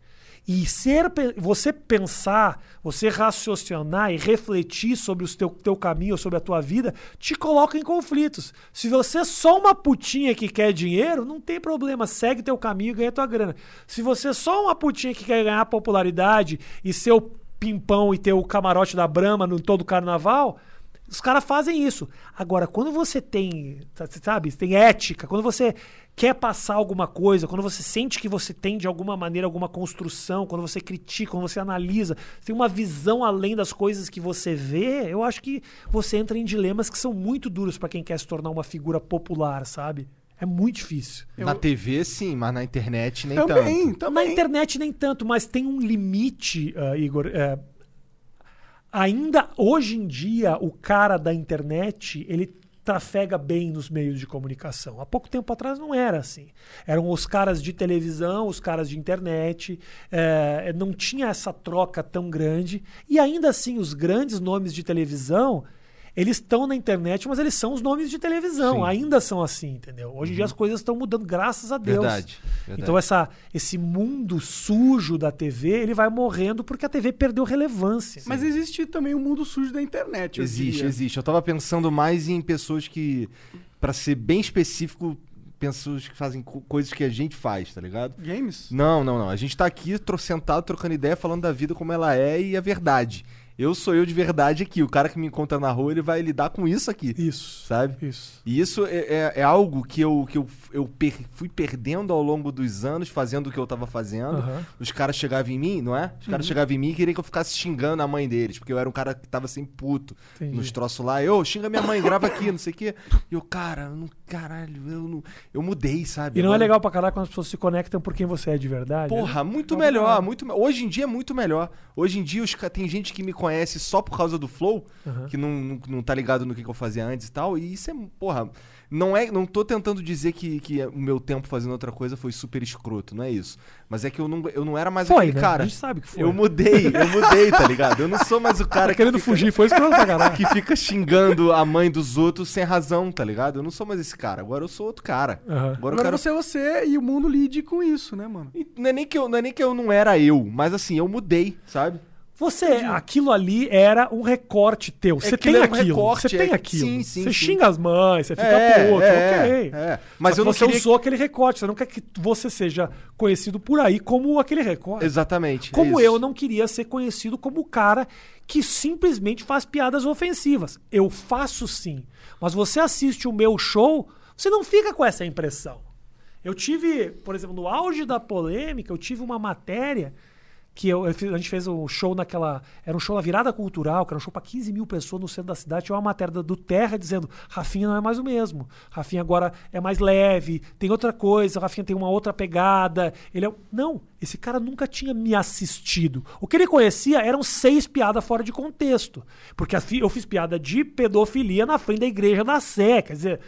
E ser, você pensar, você raciocinar e refletir sobre o teu, teu caminho, sobre a tua vida, te coloca em conflitos. Se você é só uma putinha que quer dinheiro, não tem problema, segue teu caminho e ganha tua grana. Se você é só uma putinha que quer ganhar popularidade e ser o pimpão e ter o camarote da Brahma no todo carnaval, os caras fazem isso. Agora, quando você tem, sa- sabe, tem ética, quando você quer passar alguma coisa, quando você sente que você tem de alguma maneira alguma construção, quando você critica, quando você analisa, tem uma visão além das coisas que você vê, eu acho que você entra em dilemas que são muito duros pra quem quer se tornar uma figura popular, sabe? É muito difícil. Na TV, sim, mas na internet nem Também, tanto. também. Na internet nem tanto, mas tem um limite, ah, Igor. é, ainda hoje em dia, o cara da internet, ele trafega bem nos meios de comunicação. Há pouco tempo atrás não era assim. Eram os caras de televisão, os caras de internet, é, não tinha essa troca tão grande. E ainda assim, os grandes nomes de televisão, eles estão na internet, mas eles são os nomes de televisão. Sim. Ainda são assim, entendeu? Hoje em dia as coisas estão mudando, graças a Deus. Verdade, verdade. Então essa, esse mundo sujo da TV, ele vai morrendo porque a TV perdeu relevância. Mas existe também o mundo sujo da internet. Existe, existe. Eu tava pensando mais em pessoas que, Pra ser bem específico, pessoas que fazem co- coisas que a gente faz, tá ligado? Games? Não, não, não. A gente tá aqui tro- sentado trocando ideia, falando da vida como ela é e a verdade. Eu sou eu de verdade aqui. O cara que me encontra na rua, ele vai lidar com isso aqui. Isso. Sabe? Isso. E isso é, é- é algo que eu, que eu, eu per- fui perdendo ao longo dos anos, fazendo o que eu tava fazendo. Aham. Os caras chegavam em mim, não é? Os caras chegavam em mim e queriam que eu ficasse xingando a mãe deles, porque eu era um cara que tava sempre puto Entendi. nos troços lá. Eu, xinga minha mãe, grava aqui, não sei o quê. E eu, cara, eu não, caralho, eu não. Eu mudei, sabe? E não é Agora- legal pra caralho quando as pessoas se conectam por quem você é de verdade. Porra, muito Não, melhor, não. muito Hoje em dia é muito melhor. Hoje em dia os tem gente que me conhece só por causa do Flow, Aham. que não, não, não tá ligado no que, que eu fazia antes e tal. E isso é, porra, não é, não tô tentando dizer que, que o meu tempo fazendo outra coisa foi super escroto, não é isso. Mas é que eu não, eu não era mais Foi, aquele né? cara. A gente sabe que foi. Eu mudei, eu mudei, tá ligado? Eu não sou mais o cara Tá querendo que fica, fugir, foi escroto pra caralho. que fica xingando a mãe dos outros sem razão, tá ligado? Eu não sou mais esse cara. Agora eu sou outro cara. Aham. Agora, eu Agora quero você é você e o mundo lide com isso, né, mano? e Não é, nem que eu, não é nem que eu não era eu, mas assim, eu mudei, sabe? Você, aquilo ali era um recorte teu. Você aquilo tem um aquilo. recorte, você tem é- aquilo. sim, sim, você sim. xinga as mães, você fica É, puto, é, ok. é. Mas Só eu não você queria- usou aquele recorte. Você não quer que você seja conhecido por aí como aquele recorte. Exatamente. é Como eu não queria ser conhecido como o cara que simplesmente faz piadas ofensivas. Eu faço sim. Mas você assiste o meu show, você não fica com essa impressão. Eu tive, por exemplo, no auge da polêmica, eu tive uma matéria que eu, eu a gente fez um show naquela. Era um show na virada cultural, que era um show para 15 mil pessoas no centro da cidade. Tinha uma matéria do- Terra dizendo: Rafinha não é mais o mesmo. Rafinha agora é mais leve, tem outra coisa, Rafinha tem uma outra pegada. Ele é. Não, esse cara nunca tinha me assistido. O que ele conhecia eram seis piadas fora de contexto. Porque eu fiz piada de pedofilia na frente da igreja da Sé. Quer dizer.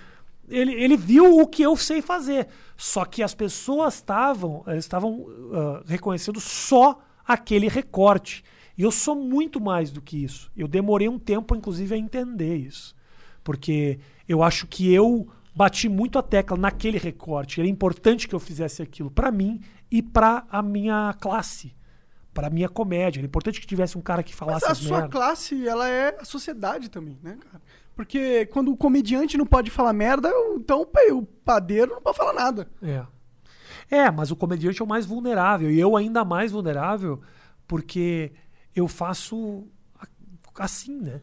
Ele, ele viu o que eu sei fazer. Só que as pessoas estavam estavam ah, reconhecendo só aquele recorte. E eu sou muito mais do que isso. Eu demorei um tempo, inclusive, a entender isso. Porque eu acho que eu bati muito a tecla naquele recorte. Era importante que eu fizesse aquilo para mim e para a minha classe, para a minha comédia. Era importante que tivesse um cara que Mas falasse a as sua merda. classe, ela é a sociedade também, né, cara? Porque quando o comediante não pode falar merda, então o padeiro não pode falar nada. É. É, mas o comediante é o mais vulnerável. E eu ainda mais vulnerável porque eu faço assim, né?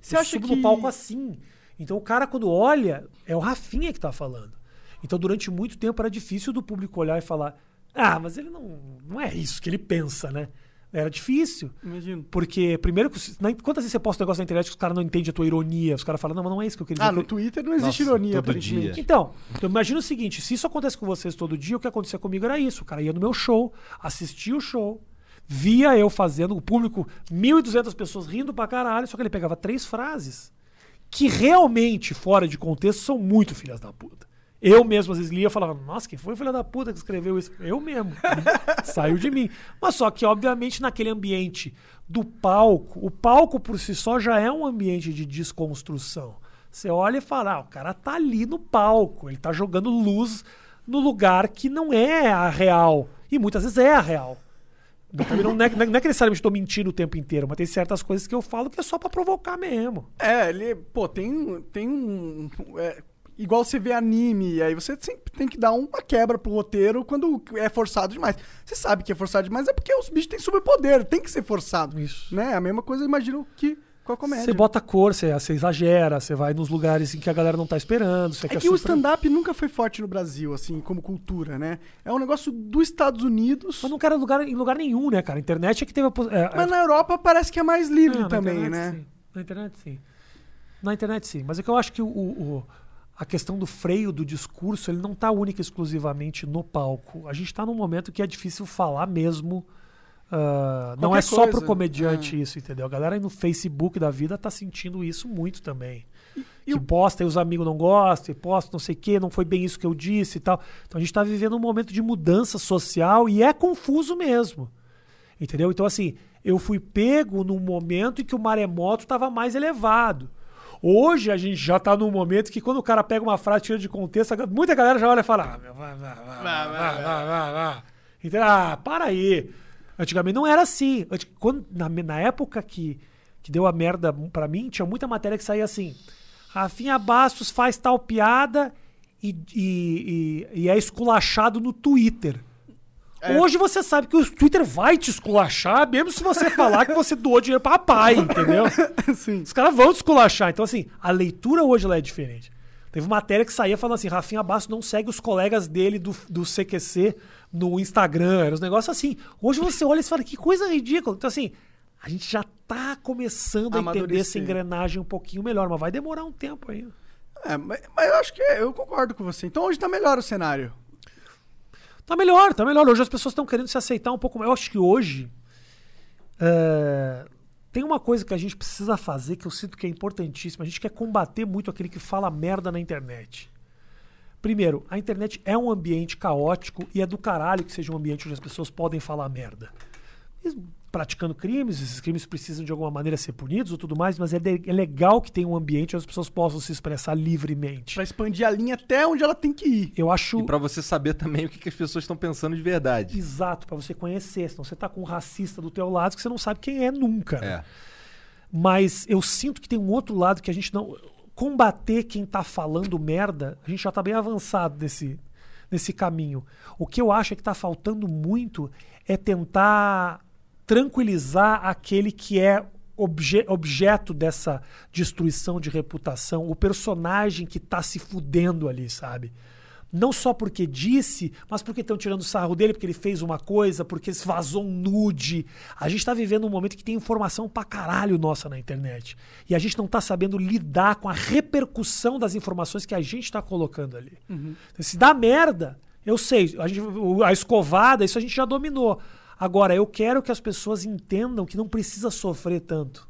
Você eu acha subo que- no palco assim. Então o cara, quando olha, é o Rafinha que tá falando. Então durante muito tempo era difícil do público olhar e falar: Ah, mas ele não, não é isso que ele pensa, né? Era difícil. Imagino. Porque, primeiro, quantas vezes você posta um negócio na internet que os caras não entendem a tua ironia? Os caras falam, não, mas não é isso que eu queria dizer. Ah, no Twitter não existe Nossa, ironia, todo dia. Então, então imagina o seguinte: se isso acontece com vocês todo dia, o que acontecia comigo era isso. O cara ia no meu show, assistia o show, via eu fazendo, o público, 1.200 pessoas rindo pra caralho, só que ele pegava três frases que realmente, fora de contexto, são muito filhas da puta. Eu mesmo às vezes lia e falava, nossa, quem foi o filho da puta que escreveu isso? Eu mesmo. [LAUGHS] Saiu de mim. Mas só que, obviamente, naquele ambiente do palco, o palco por si só já é um ambiente de desconstrução. Você olha e fala, ah, o cara tá ali no palco, ele tá jogando luz no lugar que não é a real. E muitas vezes é a real. Eu também não, não, é, não é que necessariamente estou mentindo o tempo inteiro, mas tem certas coisas que eu falo que é só pra provocar mesmo. É, ele, pô, tem, tem um. é, igual você vê anime, aí você sempre tem que dar uma quebra pro roteiro quando é forçado demais. Você sabe que é forçado demais, é porque os bichos têm superpoder, tem que ser forçado. Isso. Né? A mesma coisa, imagino que com a comédia. Você bota cor, você, você exagera, você vai nos lugares em que a galera não tá esperando. É quer que o surpre- stand-up nunca foi forte no Brasil, assim, como cultura, né? É um negócio dos Estados Unidos. Mas não quero lugar, em lugar nenhum, né, cara? A internet é que teve a. É, Mas na Europa parece que é mais livre na também, internet, né? sim. Na internet, sim. Na internet, sim. Mas é que eu acho que o, o- o- a questão do freio do discurso, ele não está única e exclusivamente no palco. A gente está num momento que é difícil falar mesmo. ah, não é só pro coisa. comediante Ah. isso, entendeu? A galera aí no Facebook da vida tá sentindo isso muito também. e que o- posta e os amigos não gostam, e posta não sei o que, não foi bem isso que eu disse e tal. Então a gente tá vivendo um momento de mudança social e é confuso mesmo. Entendeu? Então, assim, eu fui pego num momento em que o maremoto estava mais elevado. Hoje a gente já tá num momento que quando o cara pega uma frase tira de contexto, muita galera já olha e fala: ah, meu. Então, ah, para aí. Antigamente não era assim. Quando, na, na época que, que deu a merda pra mim, tinha muita matéria que saía assim: Rafinha Bastos faz tal piada e, e, e- e é esculachado no Twitter. Hoje você sabe que o Twitter vai te esculachar, mesmo se você falar que você doou dinheiro pra pai, entendeu? [LAUGHS] Sim. Os caras vão te esculachar. Então, assim, a leitura hoje ela é diferente. Teve matéria que saía falando assim: Rafinha Bastos não segue os colegas dele do, do CQC no Instagram. Era uns negócios assim. Hoje você olha e fala: que coisa ridícula. Então, assim, a gente já tá começando a entender essa engrenagem um pouquinho melhor, mas vai demorar um tempo ainda. É, mas, mas eu acho que é, eu concordo com você. Então hoje tá melhor o cenário. Tá melhor, tá melhor. Hoje as pessoas estão querendo se aceitar um pouco mais. Eu acho que hoje. é, tem uma coisa que a gente precisa fazer que eu sinto que é importantíssima. A gente quer combater muito aquele que fala merda na internet. Primeiro, a internet é um ambiente caótico e é do caralho que seja um ambiente onde as pessoas podem falar merda. Praticando crimes, esses crimes precisam de alguma maneira ser punidos ou tudo mais, mas é, de- é legal que tenha um ambiente onde as pessoas possam se expressar livremente. Pra expandir a linha até onde ela tem que ir. Eu acho. E pra você saber também o que, que as pessoas estão pensando de verdade. Exato, pra você conhecer. Senão você tá com um racista do teu lado que você não sabe quem é nunca. né? É. Mas eu sinto que tem um outro lado que a gente não. Combater quem tá falando merda, a gente já tá bem avançado nesse, nesse caminho. O que eu acho é que tá faltando muito é tentar tranquilizar aquele que é obje- objeto dessa destruição de reputação, o personagem que tá se fudendo ali, sabe? Não só porque disse, mas porque estão tirando sarro dele, porque ele fez uma coisa, porque vazou um nude. A gente tá vivendo um momento que tem informação pra caralho nossa na internet. E a gente não tá sabendo lidar com a repercussão das informações que a gente tá colocando ali. Então, se dá merda, eu sei, a, gente- a escovada, isso a gente já dominou. Agora, eu quero que as pessoas entendam que não precisa sofrer tanto.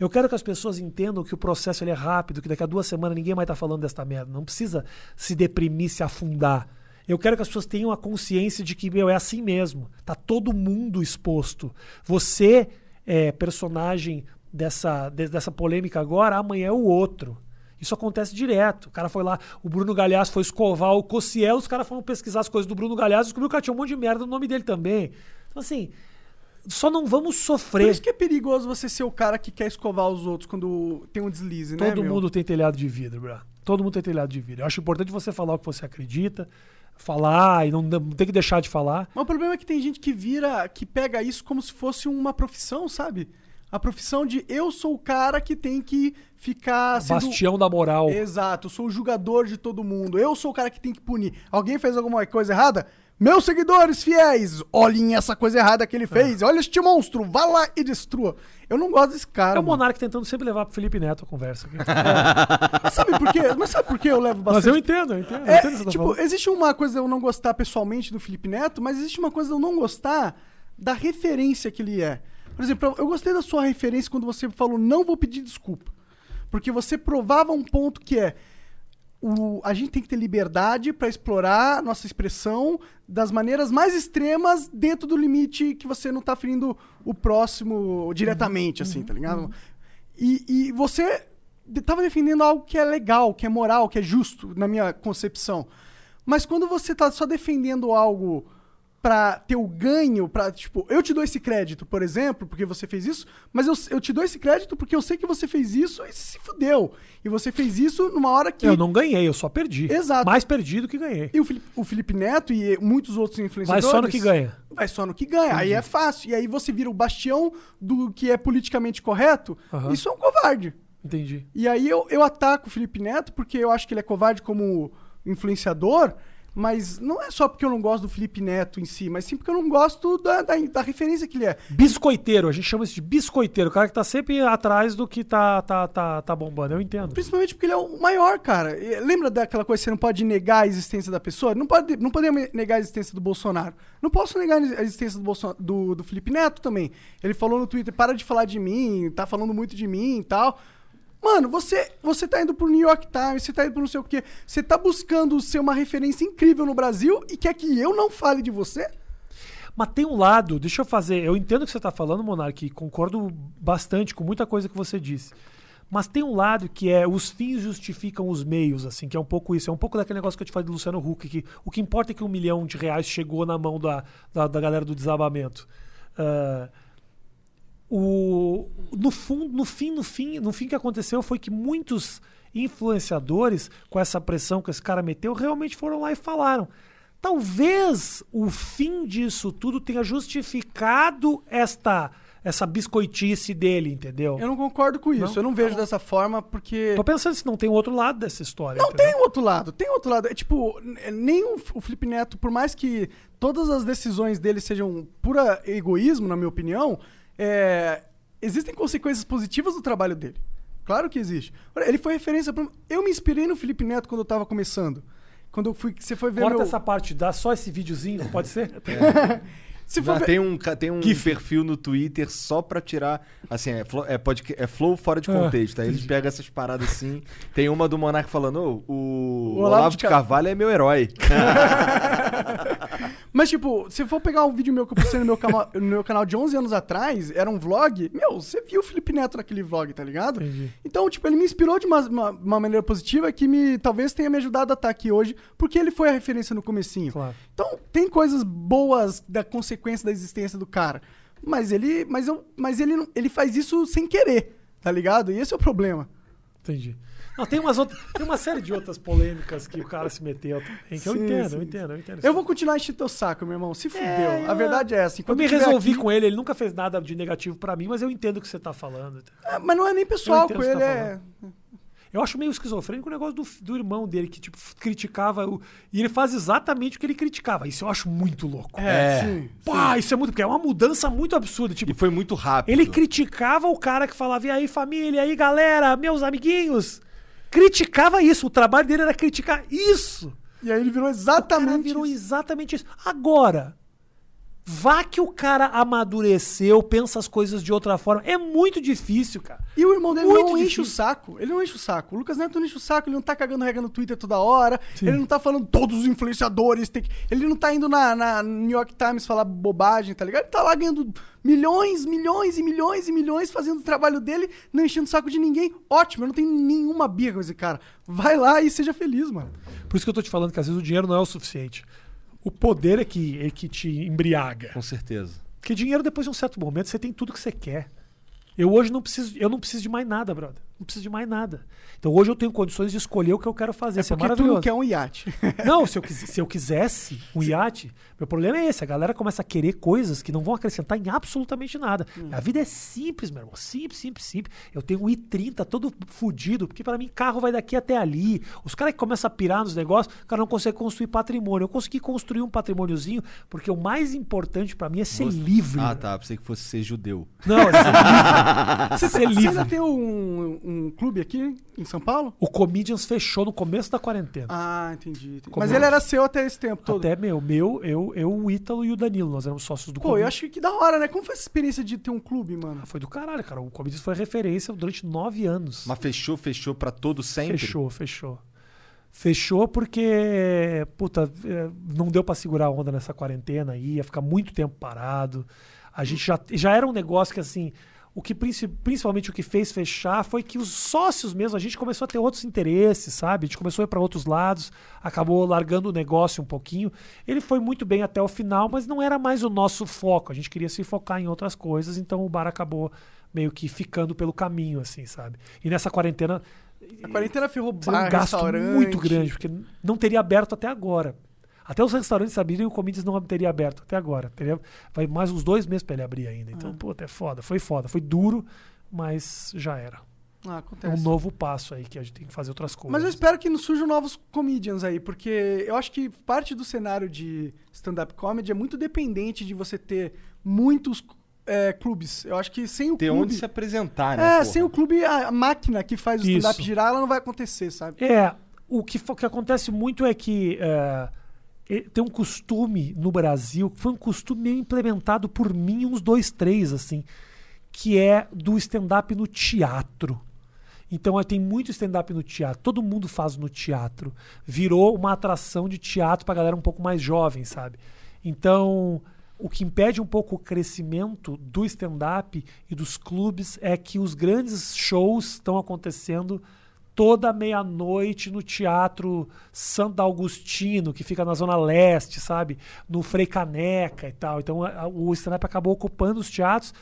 Eu quero que as pessoas entendam que o processo ele é rápido, que daqui a duas semanas ninguém vai estar falando desta merda. Não precisa se deprimir, se afundar. Eu quero que as pessoas tenham a consciência de que, meu, é assim mesmo. Tá todo mundo exposto. Você é personagem dessa, de- dessa polêmica agora, amanhã é o outro. Isso acontece direto. O cara foi lá, o Bruno Galhaço foi escovar o Cossiel, os caras foram pesquisar as coisas do Bruno Galhaço e descobriu que tinha um monte de merda no nome dele também. Então, assim, só não vamos Por sofrer. isso que é perigoso você ser o cara que quer escovar os outros quando tem um deslize, né? Todo meu? mundo tem telhado de vidro, bro. Todo mundo tem telhado de vidro. Eu acho importante você falar o que você acredita, falar e não, não tem que deixar de falar. Mas o problema é que tem gente que vira, que pega isso como se fosse uma profissão, sabe? A profissão de eu sou o cara que tem que ficar sendo... Bastião da moral. Exato, eu sou o julgador de todo mundo. Eu sou o cara que tem que punir. Alguém fez alguma coisa errada? Meus seguidores fiéis, olhem essa coisa errada que ele fez. Olha este monstro, vá lá e destrua. Eu não gosto desse cara. É o mano. Monark tentando sempre levar pro Felipe Neto a conversa. aqui. [LAUGHS] Mas sabe por quê? Mas sabe por que eu levo bastante Mas eu entendo, eu entendo. eu É, entendo o que você tá tipo, falando. existe uma coisa de eu não gostar pessoalmente do Felipe Neto, mas existe uma coisa de eu não gostar da referência que ele é. Por exemplo, eu gostei da sua referência quando você falou não vou pedir desculpa. Porque você provava um ponto que é o, a gente tem que ter liberdade para explorar a nossa expressão das maneiras mais extremas dentro do limite que você não tá ferindo o próximo diretamente, assim, tá ligado? E, e você de- tava defendendo algo que é legal, que é moral, que é justo, na minha concepção. Mas quando você tá só defendendo algo pra ter o ganho, pra, tipo, eu te dou esse crédito, por exemplo, porque você fez isso, mas eu, eu te dou esse crédito porque eu sei que você fez isso e se fudeu. E você fez isso numa hora que. Eu não ganhei, eu só perdi. Exato. Mais perdi do que ganhei. E o Felipe, o Felipe Neto e muitos outros Vai influenciadores. só no que ganha. Vai só no que ganha. Aí é fácil. E aí você vira o bastião do que é politicamente correto. Aham. Isso é um covarde. Entendi. E aí eu, eu ataco o Felipe Neto porque eu acho que ele é covarde como influenciador, Mas não é só porque eu não gosto do Felipe Neto em si, mas sim porque eu não gosto da, da, da referência que ele é. Biscoiteiro, a gente chama isso de biscoiteiro. O cara que tá sempre atrás do que tá, tá, tá, tá bombando. Eu entendo. Principalmente porque ele é o maior, cara. Lembra daquela coisa que você não pode negar a existência da pessoa? Não, pode, não podemos negar a existência do Bolsonaro. Não posso negar a existência do, Bolson, do, do Felipe Neto também. Ele falou no Twitter, para de falar de mim, tá falando muito de mim e tal. Mano, você, você tá indo pro New York Times, você tá indo pro não sei o quê. Você tá buscando ser uma referência incrível no Brasil e quer que eu não fale de você? Mas tem um lado, deixa eu fazer. Eu entendo o que você está falando, Monark, concordo bastante com muita coisa que você disse. Mas tem um lado que é os fins justificam os meios, assim, que é um pouco isso. É um pouco daquele negócio que eu te falei do Luciano Huck, que o que importa é que um milhão de reais chegou na mão da, da, da galera do desabamento. Ah, o, no, fundo, no fim, no fim, no fim que aconteceu foi que muitos influenciadores, com essa pressão que esse cara meteu, realmente foram lá e falaram. Talvez o fim disso tudo tenha justificado esta essa biscoitice dele, entendeu? Eu não concordo com isso. Não? Eu não vejo dessa forma porque. Tô pensando se não tem outro lado dessa história. Não entendeu? tem outro lado, tem outro lado. É tipo, nem o, o Felipe Neto, por mais que todas as decisões dele sejam pura egoísmo, na minha opinião, é, existem consequências positivas do trabalho dele. Claro que existe. Ele foi referência pra... Eu me inspirei no Felipe Neto quando eu tava começando. Quando eu fui, você foi ver Corta meu... essa parte, dá só esse videozinho, pode ser? [LAUGHS] [LAUGHS] Se for Ah, ver- tem um, tem um perfil no Twitter só pra tirar. Assim, é, flo- é, podca- é flow fora de Ah, contexto. Aí eles pegam essas paradas assim. Tem uma do Monark falando: "Ô, o, O Olavo, Olavo de de Car- Carvalho é meu herói. [LAUGHS] Mas, tipo, se for pegar um vídeo meu que eu postei no meu, cama- [LAUGHS] no meu canal de 11 anos atrás, era um vlog, meu, você viu o Felipe Neto naquele vlog, tá ligado? Entendi. Então, tipo, ele me inspirou de uma, uma, uma maneira positiva que me talvez tenha me ajudado a estar aqui hoje, porque ele foi a referência no comecinho. Claro. Então, tem coisas boas da consequência da existência do cara. Mas ele, mas eu, mas ele, ele faz isso sem querer, tá ligado? E esse é o problema. Entendi. Não, tem umas outras, tem uma série de outras polêmicas que o cara se meteu também, que eu Sim, entendo, sim, eu entendo, eu entendo. Eu vou continuar enchendo teu saco, meu irmão. Se fudeu. É, a eu- verdade é essa. Eu Enquanto me resolvi aqui- com ele, ele nunca fez nada de negativo pra mim, mas eu entendo o que você tá falando. É, mas não é nem pessoal com que ele, tá é. Eu acho meio esquizofrênico o negócio do, do irmão dele, que tipo, criticava. O, e ele faz exatamente o que ele criticava. Isso eu acho muito louco. É, É. sim. Pá, isso é muito. Porque é uma mudança muito absurda. Tipo, E foi muito rápido. ele criticava o cara que falava, e aí, família, e aí, galera, meus amiguinhos. Criticava isso. O trabalho dele era criticar isso. E aí ele virou O cara exatamente virou isso. exatamente isso. Agora, vá que o cara amadureceu, pensa as coisas de outra forma. É muito difícil, cara. E o irmão dele Muito não enche difícil. o saco. Ele não enche o saco. O Lucas Neto não enche o saco, ele não tá cagando regra no Twitter toda hora. Sim. Ele não tá falando todos os influenciadores. Que... Ele não tá indo na, na New York Times falar bobagem, tá ligado? Ele tá lá ganhando milhões, milhões e milhões e milhões fazendo o trabalho dele, não enchendo o saco de ninguém. Ótimo, eu não tenho nenhuma birra com esse cara. Vai lá e seja feliz, mano. Por isso que eu tô te falando que às vezes o dinheiro não é o suficiente. O poder é que, é que te embriaga. Com certeza. Porque dinheiro, depois de um certo momento, você tem tudo que você quer. Eu hoje não preciso, eu não preciso de mais nada, brother. Não preciso de mais nada. Então hoje eu tenho condições de escolher o que eu quero fazer. Isso é Porque tu maravilhoso. não quer um iate. [LAUGHS] Não, se eu, se eu quisesse um iate, meu problema é esse. A galera começa a querer coisas que não vão acrescentar em absolutamente nada. A vida é simples, meu irmão. Simples, simples, simples. Eu tenho um i30 todo fudido, porque pra mim carro vai daqui até ali. Os caras que começam a pirar nos negócios, o cara não consegue construir patrimônio. Eu consegui construir um patrimôniozinho, porque o mais importante pra mim é ser Você- livre. Ah, tá. Pensei que fosse ser judeu. Não, é ser livre. [LAUGHS] ser Você livre. ainda tem um, um clube aqui em São Paulo? O Comedians fechou no começo da quarentena. Ah, entendi. entendi. Mas é? ele era seu até esse tempo todo. Até meu, meu, eu, eu, o Ítalo e o Danilo, nós éramos sócios do Pô, eu Comedians. acho que da hora, né? Como foi essa experiência de ter um clube, mano? Ah, Foi do caralho, cara. O Comedians foi referência durante nove anos. Mas fechou, fechou pra todo sempre? Fechou, fechou. Fechou porque, puta, eh, não deu pra segurar a onda nessa quarentena aí, ia ficar muito tempo parado. A gente já, já era um negócio que, assim, o que princi- principalmente o que fez fechar foi que os sócios mesmo, a gente começou a ter outros interesses, sabe? A gente começou a ir para outros lados, acabou largando o negócio um pouquinho. Ele foi muito bem até o final, mas não era mais o nosso foco. A gente queria se focar em outras coisas, então o bar acabou meio que ficando pelo caminho, assim, sabe? E nessa quarentena A quarentena ferrou bar, um gasto muito grande, porque não teria aberto até agora. Até os restaurantes abriram e o Comedians não teria aberto até agora. Teria, vai mais uns dois meses pra ele abrir ainda. Então, puta, é foda. Foi foda. Foi duro, mas já era. Ah, É acontece. um novo passo aí que a gente tem que fazer outras coisas. Mas eu espero que não surjam novos comedians aí, porque eu acho que parte do cenário de stand-up comedy é muito dependente de você ter muitos é, clubes. Eu acho que sem o Ter clube... onde se apresentar, né? É, porra? sem o clube, a a máquina que faz o stand-up girar, ela não vai acontecer, sabe? É, o que, fo- que acontece muito é que é, tem um costume no Brasil, que foi um costume meio implementado por mim, uns dois, três, assim, que é do stand-up no teatro. Então é, tem muito stand-up no teatro, todo mundo faz no teatro. Virou uma atração de teatro pra galera um pouco mais jovem, sabe? Então, o que impede um pouco o crescimento do stand-up e dos clubes é que os grandes shows estão acontecendo toda meia-noite no Teatro Santo Augustino, que fica na Zona Leste, sabe? No Frei Caneca e tal. Então a- o stand-up acabou ocupando os teatros.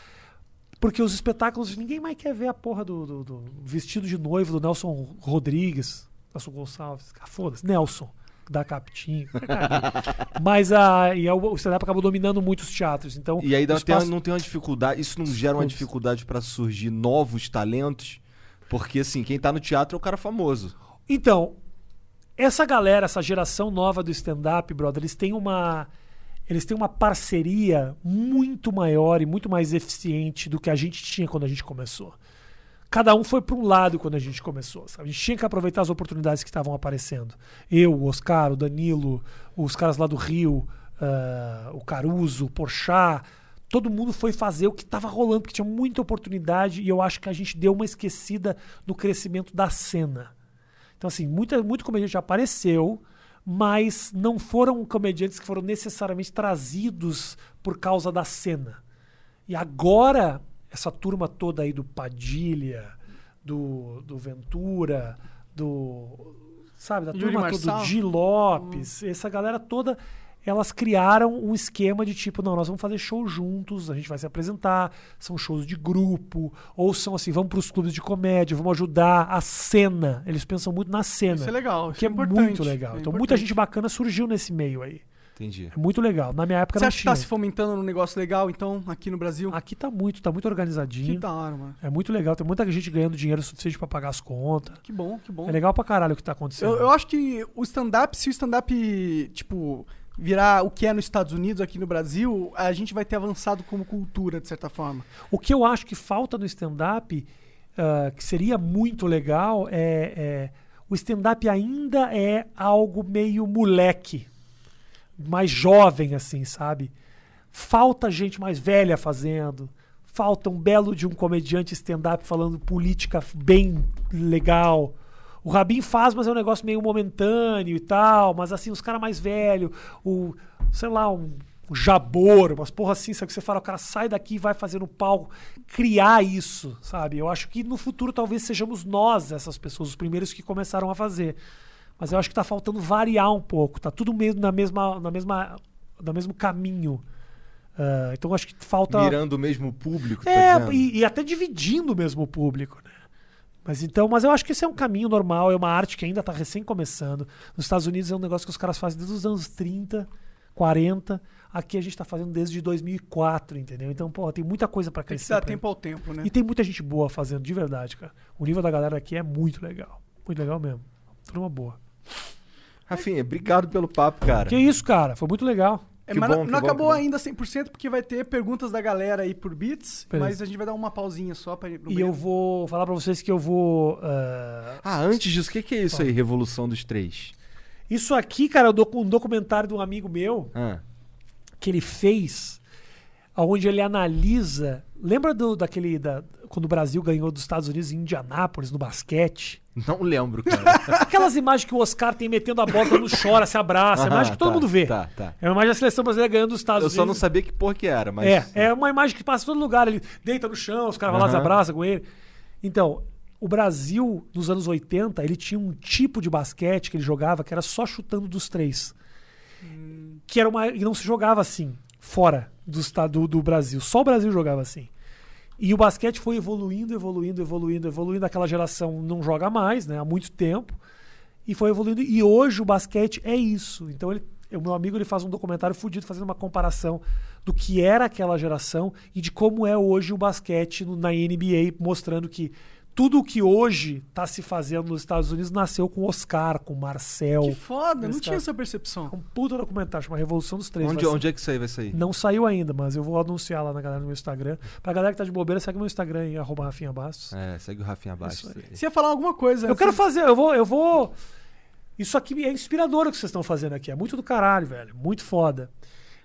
Porque os espetáculos, ninguém mais quer ver a porra do, do- do vestido de noivo do Nelson Rodrigues, Nelson Gonçalves. Ah, foda-se, Nelson, da Capitinho. [LAUGHS] Mas a, e a- o stand-up acabou dominando muito os teatros. Então, E aí dá- o tem- espaço- não tem uma dificuldade, isso não gera uma dificuldade pra surgir novos talentos? Porque assim, quem tá no teatro é o cara famoso. Então, essa galera, essa geração nova do stand-up, brother, eles têm uma. Eles têm uma parceria muito maior e muito mais eficiente do que a gente tinha quando a gente começou. Cada um foi para um lado quando a gente começou. Sabe? A gente tinha que aproveitar as oportunidades que estavam aparecendo. Eu, o Oscar, o Danilo, os caras lá do Rio, ah, o Caruso, o Porchat. Todo mundo foi fazer o que estava rolando, porque tinha muita oportunidade e eu acho que a gente deu uma esquecida no crescimento da cena. Então, assim, muita, muito comediante apareceu, mas não foram comediantes que foram necessariamente trazidos por causa da cena. E agora, essa turma toda aí do Padilha, do, do Ventura, do. Sabe, da Yuri turma toda Marçal. do Di Lopes, essa galera toda, elas criaram um esquema de tipo, não, nós vamos fazer show juntos, a gente vai se apresentar, são shows de grupo, ou são assim, vamos para os clubes de comédia, vamos ajudar a cena. Eles pensam muito na cena. Isso é legal, isso que é é, muito legal. é então muita gente bacana surgiu nesse meio aí. Entendi. É muito legal. Na minha época Você não acha que tinha. tá se fomentando num negócio legal, então, aqui no Brasil? Aqui tá muito, tá muito que organizadinho. da hora, mano. É muito legal. Tem muita gente ganhando dinheiro suficiente pra pagar as contas. Que bom, que bom. É legal pra caralho o que tá acontecendo. Eu, eu acho que o stand-up, se o stand-up, tipo, virar o que é nos Estados Unidos, aqui no Brasil, a gente vai ter avançado como cultura, de certa forma. O que eu acho que falta no stand-up, ah, que seria muito legal, é, é- o stand-up ainda é algo meio moleque, mais jovem, assim, sabe? Falta gente mais velha fazendo. Falta um belo de um comediante stand-up falando política bem legal. O Rabin faz, mas é um negócio meio momentâneo e tal. Mas assim, os caras mais velhos, o, sei lá, um, jabor, umas porra assim, sabe? Que você fala, o cara sai daqui e vai fazer no palco. Criar isso, sabe? Eu acho que no futuro talvez sejamos nós, essas pessoas, os primeiros que começaram a fazer. Mas eu acho que tá faltando variar um pouco. Tá tudo mesmo na mesma, na mesma, no mesmo caminho. Ah, então eu acho que falta. Mirando o mesmo público, tá É, e, e até dividindo mesmo o público, né? Mas então, mas eu acho que esse é um caminho normal, é uma arte que ainda está recém começando. Nos Estados Unidos é um negócio que os caras fazem desde os anos 30, 40. Aqui a gente está fazendo desde 2004, entendeu? Então, pô, tem muita coisa para Tem que crescer. dar tempo ao tempo, né? E tem muita gente boa fazendo, de verdade, cara. O nível da galera aqui é muito legal. Muito legal mesmo. Turma boa. Rafinha, obrigado pelo papo, cara. Que isso, cara? Foi muito legal. É, mas bom, não, não bom, acabou ainda 100% porque vai ter perguntas da galera aí por bits, Beleza. mas a gente vai dar uma pausinha só pro E banheiro. eu vou falar pra vocês que eu vou. ah, Ah, antes disso, o que, que é isso aí, Revolução dos Três? Isso aqui, cara, é um um documentário de um amigo meu Ah, que ele fez, onde ele analisa. Lembra do, daquele. Da, quando o Brasil ganhou dos Estados Unidos em Indianápolis, no basquete? não lembro, cara. [LAUGHS] Aquelas imagens que o Oscar tem metendo a bola, todo mundo chora, se abraça. É a Aham, imagem que todo tá, mundo vê. Tá, tá. É uma imagem da seleção brasileira ganhando dos Estados Eu Unidos. só não sabia que porra que era, mas. É, é uma imagem que passa em todo lugar. Ele deita no chão, os caras vão lá se abraçam com ele. Então, o Brasil, nos anos 80, ele tinha um tipo de basquete que ele jogava que era só chutando dos três. Que era uma. E não se jogava assim, fora do, estado, do Brasil. Só o Brasil jogava assim. E o basquete foi evoluindo, evoluindo, evoluindo, evoluindo. Aquela geração não joga mais, né? Há muito tempo. E foi evoluindo. E hoje o basquete é isso. Então ele, o meu amigo ele faz um documentário fudido fazendo uma comparação do que era aquela geração e de como é hoje o basquete no- na NBA, mostrando que tudo que hoje está se fazendo nos Estados Unidos nasceu com Oscar, com Marcel. Que foda, não tinha essa percepção. Um puta documentário, chama Revolução dos Três. Onde, onde é que isso aí vai sair? Não saiu ainda, mas eu vou anunciar lá na galera no meu Instagram. Pra galera que tá de bobeira, segue meu Instagram aí, arroba Rafinha Bastos. É, segue o Rafinha. Isso aí. Você ia falar alguma coisa. Eu quero você- fazer, eu vou, eu vou. Isso aqui é inspirador o que vocês estão fazendo aqui. É muito do caralho, velho. Muito foda.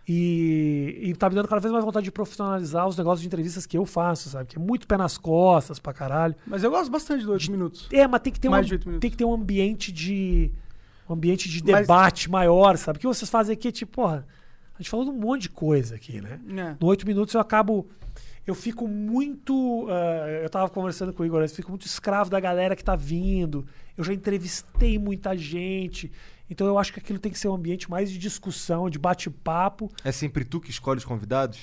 E, e tá me dando cada vez mais vontade de profissionalizar os negócios de entrevistas que eu faço, sabe? Que é muito pé nas costas pra caralho. Mas eu gosto bastante de oito minutos. É, mas tem que ter, Mais um, tem que ter um ambiente de. Um ambiente de Mas- debate maior, sabe? O que vocês fazem aqui é tipo, porra, a gente falou de um monte de coisa aqui, né? É. No oito minutos eu acabo. Eu fico muito. ah, eu tava conversando com o Igor, eu fico muito escravo da galera que tá vindo. Eu já entrevistei muita gente. Então eu acho que aquilo tem que ser um ambiente mais de discussão, de bate-papo. É sempre tu que escolhe os convidados?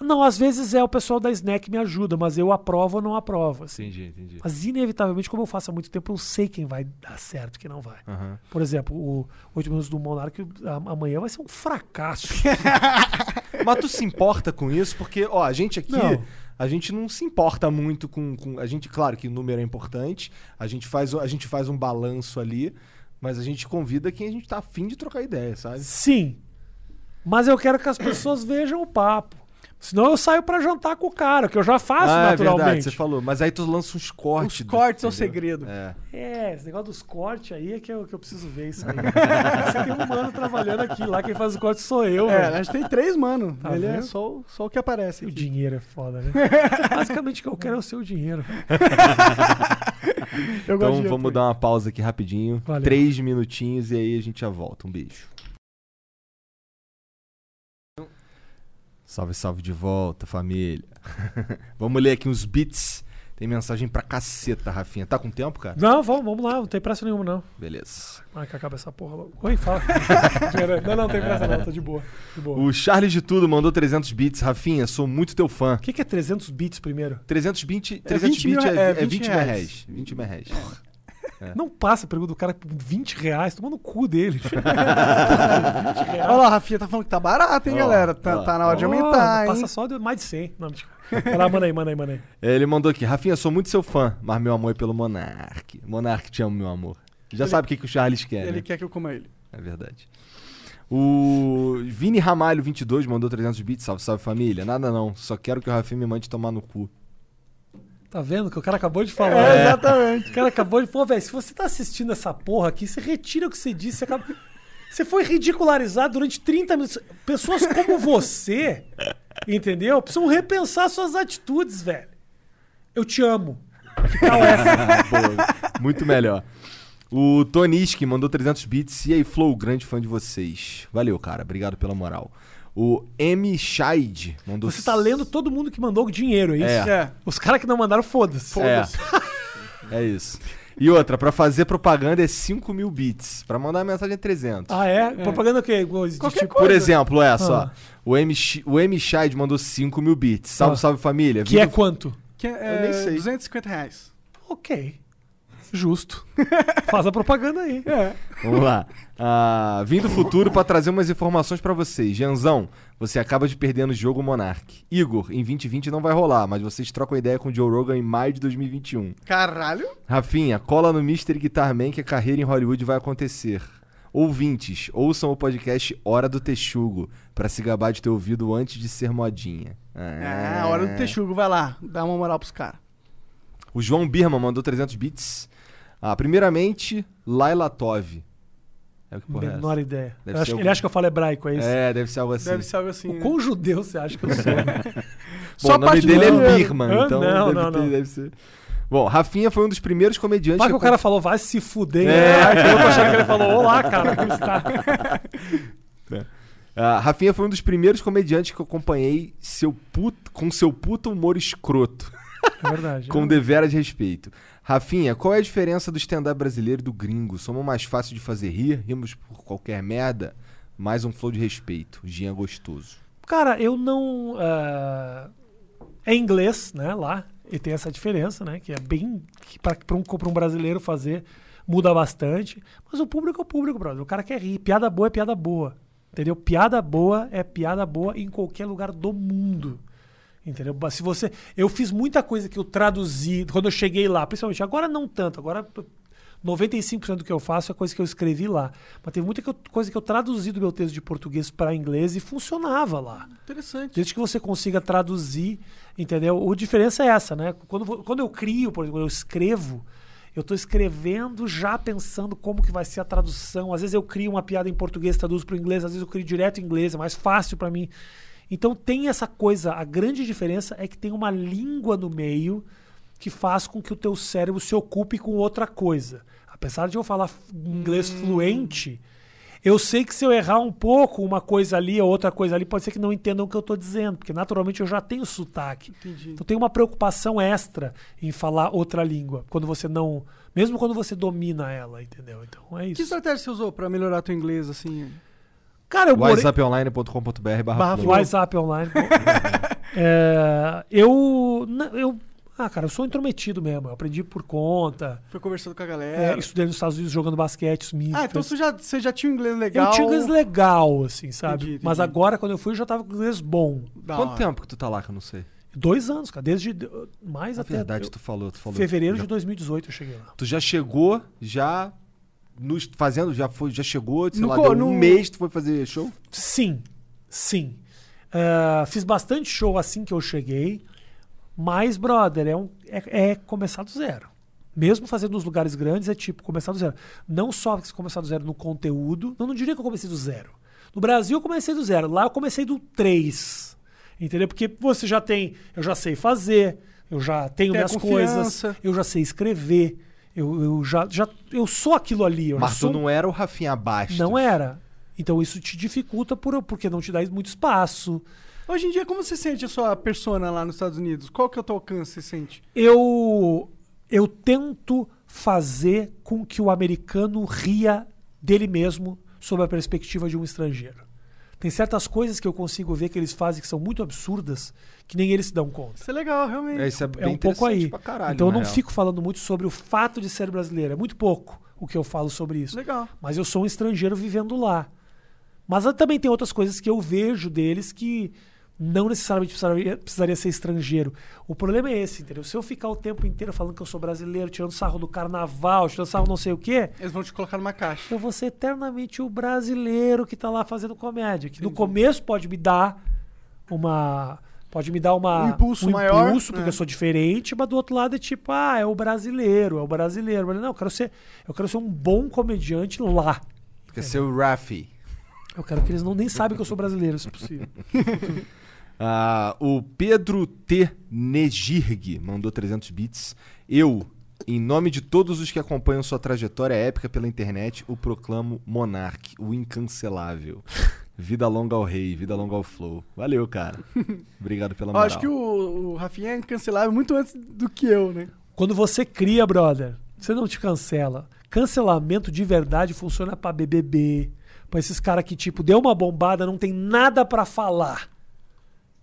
Não, às vezes é o pessoal da Snack que me ajuda, mas eu aprovo ou não aprovo. Assim. Entendi, entendi. Mas inevitavelmente, como eu faço há muito tempo, eu sei quem vai dar certo e quem não vai. Aham. Por exemplo, o 8 minutos do Monark a- amanhã vai ser um fracasso. [LAUGHS] Mas tu se importa com isso? Porque, ó, a gente aqui. Não. A gente não se importa muito com, com- A gente, claro que o número é importante. A gente faz, a gente faz um balanço ali. Mas a gente convida quem a gente tá afim de trocar ideia, sabe? Sim. Mas eu quero que as pessoas vejam o papo. Senão eu saio pra jantar com o cara, que eu já faço ah, é verdade, naturalmente. você falou. Mas aí tu lança uns cortes. Os cortes é o segredo. É. É, esse negócio dos cortes aí é que eu, que eu preciso ver isso aí. [LAUGHS] Você tem um mano trabalhando aqui, lá quem faz os cortes sou eu, É, velho. a gente tem três, mano. Tá Ele é vendo? só, o- só o que aparece O aqui. dinheiro é foda, né? [LAUGHS] Basicamente o que eu quero é o seu dinheiro. [LAUGHS] Então vamos dar uma pausa aqui rapidinho. Valeu. Três minutinhos e aí a gente já volta. Um beijo. Salve, salve de volta, família. [LAUGHS] vamos ler aqui uns beats. Tem mensagem pra caceta, Rafinha. Tá com tempo, cara? Não, vamos, vamos lá, não tem pressa nenhuma, não. Beleza. Ai, que acaba essa porra logo. Oi, fala. [LAUGHS] não, não, tem pressa não, tá de boa. De boa. O O Charles de Tudo mandou 300 bits. Rafinha, sou muito teu fã. que, que é 300 bits primeiro? 300 bits, É 300 20 mil bits é, re- é é 20 20 reais. reais. 20 reais. É. Não passa a pergunta do cara por 20 reais, toma no cu dele. [LAUGHS] Olha lá, Rafinha tá falando que tá barato, hein, Ó, galera? Tá, ó, tá na hora de aumentar, hein? Passa só de mais de 100. Não, mentira. Vai lá, manda aí, manda aí, manda aí. Ele mandou aqui. Rafinha, sou muito seu fã, mas meu amor é pelo Monark. Monark, te amo, meu amor. Já Ele- sabe o que, que o Charles quer, Ele né? quer que eu coma ele. É verdade. O Vini Ramalho 22 mandou 300 bits. Salve, salve família. Nada não. Só quero que o Rafinha me mande tomar no cu. Tá vendo que o cara acabou de falar? É, né? exatamente. O cara acabou de. Pô, velho, se você tá assistindo essa porra aqui, você retira o que você disse. Você, acaba- você foi ridicularizado durante 30 minutos. Pessoas como você, entendeu? Precisam repensar suas atitudes, velho. Eu te amo. Que tal essa? [LAUGHS] Pô, muito melhor. O Toniski mandou 300 bits. E aí, Flow, grande fã de vocês. Valeu, cara. Obrigado pela moral. O M. Shide mandou... Você tá lendo todo mundo que mandou dinheiro, é isso? É. É. Os caras que não mandaram, foda-se. É. é isso. E outra, pra fazer propaganda é 5 mil bits. Pra mandar mensagem é 300. Ah, é? Propaganda o quê? De Qualquer tipo, Por coisa. exemplo, essa, Ah. ó. O M. O M. Shide mandou 5 mil bits. Salve, Ah. salve família. que é Vindo- quanto? Que é, Eu nem sei. 250 reais. Ok. Justo. [LAUGHS] Faz a propaganda aí. É. Vamos lá. Ah, vim do futuro pra trazer umas informações pra vocês. Janzão, você acaba de perder no jogo Monarch. Igor, em 2020 não vai rolar, mas vocês trocam ideia com o Joe Rogan em maio de 2021. Caralho. Rafinha, cola no Mystery Guitar Man que a carreira em Hollywood vai acontecer. Ouvintes, ouçam o podcast Hora do Texugo pra se gabar de ter ouvido antes de ser modinha. Ah, a hora do texugo, vai lá. Dá uma moral pros caras. O João Birma mandou 300 bits. Ah, primeiramente, Laila Tov. É o que porra é essa? Menor ideia. Deve Eu acho algum- ele acha que eu falo hebraico, é isso? É, deve ser algo assim. Deve ser algo assim. O né? quão judeu você acha que eu sou? [LAUGHS] Bom, Só o a nome parte dele é. Birman, Ah, então não, deve, não, ter- não. deve ser. Bom, Rafinha foi um dos primeiros comediantes. Vai que o cara falou, vai se fuder. É. [LAUGHS] É. Eu tô achando que ele falou, olá, cara, como está? [LAUGHS] Ah, Rafinha foi um dos primeiros comediantes que eu acompanhei seu puto- com seu puto humor escroto, É verdade. com deveras respeito. Rafinha, qual é a diferença do stand-up brasileiro e do gringo? Somos mais fácil de fazer rir, rimos por qualquer merda, mais um flow de respeito. Ginha gostoso. Cara, eu não. ah, É inglês, né? Lá. E tem essa diferença, né? Que é bem. Pra, um, pra um brasileiro fazer muda bastante. Mas o público é o público, brother. O cara quer rir. Piada boa é piada boa. Entendeu? Piada boa é piada boa em qualquer lugar do mundo. Entendeu? Se você, eu fiz muita coisa que eu traduzi quando eu cheguei lá, principalmente agora não tanto, agora 95% do que eu faço é coisa que eu escrevi lá. Mas teve muita coisa que eu traduzi do meu texto de português para inglês e funcionava lá. Interessante. Desde que você consiga traduzir, entendeu? A diferença é essa, né? Quando, quando eu crio, por exemplo, quando eu escrevo, eu estou escrevendo já pensando como que vai ser a tradução. Às vezes eu crio uma piada em português, traduzo para o inglês, às vezes eu crio direto em inglês, é mais fácil para mim. Então tem essa coisa, a grande diferença é que tem uma língua no meio que faz com que o teu cérebro se ocupe com outra coisa. Apesar de eu falar inglês fluente, eu sei que se eu errar um pouco uma coisa ali ou outra coisa ali, pode ser que não entendam o que eu estou dizendo, porque naturalmente eu já tenho sotaque. Entendi. Então tem uma preocupação extra em falar outra língua, quando você não, mesmo quando você domina ela, entendeu? Então é Que isso. estratégia você usou pra melhorar teu inglês, assim? Cara, eu morei WhatsApponline.com.br Barra barra flow. WhatsApp online. É, eu, eu, ah, cara, eu sou intrometido mesmo. Eu aprendi por conta. Foi conversando com a É, galera. estudei nos Estados Unidos jogando basquete. isso me ah, então você já, você já tinha um inglês legal. Eu tinha inglês legal, assim, sabe? Entendi, Mas entendi. agora, quando eu fui, eu já tava com inglês bom. Da Quanto hora. tempo que tu tá lá que eu não sei? Dois anos, cara. Desde mais Na até. verdade, eu- tu falou, tu falou. fevereiro já, de 2018 eu cheguei lá. Tu já chegou, já nos fazendo, já foi, já chegou, sei No lá, deu no- um mês tu foi fazer show? Sim, sim. Ah, fiz bastante show assim que eu cheguei. Mas, brother, é, um, é, é começar do zero. Mesmo fazendo nos lugares grandes, é tipo começar do zero. Não só começar do zero no conteúdo. Eu não diria que eu comecei do zero. No Brasil eu comecei do zero. Lá eu comecei do 3. Entendeu? Porque você já tem. Eu já sei fazer, eu já tenho Tem minhas coisas, eu já sei escrever. Eu, eu já, já. Eu sou aquilo ali. Mas sou tu não era o Rafinha Bastos. não era. Então isso te dificulta por, porque não te dá muito espaço. Hoje em dia, como você sente a sua persona lá nos Estados Unidos? Qual que é o teu alcance, você sente? Eu eu tento fazer com que o americano ria dele mesmo sob a perspectiva de um estrangeiro. Tem certas coisas que eu consigo ver que eles fazem que são muito absurdas, que nem eles se dão conta. Isso é legal, realmente. É, isso é, É bem um pouco aí. pra caralho, então eu não real. fico falando muito sobre o fato de ser brasileiro. É muito pouco o que eu falo sobre isso. Legal. Mas eu sou um estrangeiro vivendo lá. Mas também tem outras coisas que eu vejo deles que não necessariamente precisaria, precisaria ser estrangeiro. O problema é esse, entendeu? Se eu ficar o tempo inteiro falando que eu sou brasileiro, tirando sarro do carnaval, tirando sarro não sei o quê, Eles vão te colocar numa caixa. eu vou ser eternamente o brasileiro que tá lá fazendo comédia. Que no começo pode me dar uma. Pode me dar uma, Um impulso maior, impulso, porque né? eu sou diferente, mas do outro lado é tipo, ah, é o brasileiro, é o brasileiro. Mas não, eu quero ser, eu quero ser um bom comediante lá. Quer ser o Rafi. Eu quero que eles não nem saibam que eu sou brasileiro, se possível. [LAUGHS] Ah, o Pedro T. Negirg mandou 300 bits. Eu, em nome de todos os que acompanham sua trajetória épica pela internet, o proclamo Monark, o incancelável. [LAUGHS] Vida longa ao rei, vida longa ao flow. Valeu, cara. [LAUGHS] Obrigado pela Eu moral. acho que o, o Rafinha é cancelável muito antes do que eu, né? Quando você cria, brother, você não te cancela. Cancelamento de verdade funciona pra BBB, pra esses caras que, tipo, deu uma bombada, não tem nada pra falar.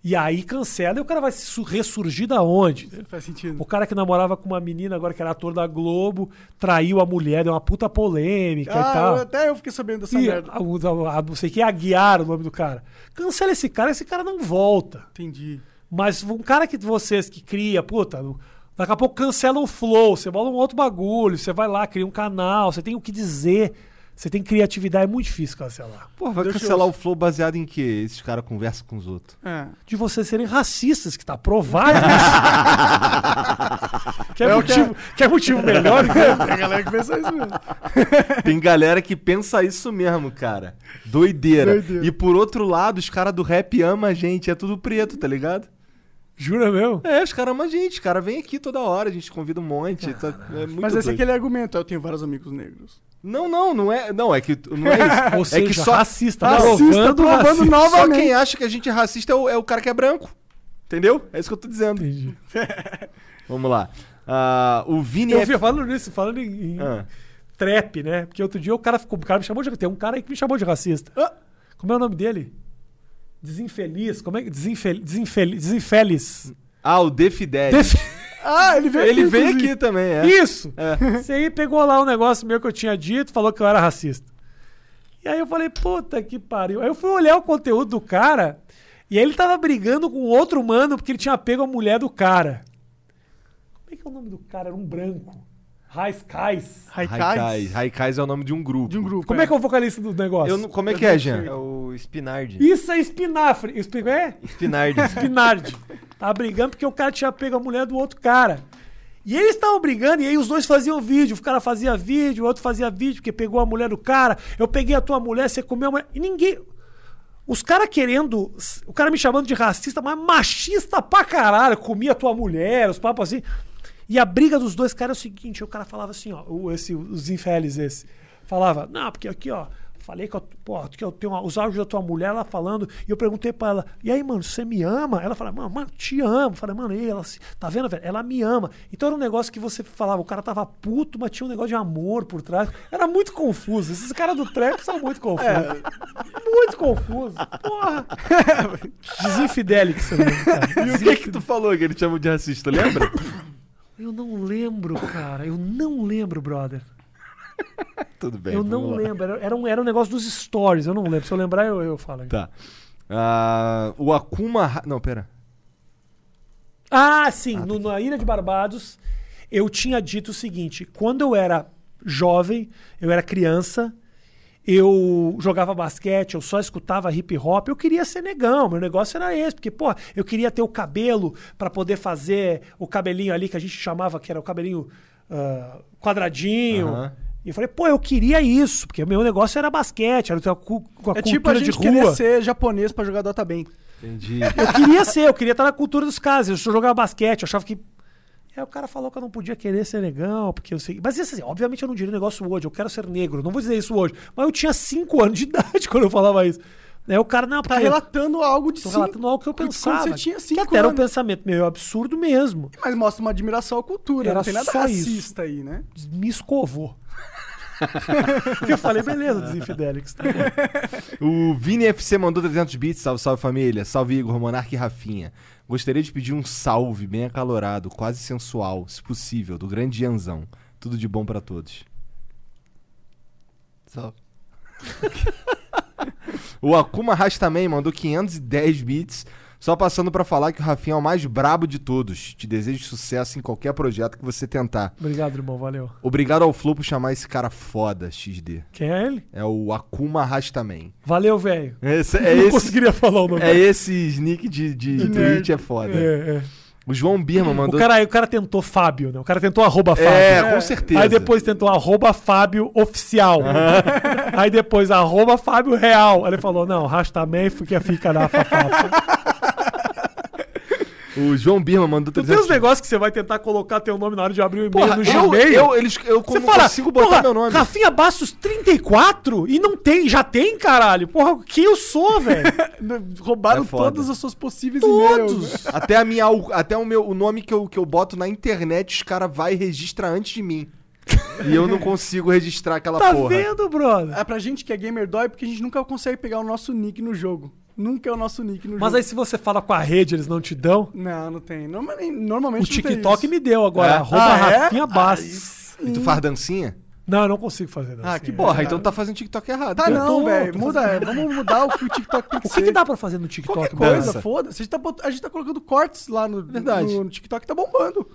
E aí cancela e o cara vai su- ressurgir da onde? Faz sentido. O cara que namorava com uma menina agora que era ator da Globo, traiu a mulher, deu uma puta polêmica e Ah, tal. eu- até eu fiquei sabendo dessa E merda. a, a- a- não sei o que, Aguiar o nome do cara. Cancela esse cara, esse cara não volta. Entendi. Mas um cara que vocês que cria, puta, daqui a pouco cancela o flow, você bola um outro bagulho, você vai lá, cria um canal, você tem o que dizer, você tem criatividade, é muito difícil cancelar. Pô, vai Deixa cancelar eu- o flow baseado em quê? Esses caras conversam com os outros. É. De vocês serem racistas, que tá provado isso. [LAUGHS] quer, É o que motivo, quer motivo melhor? [LAUGHS] Tem a galera que pensa isso mesmo. [LAUGHS] Tem galera que pensa isso mesmo, cara. Doideira. Doideira. E por outro lado, os caras do rap amam a gente. É tudo preto, tá ligado? Jura mesmo? É, os caras amam a gente. Os caras vêm aqui toda hora, a gente convida um monte. tá- é muito Mas esse é aquele argumento. Eu tenho vários amigos negros. Não, não, não é. Não, é que não é isso. [LAUGHS] Ou é seja, que só, racista, Racista, provando, provando racismo. nova- só novamente. quem acha que a gente é racista é o, é o cara que é branco. Entendeu? É isso que eu tô dizendo. Entendi. [LAUGHS] Vamos lá. Ah, o Vini Eu F- vi falando nisso, falando em, em Ah, trap, né? Porque outro dia o cara ficou, o cara me chamou de tem um cara aí que me chamou de racista. Ah, Como é o nome dele? Desinfeliz. Como é que desinfel, desinfel, desinfeliz. Ah, o Defidel. Def- [LAUGHS] Ah, ele veio Ele aqui, veio inclusive. aqui também, é. Isso. É. Você aí pegou lá um negócio meu que eu tinha dito, falou que eu era racista. E aí eu falei, puta que pariu. Aí eu fui olhar o conteúdo do cara. E aí ele tava brigando com outro mano porque ele tinha pego a mulher do cara. Como é que é o nome do cara? Era um branco. Raikais. Raikais. Raikais. É o nome de um grupo. De um grupo. Como é que é o vocalista do negócio? Eu não- como é Eu que é, Jean? É o Spinardi. Isso é espinafre. Espi- É? Spinardi. [LAUGHS] Spinardi. Tava brigando porque o cara tinha pego a mulher do outro cara. E eles estavam brigando, e aí os dois faziam vídeo. O cara fazia vídeo, o outro fazia vídeo, porque pegou a mulher do cara. Eu peguei a tua mulher, você comeu a mulher. E ninguém. Os caras querendo. O cara me chamando de racista, mas machista pra caralho. Comia a tua mulher, os papos assim. E a briga dos dois caras é o seguinte: o cara falava assim, ó, esse, os infeles esse. Falava, não, porque aqui, ó. Falei que eu, pô, que eu tenho os áudios da tua mulher lá falando, e eu perguntei pra ela, e aí, mano, você me ama? Ela fala, mano, mano, te amo. Eu falei, mano, e ela, tá vendo, velho? Ela me ama. Então era um negócio que você falava, o cara tava puto, mas tinha um negócio de amor por trás. Era muito confuso. Esses caras do trap são muito confusos. Muito confuso. Porra. [LAUGHS] Desinfidelix, cara. E o que que tu falou que ele te chamou de racista, lembra? Eu não lembro, cara. Eu não lembro, brother. [LAUGHS] Tudo bem. eu não lá. lembro. Era, era um, era um negócio dos stories. Eu não lembro. Se eu lembrar, eu, eu falo. Tá. Ah, o Akuma... Não, pera. Ah, sim. no- na Ilha de Barbados, eu tinha dito o seguinte: quando eu era jovem, eu era criança, eu jogava basquete, eu só escutava hip hop, eu queria ser negão. Meu negócio era esse, porque, pô, eu queria ter o cabelo pra poder fazer o cabelinho ali que a gente chamava que era o cabelinho ah, quadradinho. Aham. E eu falei, pô, eu queria isso, porque o meu negócio era basquete, era com a, É cultura tipo a gente de querer rua. ser japonês pra jogar Dota bem. Entendi. Eu queria ser, eu queria estar na cultura dos caras. Eu só jogava basquete, eu achava que. Aí o cara falou que eu não podia querer ser negão, porque eu sei. Mas isso assim, obviamente eu não diria o negócio hoje, eu quero ser negro, não vou dizer isso hoje. Mas eu tinha 5 anos de [LAUGHS] idade quando eu falava isso. Aí o cara, não, porque. Tá relatando algo de Tô cinco- relatando algo que eu pensava. você tinha que cinco até era um anos. pensamento meio absurdo mesmo. Mas mostra uma admiração à cultura. Era não tem nada só isso. racista aí, né? Me escovou. [LAUGHS] eu falei, beleza, Desinfidelix. Tá. [LAUGHS] O Vini FC mandou 300 bits. Salve, salve família. Salve Igor, Monark e Rafinha. Gostaria de pedir um salve bem acalorado, quase sensual, se possível, do grande Ianzão. Tudo de bom pra todos. Só. [LAUGHS] O Akuma Hash também mandou 510 bits. Só passando pra falar que o Rafinha é o mais brabo de todos. Te desejo sucesso em qualquer projeto que você tentar. Obrigado, irmão, valeu. Obrigado ao Flow por chamar esse cara foda, XD. Quem é ele? É o Akuma Hash também. Valeu, velho. Esse, é, [LAUGHS] não esse, conseguiria falar o nome. é esse snick de, de Twitch, é foda. É, é. O João Birman O mandou. cara, o cara tentou Fábio, né? O cara tentou arroba Fábio. É, com certeza. Aí depois tentou arroba Fábio oficial. [LAUGHS] Aí depois arroba Fábio real. Aí ele falou, não, também porque fica na fafafa. [LAUGHS] O João Birman mandou Tu tem 300 uns negócios que você vai tentar colocar teu nome na hora de abrir o e-mail Porra, no eu, Gmail. eu, eles, eu você fala, consigo botar porra, meu nome. Rafinha Bastos 34? E não tem, já tem, caralho. Porra, quem eu sou, velho? [LAUGHS] Roubaram É todas as suas possíveis e-mails. Todos. Até, a minha, até o, meu, o nome que eu, que eu boto na internet, os caras vai e registra antes de mim. e eu não consigo registrar aquela Tá porra. vendo, brother? É pra gente que é gamer dói porque a gente nunca consegue pegar o nosso nick no jogo. Nunca é o nosso nick no Mas jogo. aí se você fala com a rede, eles não te dão? Não, não tem. Norma- normalmente O não tem TikTok isso. me deu agora. É? Arroba Ah, é? Rafinha Bastos. E tu faz dancinha? Não, eu não consigo fazer dancinha. Ah, que Porra, É, então tu tá fazendo TikTok errado. Tá não, velho. Muda, é, vamos mudar o que o TikTok tem que [LAUGHS] O que, ser. que dá pra fazer no TikTok? Qualquer coisa, foda-se. A gente, tá, bot- a gente tá colocando cortes lá no, Verdade. no, no TikTok, tá bombando.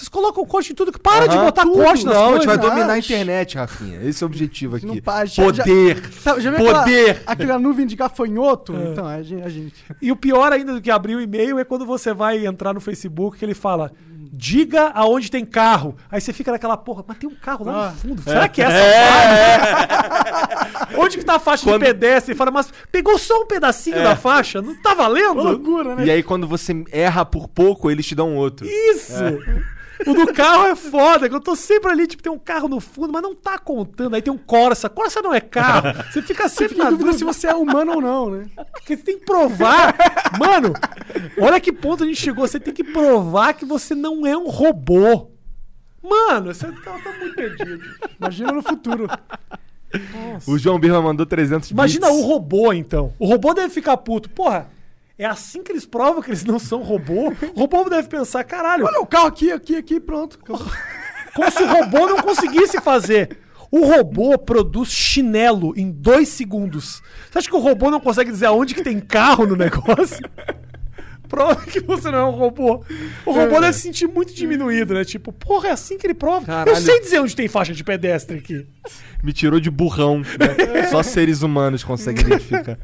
Vocês colocam corte em tudo. que Para de botar tudo. corte nas Não, a gente coisas. vai dominar a internet, Rafinha. Esse é o objetivo aqui. Não para, já- Poder. Tá, já viu aquela- Poder. Aquela, nuvem de gafanhoto? Então, é a gente. A gente. E o pior ainda do que abrir o e-mail é quando você vai entrar no Facebook que ele fala. Diga aonde tem carro. Aí você fica naquela porra, mas tem um carro lá Ah. no fundo. Será que é essa faixa? [LAUGHS] Onde que tá a faixa Quando- de pedestre? Fala, mas pegou só um pedacinho É. da faixa? Não tá valendo? Loucura, né? E aí, quando você erra por pouco, eles te dão outro. Isso! O do carro é foda, que eu tô sempre ali, tipo, tem um carro no fundo, mas não tá contando. Aí tem um Corsa. Corsa não é carro. [LAUGHS] Você fica sempre na em dúvida se você é humano ou não, né? Porque você tem que provar. Mano, olha que ponto a gente chegou. Você tem que provar que você não é um robô. Mano, você tá, tá muito perdido. Imagina no futuro. Nossa. O João Birma mandou 300 Imagina bits. o robô, então. O robô deve ficar puto. Porra, é assim que eles provam que eles não são robô? O robô deve pensar, caralho, Olha o carro aqui, aqui, aqui, pronto. como se o robô não conseguisse fazer. O robô produz chinelo em dois segundos. Você acha que o robô não consegue dizer aonde que tem carro no negócio? Prova que você não é um robô. O robô deve se sentir muito diminuído, né? Tipo, porra, é assim que ele prova. Eu Caralho. sei dizer onde tem faixa de pedestre aqui. Me tirou de burrão. né? [LAUGHS] Só seres humanos conseguem identificar.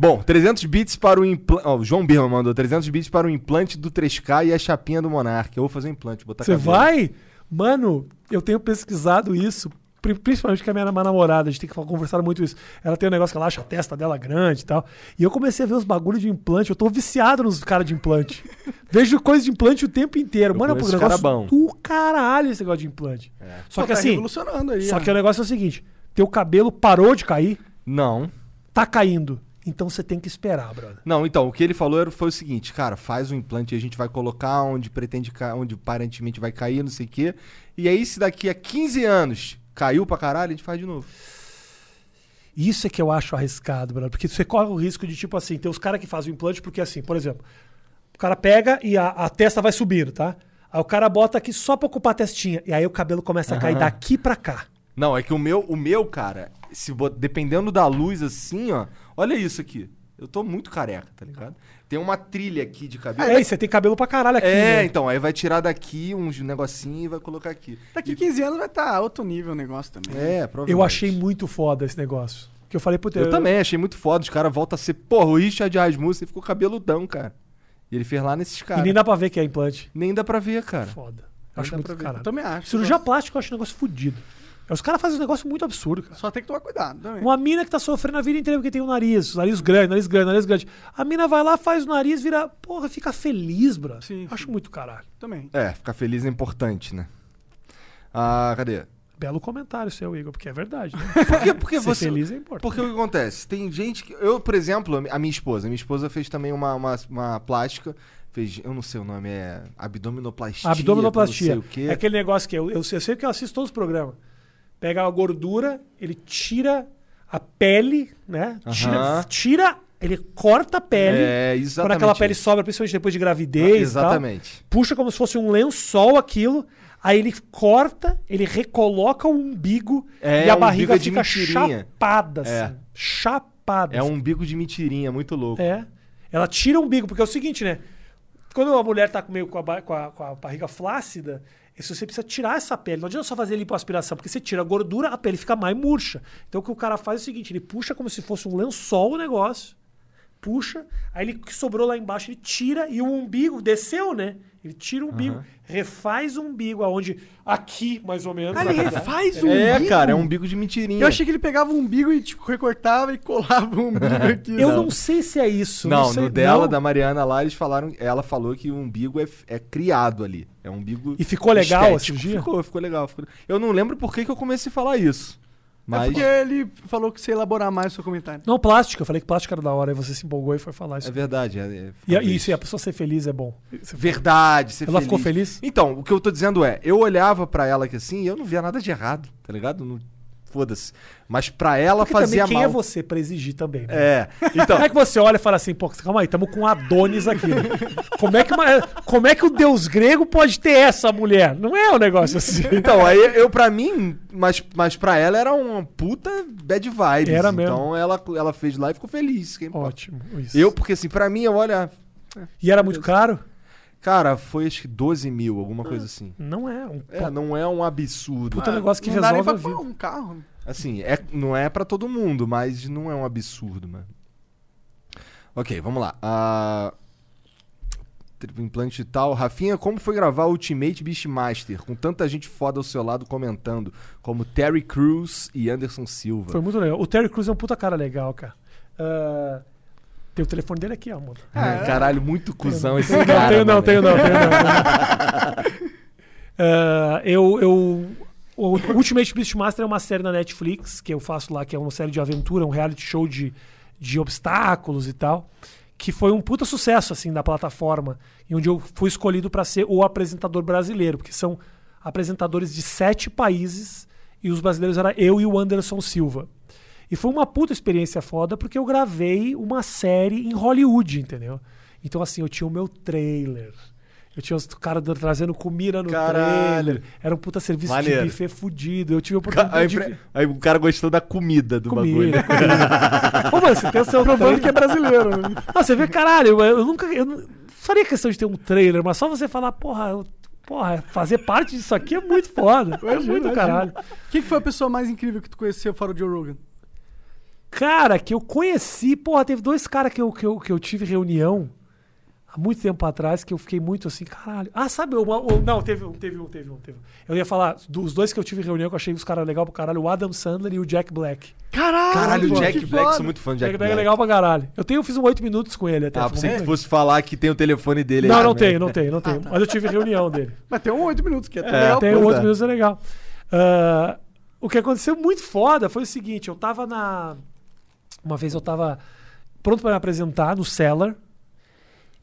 Bom, 300 bits para o implante. o João Birman mandou 300 bits para o implante do 3K e a chapinha do Monark. Eu vou fazer um implante, botar Você vai? Mano, eu tenho pesquisado isso, pri- principalmente com a minha namorada, a gente tem que conversar muito isso. Ela tem um negócio que ela acha a testa dela grande e tal. E eu comecei a ver os bagulhos de implante, eu tô viciado nos caras de implante. [LAUGHS] Vejo coisa de implante o tempo inteiro. Eu Mano, é um negócio cara bom. do caralho esse negócio de implante. Só Pô, que tá assim, revolucionando aí. só ó. que o negócio é o seguinte, teu cabelo parou de cair, Não. tá caindo. Então você tem que esperar, brother. Não, então, o que ele falou era- foi o seguinte, cara, faz o implante e a gente vai colocar onde pretende onde aparentemente vai cair, não sei o quê. E aí, se daqui a 15 anos caiu pra caralho, a gente faz de novo. Isso é que eu acho arriscado, brother. Porque você corre o risco de, tipo assim, ter os caras que fazem o implante, porque assim, por exemplo, o cara pega e a, a testa vai subindo, tá? Aí o cara bota aqui só pra ocupar a testinha. E aí o cabelo começa a cair Aham. daqui pra cá. Não, é que o meu, o meu, cara, se dependendo da luz assim, ó, olha isso aqui. Eu tô muito careca, tá ligado? Tem uma trilha aqui de cabelo. É, e você tem cabelo pra caralho aqui, É, né? então, aí vai tirar daqui uns negocinho e vai colocar aqui. Daqui 15 anos vai estar outro nível o negócio também. É, provavelmente. Eu achei muito foda esse negócio. Que eu falei, puta, Eu também, achei muito foda. Os caras voltam a ser. Porra, o Richard Rasmussen ficou cabeludão, cara. E ele fez lá nesses E caras. nem dá pra ver que é implante. Nem dá pra ver, cara. Foda. Acho muito. Eu também acho. Cirurgia plástica eu acho um negócio fudido. Os caras fazem um negócio muito absurdo, cara. Só tem que tomar cuidado também. Uma mina que tá sofrendo a vida inteira porque tem um nariz, nariz grande, nariz grande, nariz grande. A mina vai lá, faz o nariz, vira. Porra, fica feliz, bro. Sim, Acho sim. muito caralho. Também. É, ficar feliz é importante, né? Ah, cadê? Belo comentário seu, Igor, porque é verdade. Né? [LAUGHS] Por que, porque Ser você. feliz é importante. Porque o que acontece? Tem gente que. Eu, por exemplo, a minha esposa. Minha esposa fez também uma, uma, uma plástica. Fez. Eu não sei o nome, é. Abdominoplastia. Abdominoplastia. Não sei o quê. É aquele negócio que eu, eu, sei- eu sei que eu assisto todos os programas. Pega a gordura, ele tira a pele, né? Tira, tira, ele corta a pele. É, Quando exatamente. aquela pele sobra, principalmente depois de gravidez. tal. Exatamente. puxa como se fosse um lençol aquilo. Aí ele corta, ele recoloca o umbigo É, e a barriga de fica mentirinha. chapada, assim. É. Chapada. É um umbigo de mentirinha, muito louco. É. Ela tira o umbigo, porque é o seguinte, né? Quando a mulher tá meio com a, com a- com a barriga flácida, isso você precisa tirar essa pele. Não adianta só fazer lipoaspiração, porque você tira a gordura, a pele fica mais murcha. Então o que o cara faz é o seguinte: ele puxa como se fosse um lençol o negócio, puxa, aí ele que sobrou lá embaixo, ele tira e o umbigo desceu, né? Ele tira o umbigo, refaz o umbigo, aonde aqui, mais ou menos. Ah, ele refaz o É, umbigo? cara, é um umbigo de mentirinha. Eu achei que ele pegava o umbigo e tipo, recortava e colava o umbigo [LAUGHS] aqui. Eu sabe? não sei se é isso. Não, sei, no dela, não. da Mariana lá, eles falaram. Ela falou que o umbigo é, é criado ali. É um umbigo. E ficou legal a estético. cirurgia? Ficou, ficou legal. ficou- Eu não lembro por que, que eu comecei a falar isso. É Mas. porque ele falou que você ia elaborar mais o seu comentário. Não, plástico. Eu falei que plástico era da hora. Aí você se empolgou e foi falar isso. É verdade. É, é- E, a- talvez. isso, e a pessoa ser feliz é bom. Verdade, ser Ela ficou feliz? Então, o que eu tô dizendo é, eu olhava pra ela aqui assim e eu não via nada de errado, tá ligado? Não- Foda-se. Mas pra ela Porque fazia também, quem mal. é você pra exigir também, né? É. Então, Como é que você olha e fala assim, pô, calma aí, tamo com Adonis aqui. né? Como é, que uma- como é que o deus grego pode ter essa mulher? Não é um negócio assim. então aí eu pra mim, mas, mas pra ela era uma puta bad vibes. Era mesmo. Então ela, ela fez lá e ficou feliz. Quem. Ótimo. Isso. Eu, porque assim, pra mim, eu olha. E era muito caro? Cara, foi acho que 12 mil, alguma coisa assim. Não é. Um É, não é um absurdo. puta negócio que não dá nem resolve a pra vida. pôr um carro. Assim, é, não é pra todo mundo, mas não é um absurdo, mano. Ok, vamos lá. Ah, triplo implante e tal. Rafinha, como foi gravar Ultimate Beastmaster com tanta gente foda ao seu lado comentando, como Terry Crews e Anderson Silva? Foi muito legal. O Terry Crews é um puta cara legal, cara. Ah, tem o telefone dele aqui, ó, amor. Ah, Caralho, muito cuzão esse Tenho cara. não, tenho não, mano. tenho não, tenho não. [LAUGHS] [LAUGHS] Ah, eu, eu, o Ultimate Beastmaster é uma série na Netflix que eu faço lá, que é uma série de aventura, um reality show de, de obstáculos e tal, que foi um puta sucesso assim da plataforma, e onde eu fui escolhido para ser o apresentador brasileiro, porque são apresentadores de sete países e os brasileiros era eu e o Anderson Silva. E foi uma puta experiência foda porque eu gravei uma série em Hollywood, entendeu? Então, assim, eu tinha o meu trailer. Eu tinha os caras trazendo comida no Caralho. trailer. Era um puta serviço Maneiro. de buffet fudido. Eu tive a oportunidade Aí, de... pre- aí o cara gostou da comida do bagulho. Comida, [LAUGHS] comida. Ô, mano, você tem o seu Provando que é brasileiro. né? Não, você vê, caralho, eu, nunca. Eu não faria questão de ter um trailer, mas só você falar, porra, eu- porra, fazer parte disso aqui é muito foda. é muito imagina. caralho. Quem que foi a pessoa mais incrível que tu conheceu fora o Joe Rogan? Cara, que eu conheci, porra, teve dois caras que eu, que, eu, que eu tive reunião há muito tempo atrás que eu fiquei muito assim, caralho. Ah, sabe, uma, o- não, teve um, teve um, teve um, teve um. Eu ia falar dos dois que eu tive reunião que eu achei os caras legal pro caralho, o Adam Sandler e o Jack Black. Caralho, Caralho, o Jack Black, foda. sou muito fã do Jack Jack Black é Black. legal pra caralho. Eu tenho, eu fiz um oito minutos com ele até. Ah, pensei que fosse falar que tem o telefone dele aí Não, não também. tem, não tem, não tem. Mas eu tive reunião dele. [LAUGHS] Mas tem um 8 minutos, que é, É, legal. Tem pois outro é. minutos é legal. Ah, o que aconteceu muito foda foi o seguinte: eu tava na. Uma vez eu tava pronto me apresentar no Cellar.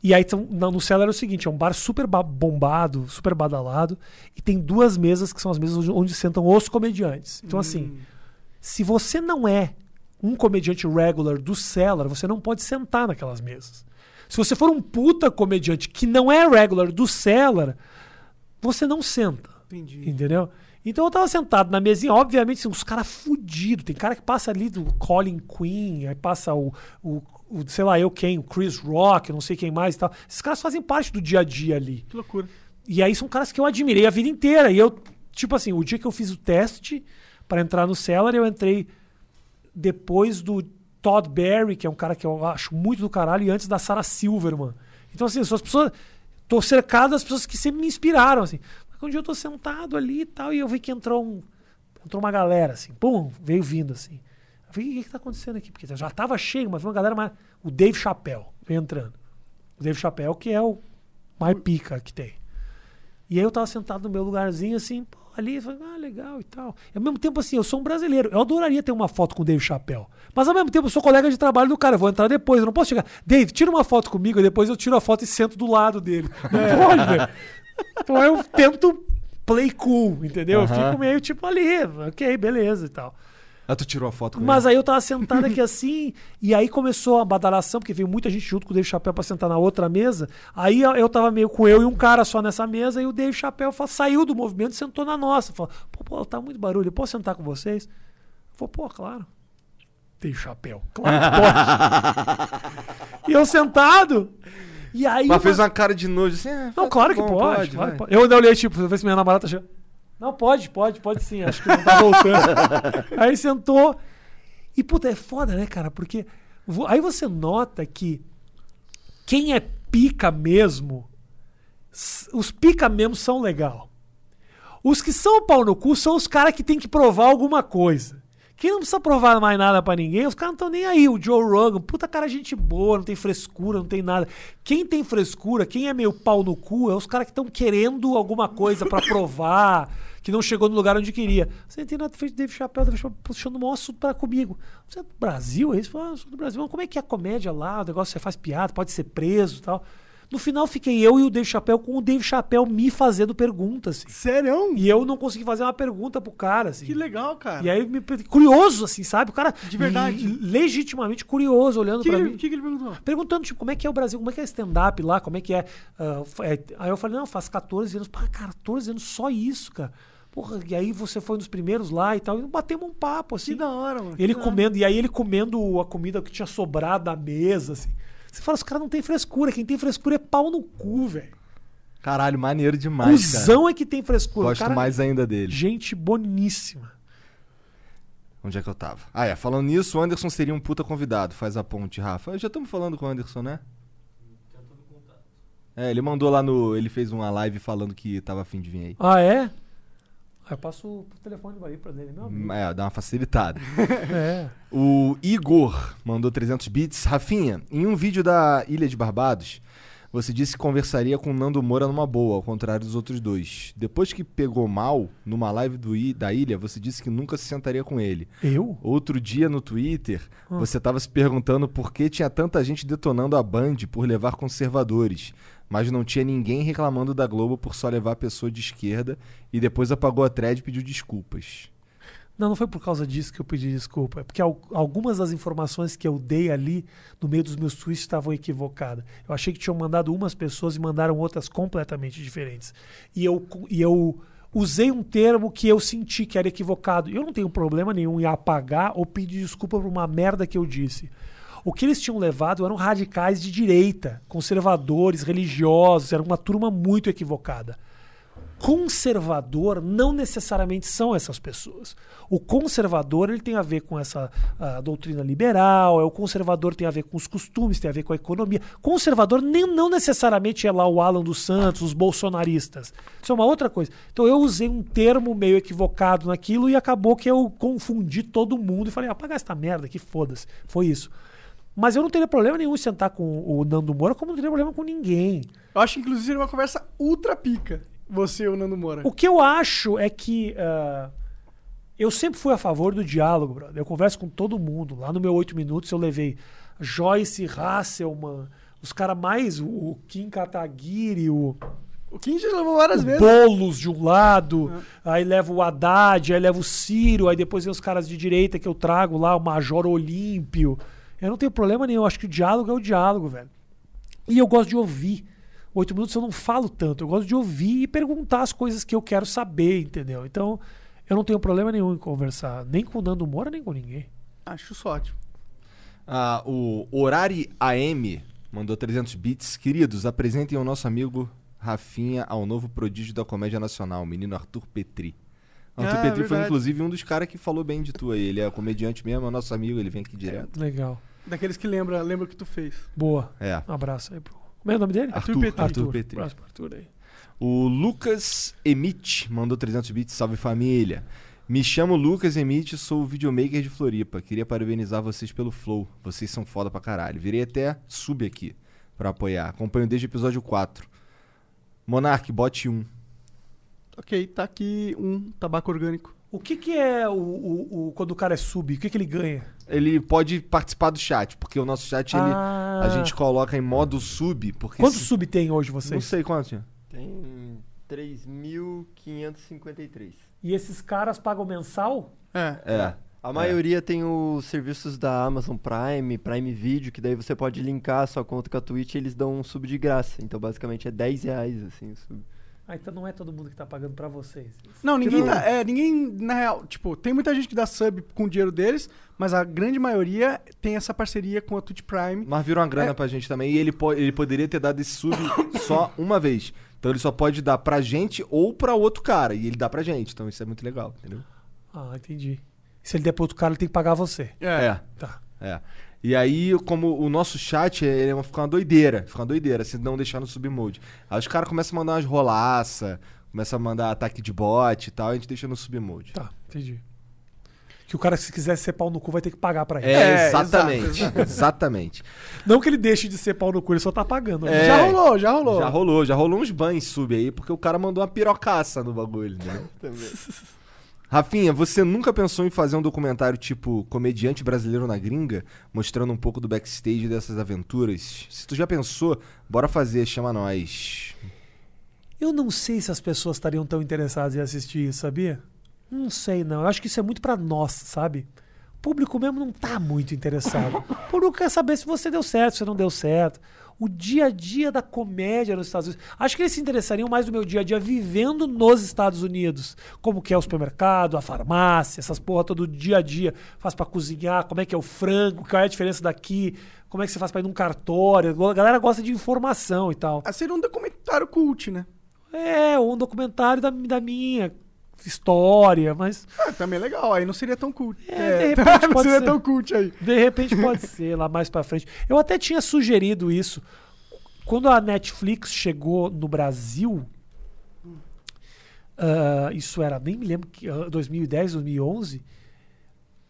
E aí no Cellar é o seguinte: é um bar super ba- bombado, super badalado. E tem duas mesas que são as mesas onde, onde sentam os comediantes. Então, assim, se você não é um comediante regular do Cellar, você não pode sentar naquelas mesas. Se você for um puta comediante que não é regular do Cellar, você não senta. Entendi. Entendeu? Então eu tava sentado na mesinha, obviamente, assim, uns caras fudidos. Tem cara que passa ali do Colin Quinn, aí passa o, o, o, sei lá, eu quem, o Chris Rock, não sei quem mais e tal. Esses caras fazem parte do dia a dia ali. Que loucura. E aí são caras que eu admirei a vida inteira. E eu, tipo assim, o dia que eu fiz o teste para entrar no Cellar, eu entrei depois do Todd Berry, que é um cara que eu acho muito do caralho, e antes da Sarah Silverman. Então, assim, são as pessoas. Tô cercado das pessoas que sempre me inspiraram, assim. Um dia eu tô sentado ali e tal, e eu vi que entrou um. Entrou uma galera, assim, pum, veio vindo, assim. Eu falei, o que, que tá acontecendo aqui? Porque já tava cheio, mas veio uma galera mais. O Dave Chappelle veio entrando. O Dave Chappelle, que é o mais pica que tem. E aí eu tava sentado no meu lugarzinho, assim, pô, ali, falei, ah, legal e tal. E ao mesmo tempo, assim, eu sou um brasileiro. Eu adoraria ter uma foto com o Dave Chappelle. Mas ao mesmo tempo, eu sou colega de trabalho do cara. Eu vou entrar depois. Eu não posso chegar. Dave, tira uma foto comigo, e depois eu tiro a foto e sento do lado dele. [LAUGHS] Não pode, velho. Então eu tento play cool, entendeu? Eu Aham. fico meio tipo ali, ok, beleza e tal. Ah, tu tirou a foto com Mas ele? aí eu tava sentado aqui assim, e aí começou a badalação, porque veio muita gente junto com o Dave Chappelle pra sentar na outra mesa. Aí eu- tava meio com eu e um cara só nessa mesa, e o Dave fa- saiu do movimento e sentou na nossa. Falou, pô, pô, tá muito barulho, eu posso sentar com vocês? Eu falei, pô, claro. Dave Chappelle, claro que pode. [LAUGHS] e eu sentado, e aí... Mas fez uma- cara de nojo assim. ah, não, tá claro que bom, pode. claro que vai. pode. Eu ainda olhei, tipo, pra ver se minha namorada tá chegando. Não, pode, pode, pode sim. Acho que não tá voltando. [LAUGHS] aí sentou. E, puta, é foda, né, cara? Porque aí você nota que quem é pica mesmo, os pica mesmo são legal. Os que são pau no cu são os caras que tem que provar alguma coisa. Quem não precisa provar mais nada pra ninguém, os caras não estão nem aí. O Joe Rogan, puta cara, gente boa, não tem frescura, não tem nada. Quem tem frescura, quem é meio pau no cu, é os caras que estão querendo alguma coisa pra [LAUGHS] provar, que não chegou no lugar onde queria. Você tem na frente do Dave Chappelle, Dave Chappelle puxando o maior assunto pra comigo. Você é do Brasil? É isso? Ah, sou do Brasil. Mas como é que é a comédia lá? O negócio você faz piada, pode ser preso e tal. No final fiquei eu e o Dave Chappelle com o Dave Chappelle me fazendo perguntas. Assim. Sério? E eu não consegui fazer uma pergunta pro cara, assim. Que legal, cara. E aí, me, curioso, assim, sabe? O cara. De verdade. le- Legitimamente curioso, olhando O que, pra que, mim. ele, que que ele perguntou? Perguntando, tipo, como é que é o Brasil, como é que é stand-up lá, como é que é, f- é. Aí eu falei, não, faz 14 anos. Pá, 14 anos, só isso, cara. Porra, e aí você foi dos primeiros lá e tal. E batemos um papo, assim. Que da hora, mano. Ele da hora. comendo, e aí ele comendo a comida que tinha sobrado da mesa, assim. Você fala, os caras não tem frescura. Quem tem frescura é pau no cu, velho. Caralho, maneiro demais, cara. Cusão é que tem frescura. Gosto Cara, mais ainda dele. Gente boníssima. Onde é que eu tava? Ah, é. Falando nisso, o Anderson seria um puta convidado. Faz a ponte, Rafa. Já estamos falando com o Anderson, né? É, ele mandou lá no. Ele fez uma live falando que tava afim de vir aí. Ah, é? Aí eu passo o telefone aí pra ele, meu amigo. É, dá uma facilitada. É. [LAUGHS] O Igor mandou 300 bits. Rafinha, em um vídeo da Ilha de Barbados, você disse que conversaria com o Nando Moura numa boa, ao contrário dos outros dois. Depois que pegou mal, numa live do I- da ilha, você disse que nunca se sentaria com ele. Eu? Outro dia no Twitter, você estava se perguntando por que tinha tanta gente detonando a Band por levar conservadores, mas não tinha ninguém reclamando da Globo por só levar pessoa de esquerda e depois apagou a thread e pediu desculpas. Não, não foi por causa disso que eu pedi desculpa. É porque al- algumas das informações que eu dei ali no meio dos meus tweets estavam equivocadas. Eu achei que tinham mandado umas pessoas e mandaram outras completamente diferentes. E eu, e eu usei um termo que eu senti que era equivocado. Eu não tenho problema nenhum em apagar ou pedir desculpa por uma merda que eu disse. O que eles tinham levado eram radicais de direita, conservadores, religiosos, era uma turma muito equivocada conservador não necessariamente são essas pessoas. O conservador ele tem a ver com essa ah, doutrina liberal, é o conservador tem a ver com os costumes, tem a ver com a economia. Conservador nem, não necessariamente é lá o Alan dos Santos, os bolsonaristas. Isso é uma outra coisa. Então eu usei um termo meio equivocado naquilo e acabou que eu confundi todo mundo e falei, apagar essa merda, que foda-se. Foi isso. Mas eu não teria problema nenhum em sentar com o Nando Moura, como não teria problema com ninguém. Eu acho que, inclusive, seria uma conversa ultra pica. Você e o Nando Moura. O que eu acho é que ah, eu sempre fui a favor do diálogo, brother. Eu converso com todo mundo. Lá no meu oito minutos eu levei Joyce Hasselman, os caras mais, o, Kim Kataguiri, o, O Kim já levou várias o vezes. Boulos de um lado, aí leva o Haddad, aí leva o Ciro, aí depois vem os caras de direita que eu trago lá, o Major Olímpio. Eu não tenho problema nenhum, eu acho que o diálogo é o diálogo, velho. E eu gosto de ouvir. Oito minutos eu não falo tanto, eu gosto de ouvir e perguntar as coisas que eu quero saber, entendeu? Então, eu não tenho problema nenhum em conversar, nem com o Nando Moura, nem com ninguém. Acho isso ótimo. Ah, o Horari AM mandou 300 bits. Queridos, apresentem o nosso amigo Rafinha ao novo prodígio da comédia nacional, o menino Arthur Petri. Arthur Ah, Petri foi verdade. inclusive um dos caras que falou bem de tu aí. Ele é comediante mesmo, é nosso amigo, ele vem aqui direto. Legal. Daqueles que lembra, lembra o que tu fez. Boa. É. Um abraço aí pro. Como é o nome dele? Arthur, Petri. Arthur Petri. Abraço pro Arthur aí. O Lucas Emit mandou 300 bits. Salve família. Me chamo Lucas Emit, sou o videomaker de Floripa. Queria parabenizar vocês pelo Flow. Vocês são foda pra caralho. Virei até sub aqui pra apoiar. Acompanho desde o episódio 4. Monark, bote 1. Ok, tá aqui um tabaco orgânico. O que, que é o, o- o- quando o cara é sub? O que, que ele ganha? Ele pode participar do chat, porque o nosso chat ele, Ah. a gente coloca em modo sub. Porque Quantos se- sub tem hoje Não vocês? sei quanto. tinha. Tem 3.553. E esses caras pagam mensal? É. É. A maioria tem os serviços da Amazon Prime, Prime Video, que daí você pode linkar a sua conta com a Twitch e eles dão um sub de graça. Então basicamente é 10 reais, assim, o sub. Ah, então não é todo mundo que tá pagando pra vocês. Não, ninguém não- tá. É, ninguém, na real, tipo, tem muita gente que dá sub com o dinheiro deles, mas a grande maioria tem essa parceria com a Twitch Prime. Mas virou uma grana É. pra gente também. E ele, po- ele poderia ter dado esse sub [COUGHS] só uma vez. Então ele só pode dar pra gente ou pra outro cara. E ele dá pra gente. Então isso é muito legal, entendeu? Ah, entendi. Se ele der pro outro cara, ele tem que pagar você. É. Tá. É. E aí, como o nosso chat ele é uma- fica uma doideira. Fica uma doideira se não deixar no submode. Aí os caras começam a mandar umas rolaça, começam a mandar ataque de bot e tal, e a gente deixa no submode. Tá, entendi. Que o cara, se quiser ser pau no cu, vai ter que pagar pra ele. É, É, exatamente. [LAUGHS] Exatamente. Não que ele deixe de ser pau no cu, ele só tá pagando. né? É. Já rolou, já rolou. Já rolou, já rolou uns bans sub aí, porque o cara mandou uma pirocaça no bagulho, né? [LAUGHS] Rafinha, você nunca pensou em fazer um documentário tipo Comediante Brasileiro na Gringa, mostrando um pouco do backstage dessas aventuras? Se tu já pensou, bora fazer, chama nós. Eu não sei se as pessoas estariam tão interessadas em assistir isso, sabia? Não sei, não. Eu acho que isso é muito pra nós, sabe? O público mesmo não tá muito interessado. [LAUGHS] O público quer saber se você deu certo, se não deu certo. O dia a dia da comédia nos Estados Unidos. Acho que eles se interessariam mais do meu dia a dia vivendo nos Estados Unidos. Como que é o supermercado, a farmácia, essas porra todo dia a dia. Faz pra cozinhar, como é que é o frango, qual é a diferença daqui, como é que você faz pra ir num cartório. A galera gosta de informação e tal. Ah, seria um documentário cult, né? É, um documentário da, da minha história, mas Ah, também é legal. Aí não seria tão cult. É, de [LAUGHS] repente não pode seria ser. tão cult aí. de repente pode [LAUGHS] ser lá mais pra frente. Eu até tinha sugerido isso. Quando a Netflix chegou no Brasil, ah, isso era, nem me lembro, que, ah, 2010, 2011,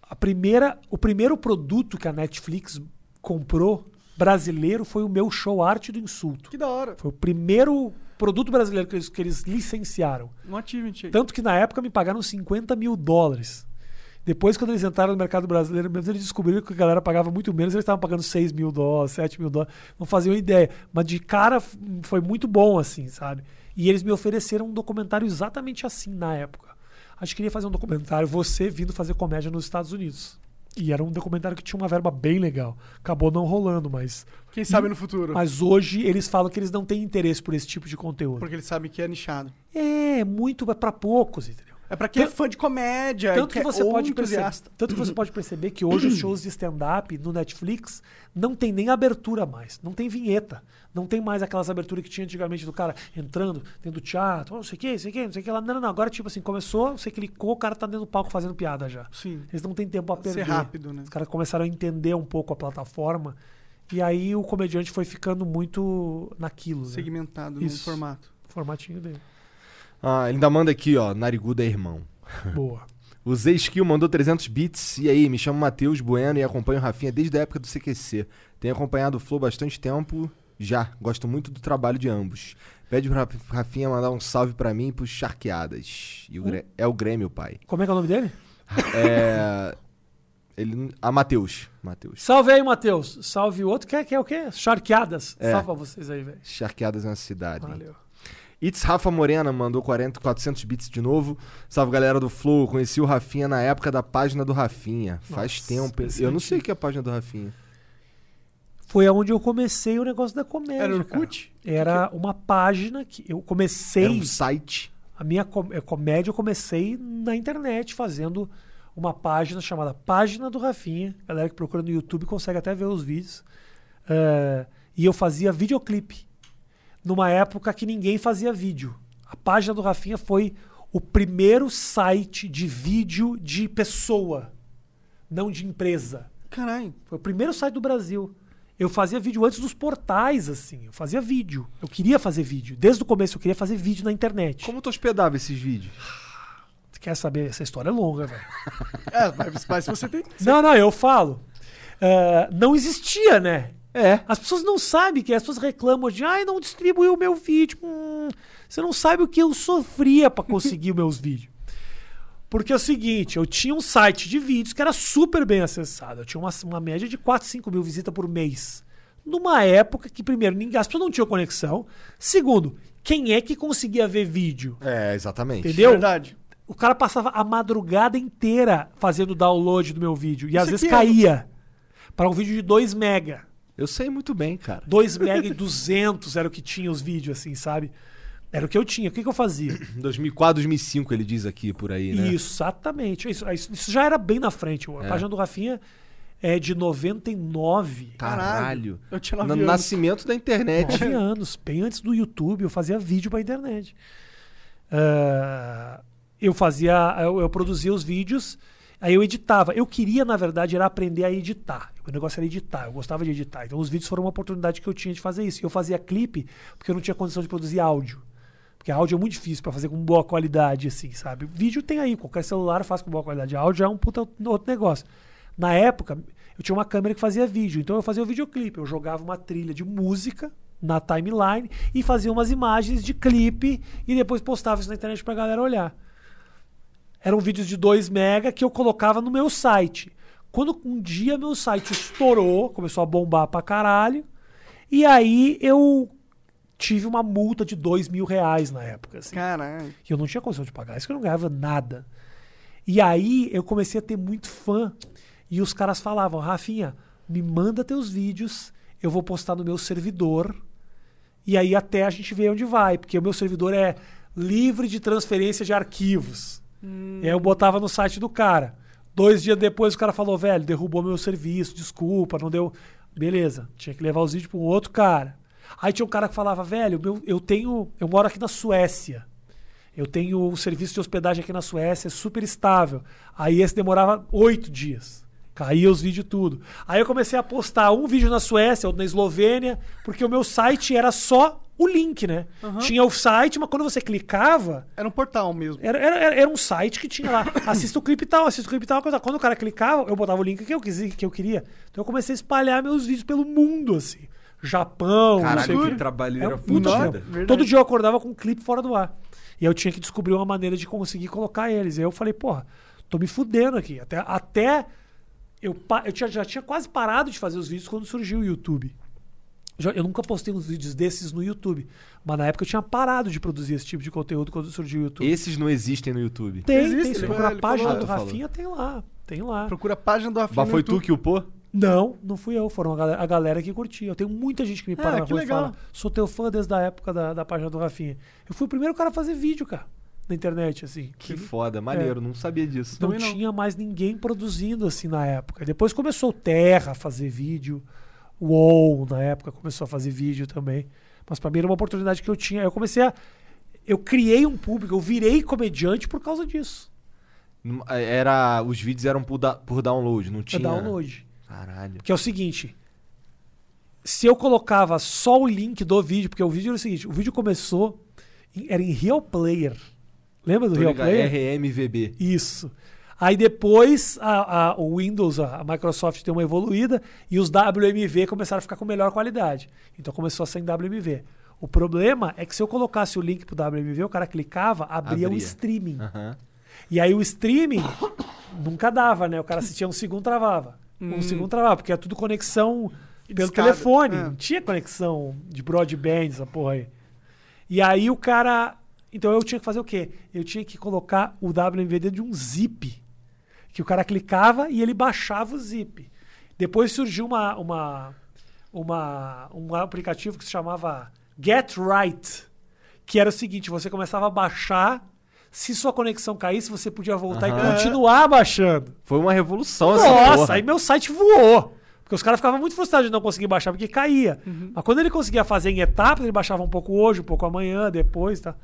a primeira, o primeiro produto que a Netflix comprou brasileiro foi o meu show Arte do Insulto. Que da hora. Foi o primeiro produto brasileiro que eles, que eles licenciaram. Um achievement. Tanto que na época me pagaram 50 mil dólares. Depois, quando eles entraram no mercado brasileiro, mesmo eles descobriram que a galera pagava muito menos, eles estavam pagando 6 mil dólares, 7 mil dólares, não faziam ideia. Mas de cara foi muito bom, assim, sabe? E eles me ofereceram um documentário exatamente assim na época. A gente queria fazer um documentário, você vindo fazer comédia nos Estados Unidos. E era um documentário que tinha uma verba bem legal. Acabou não rolando, mas. Quem sabe no futuro. Mas hoje eles falam que eles não têm interesse por esse tipo de conteúdo. Porque eles sabem que é nichado. É, muito pra poucos, entendeu? É pra quem é Tanto- fã de comédia. Tanto que, é você pode perceber, entusiasta. tanto que você pode perceber que hoje os [COUGHS] shows de stand-up no Netflix não tem nem abertura mais, não tem vinheta, não tem mais aquelas aberturas que tinha antigamente do cara entrando dentro do teatro, oh, não sei o que, não sei o que, não sei o que lá. Não, não, não. Agora, tipo assim, começou, você clicou, o cara tá dentro do palco fazendo piada já. Sim. Eles não têm tempo a Ser perder. rápido, né? Os caras começaram a entender um pouco a plataforma. E aí o comediante foi ficando muito naquilo, né? Segmentado Isso. no formato. Formatinho dele. Ah, ele ainda manda aqui, ó. Nariguda é irmão. Boa. [LAUGHS] O Z Skill mandou 300 bits. E aí, me chamo Matheus Bueno e acompanho o Rafinha desde a época do CQC. Tenho acompanhado o Flow bastante tempo já. Gosto muito do trabalho de ambos. Pede pro Raf- Rafinha mandar um salve pra mim e pros Charqueadas. E o Grê- É o Grêmio, pai. Como é que é o nome dele? É. Ele. A Matheus. Matheus. Salve aí, Matheus. Salve o outro. Que é, que é o quê? Charqueadas. É. Salve pra vocês aí, velho. Charqueadas é uma cidade. Valeu. It's Rafa Morena mandou 40, 400 bits de novo. Salve galera do Flow. Conheci o Rafinha na época da página do Rafinha. Faz Nossa, tempo. Eu não sei o que é a página do Rafinha. Foi aonde eu comecei o negócio da comédia. Era cara. Orkut? Era uma página que eu comecei. Era um site. A minha com- eh, comédia eu comecei na internet fazendo uma página chamada Página do Rafinha. A galera que procura no YouTube consegue até ver os vídeos. Eh, e eu fazia videoclipe. Numa época que ninguém fazia vídeo. A página do Rafinha foi o primeiro site de vídeo de pessoa, não de empresa. Caralho. Foi o primeiro site do Brasil. Eu fazia vídeo antes dos portais, assim. Eu fazia vídeo. Eu queria fazer vídeo. Desde o começo eu queria fazer vídeo na internet. Como tu hospedava esses vídeos? Você quer saber? Essa história é longa, velho. [LAUGHS] É, mas, mas se você tem. Não, não, eu falo. Ah, não existia, né? É. As pessoas não sabem que as pessoas reclamam de, ai, não distribuiu o meu vídeo. Hum, você não sabe o que eu sofria pra conseguir [LAUGHS] os meus vídeos. Porque é o seguinte, eu tinha um site de vídeos que era super bem acessado. Eu tinha uma, uma média de 4, 5 mil visitas por mês. Numa época que, primeiro, ninguém, as pessoas não tinham conexão. Segundo, quem é que conseguia ver vídeo? É, exatamente. Entendeu? Verdade. O cara passava a madrugada inteira fazendo download do meu vídeo. E às Isso vezes é- caía. Para um vídeo de 2 mega. Eu sei muito bem, cara. 2 [LAUGHS] mega e 200 era o que tinha os vídeos, assim, sabe? Era o que eu tinha. O que, que eu fazia? [COUGHS] 2004, 2005 ele diz aqui por aí, né? Isso, exatamente. Isso, isso, isso já era bem na frente. A É. página do Rafinha é de 99. Caralho. Eu tinha No nove anos. nascimento da internet. 9 [LAUGHS] anos. Bem antes do YouTube, eu fazia vídeo pra internet. Ah, eu fazia, eu, eu produzia os vídeos, aí eu editava. Eu queria, na verdade, era aprender a editar. O negócio era editar, eu gostava de editar. Então os vídeos foram uma oportunidade que eu tinha de fazer isso. Eu fazia clipe porque eu não tinha condição de produzir áudio. Porque áudio é muito difícil pra fazer com boa qualidade, assim, sabe? Vídeo tem aí, qualquer celular faz com boa qualidade. Áudio é um puta outro negócio. Na época, eu tinha uma câmera que fazia vídeo, então eu fazia o videoclipe. Eu jogava uma trilha de música na timeline e fazia umas imagens de clipe e depois postava isso na internet pra galera olhar. Eram vídeos de 2 mega que eu colocava no meu site. Quando um dia meu site estourou, começou a bombar pra caralho, e aí eu tive uma multa de 2 mil reais na época. Assim. Caralho. E eu não tinha condição de pagar, isso que eu não ganhava nada. E aí eu comecei a ter muito fã. E os caras falavam, Rafinha, me manda teus vídeos, eu vou postar no meu servidor. E aí até a gente vê onde vai, porque o meu servidor é livre de transferência de arquivos. E aí eu botava no site do cara. Dois dias depois o cara falou, velho, derrubou meu serviço, desculpa, não deu. Beleza, tinha que levar os vídeos para um outro cara. Aí tinha um cara que falava, velho, meu- eu tenho. Eu moro aqui na Suécia. Eu tenho um serviço de hospedagem aqui na Suécia, é super estável. Aí esse demorava oito dias. Caía os vídeos tudo. Aí eu comecei a postar um vídeo na Suécia, outro na Eslovênia, porque o meu site era só o link, né? Tinha o site, mas quando você clicava, Era um portal mesmo. era, era, era- era um site que tinha lá. [COUGHS] Assista o clipe tal, assista o clipe tal, coisa. Quando o cara clicava, eu botava o link que eu, quis, que eu queria. Então eu comecei a espalhar meus vídeos pelo mundo, assim. Japão, Caralho, que quê. trabalho É era puta foda. Todo dia eu acordava com um clipe fora do ar. E aí eu tinha que descobrir uma maneira de conseguir colocar eles. E aí eu falei, porra, tô me fudendo aqui. Até, até eu, eu tinha- já tinha quase parado de fazer os vídeos quando surgiu o YouTube. Eu nunca postei uns vídeos desses no YouTube. Mas na época eu tinha parado de produzir esse tipo de conteúdo quando surgiu o YouTube. Esses não existem no YouTube. Tem, Existe, tem. Se ele- procurar a página falou. do Ah, falou. Rafinha, tem lá. Tem lá. Procura a página do Rafinha Mas no foi tu que upou? Não, não fui eu. Foram a galera, a galera que curtia. Eu tenho muita gente que me para Ah, na rua legal. e fala: sou teu fã desde a época da, da página do Rafinha. Eu fui o primeiro cara a fazer vídeo, cara, na internet, assim. Que Que foda, maneiro, não sabia disso. não Também não. tinha mais ninguém produzindo assim na época. Depois começou o Terra a fazer vídeo. UOL, na época, começou a fazer vídeo também. Mas pra mim era uma oportunidade que eu tinha. Eu comecei a. Eu criei um público, eu virei comediante por causa disso. Num- Era, os vídeos eram por, da- por download, não É tinha. download. Caralho. Que é o seguinte. Se eu colocava só o link do vídeo, porque o vídeo era o seguinte, o vídeo começou, em- era em Real Player. Lembra do Tô Real ligado, Player? RMVB. Isso. Aí depois a, a- o Windows, a, Microsoft deu uma evoluída e os WMV começaram a ficar com melhor qualidade. Então começou a ser em WMV. O problema é que se eu colocasse o link pro WMV, o cara clicava, abria, um Abria. streaming. Aham. E aí o streaming [COUGHS] nunca dava, né? O cara assistia um segundo, travava. Um segundo travava, porque é tudo conexão pelo telefone. É. Não tinha conexão de broadband, essa porra aí. E aí o cara. Então eu tinha que fazer o quê? Eu tinha que colocar o WMV dentro de um zip. Que o cara clicava e ele baixava o zip. Depois surgiu uma, uma, uma, um aplicativo que se chamava Get Right. Que era o seguinte: você começava a baixar. Se sua conexão caísse, você podia voltar Aham. e continuar baixando. Foi uma revolução essa Nossa, aí meu site voou. Porque os caras ficavam muito frustrados de não conseguir baixar, porque caía. Mas quando ele conseguia fazer em etapas, ele baixava um pouco hoje, um pouco amanhã, depois, tá?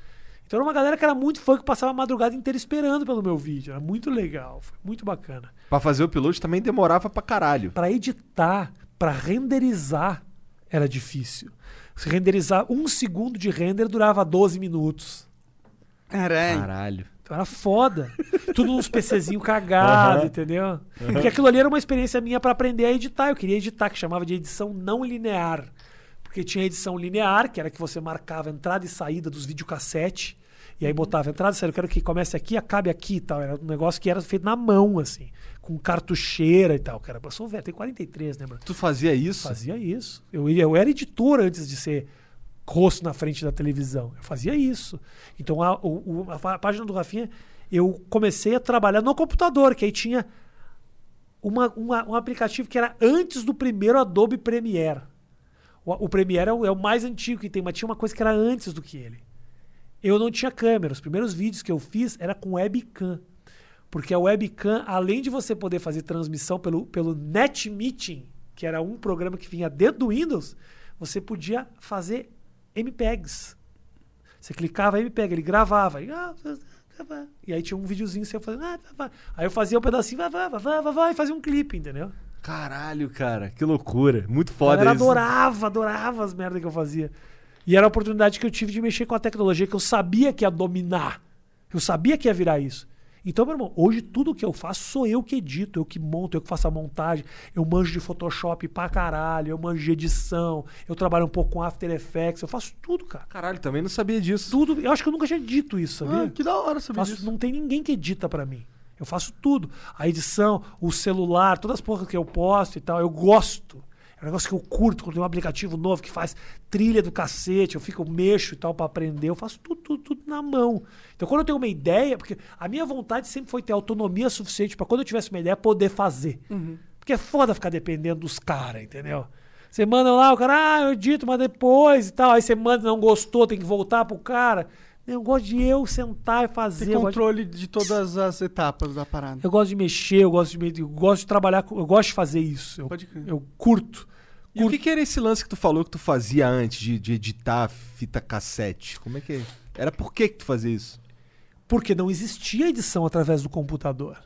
Então era uma galera que era muito fã, que passava a madrugada inteira esperando pelo meu vídeo. Era muito legal, foi muito bacana. Pra fazer o upload também demorava pra caralho. Pra editar, pra renderizar, era difícil. Se renderizar um segundo de render durava 12 minutos. Caralho. Caralho. Então era foda. [LAUGHS] Tudo nos PCzinho cagado, Aham. entendeu? Porque aquilo ali era uma experiência minha pra aprender a editar. Eu queria editar, que chamava de edição não linear. Porque tinha edição linear, que era que você marcava entrada e saída dos videocassete. E aí botava entrada e saída. Eu quero que comece aqui, acabe aqui e tal. Era um negócio que era feito na mão, assim. Com cartucheira e tal. Cara, eu sou velho, tenho 43, né, mano? Tu fazia isso? Fazia isso. Eu, eu era editor antes de ser rosto na frente da televisão. Eu fazia isso. Então a, o- a pá- página do Rafinha, eu comecei a trabalhar no computador, que aí tinha uma- uma- um aplicativo que era antes do primeiro Adobe Premiere. O, o Premiere é o, é o mais antigo que tem, mas tinha uma coisa que era antes do que ele. Eu não tinha câmera. Os primeiros vídeos que eu fiz era com webcam. Porque a webcam, além de você poder fazer transmissão pelo, pelo NetMeeting, que era um programa que vinha dentro do Windows, você podia fazer MPEGs. Você clicava MPEG, ele gravava. E, ah, e aí tinha um videozinho você fazendo. Ah. Aí eu fazia um pedacinho, vai, vai, vai, vai, vai, e fazia um clipe, entendeu? Caralho, cara. Que loucura. Muito foda isso. adorava, adorava as merdas que eu fazia. E era a oportunidade que eu tive de mexer com a tecnologia que eu sabia que ia dominar. Eu sabia que ia virar isso. Então, meu irmão, hoje tudo que eu faço sou eu que edito, eu que monto, eu que faço a montagem. Eu manjo de Photoshop pra caralho, eu manjo de edição, eu trabalho um pouco com After Effects, eu faço tudo, cara. Caralho, também não sabia disso. Tudo. Eu acho que eu nunca tinha dito isso, sabia? Ah, que da hora saber Faço- disso. não tem ninguém que edita pra mim. Eu faço tudo. A edição, o celular, todas as porras que eu posto e tal, eu gosto. É um negócio que eu curto, quando tem um aplicativo novo que faz trilha do cacete, eu fico, eu mexo e tal pra aprender, eu faço tudo, tudo, tudo na mão. Então quando eu tenho uma ideia, porque a minha vontade sempre foi ter autonomia suficiente pra quando eu tivesse uma ideia poder fazer. Porque é foda ficar dependendo dos caras, entendeu? Você manda lá, o cara, ah, eu edito, mas depois e tal. Aí você manda, não gostou, tem que voltar pro cara. Eu gosto de eu sentar e fazer. Eu gosto de- controle de todas as etapas da parada. eu gosto de mexer, eu gosto de, me- eu gosto de trabalhar, eu gosto de fazer isso. Eu, Pode crer. eu curto. E o que, que era esse lance que tu falou que tu fazia antes de, de editar fita cassete? Como é que. Era por que que tu fazia isso? Porque não existia edição através do computador.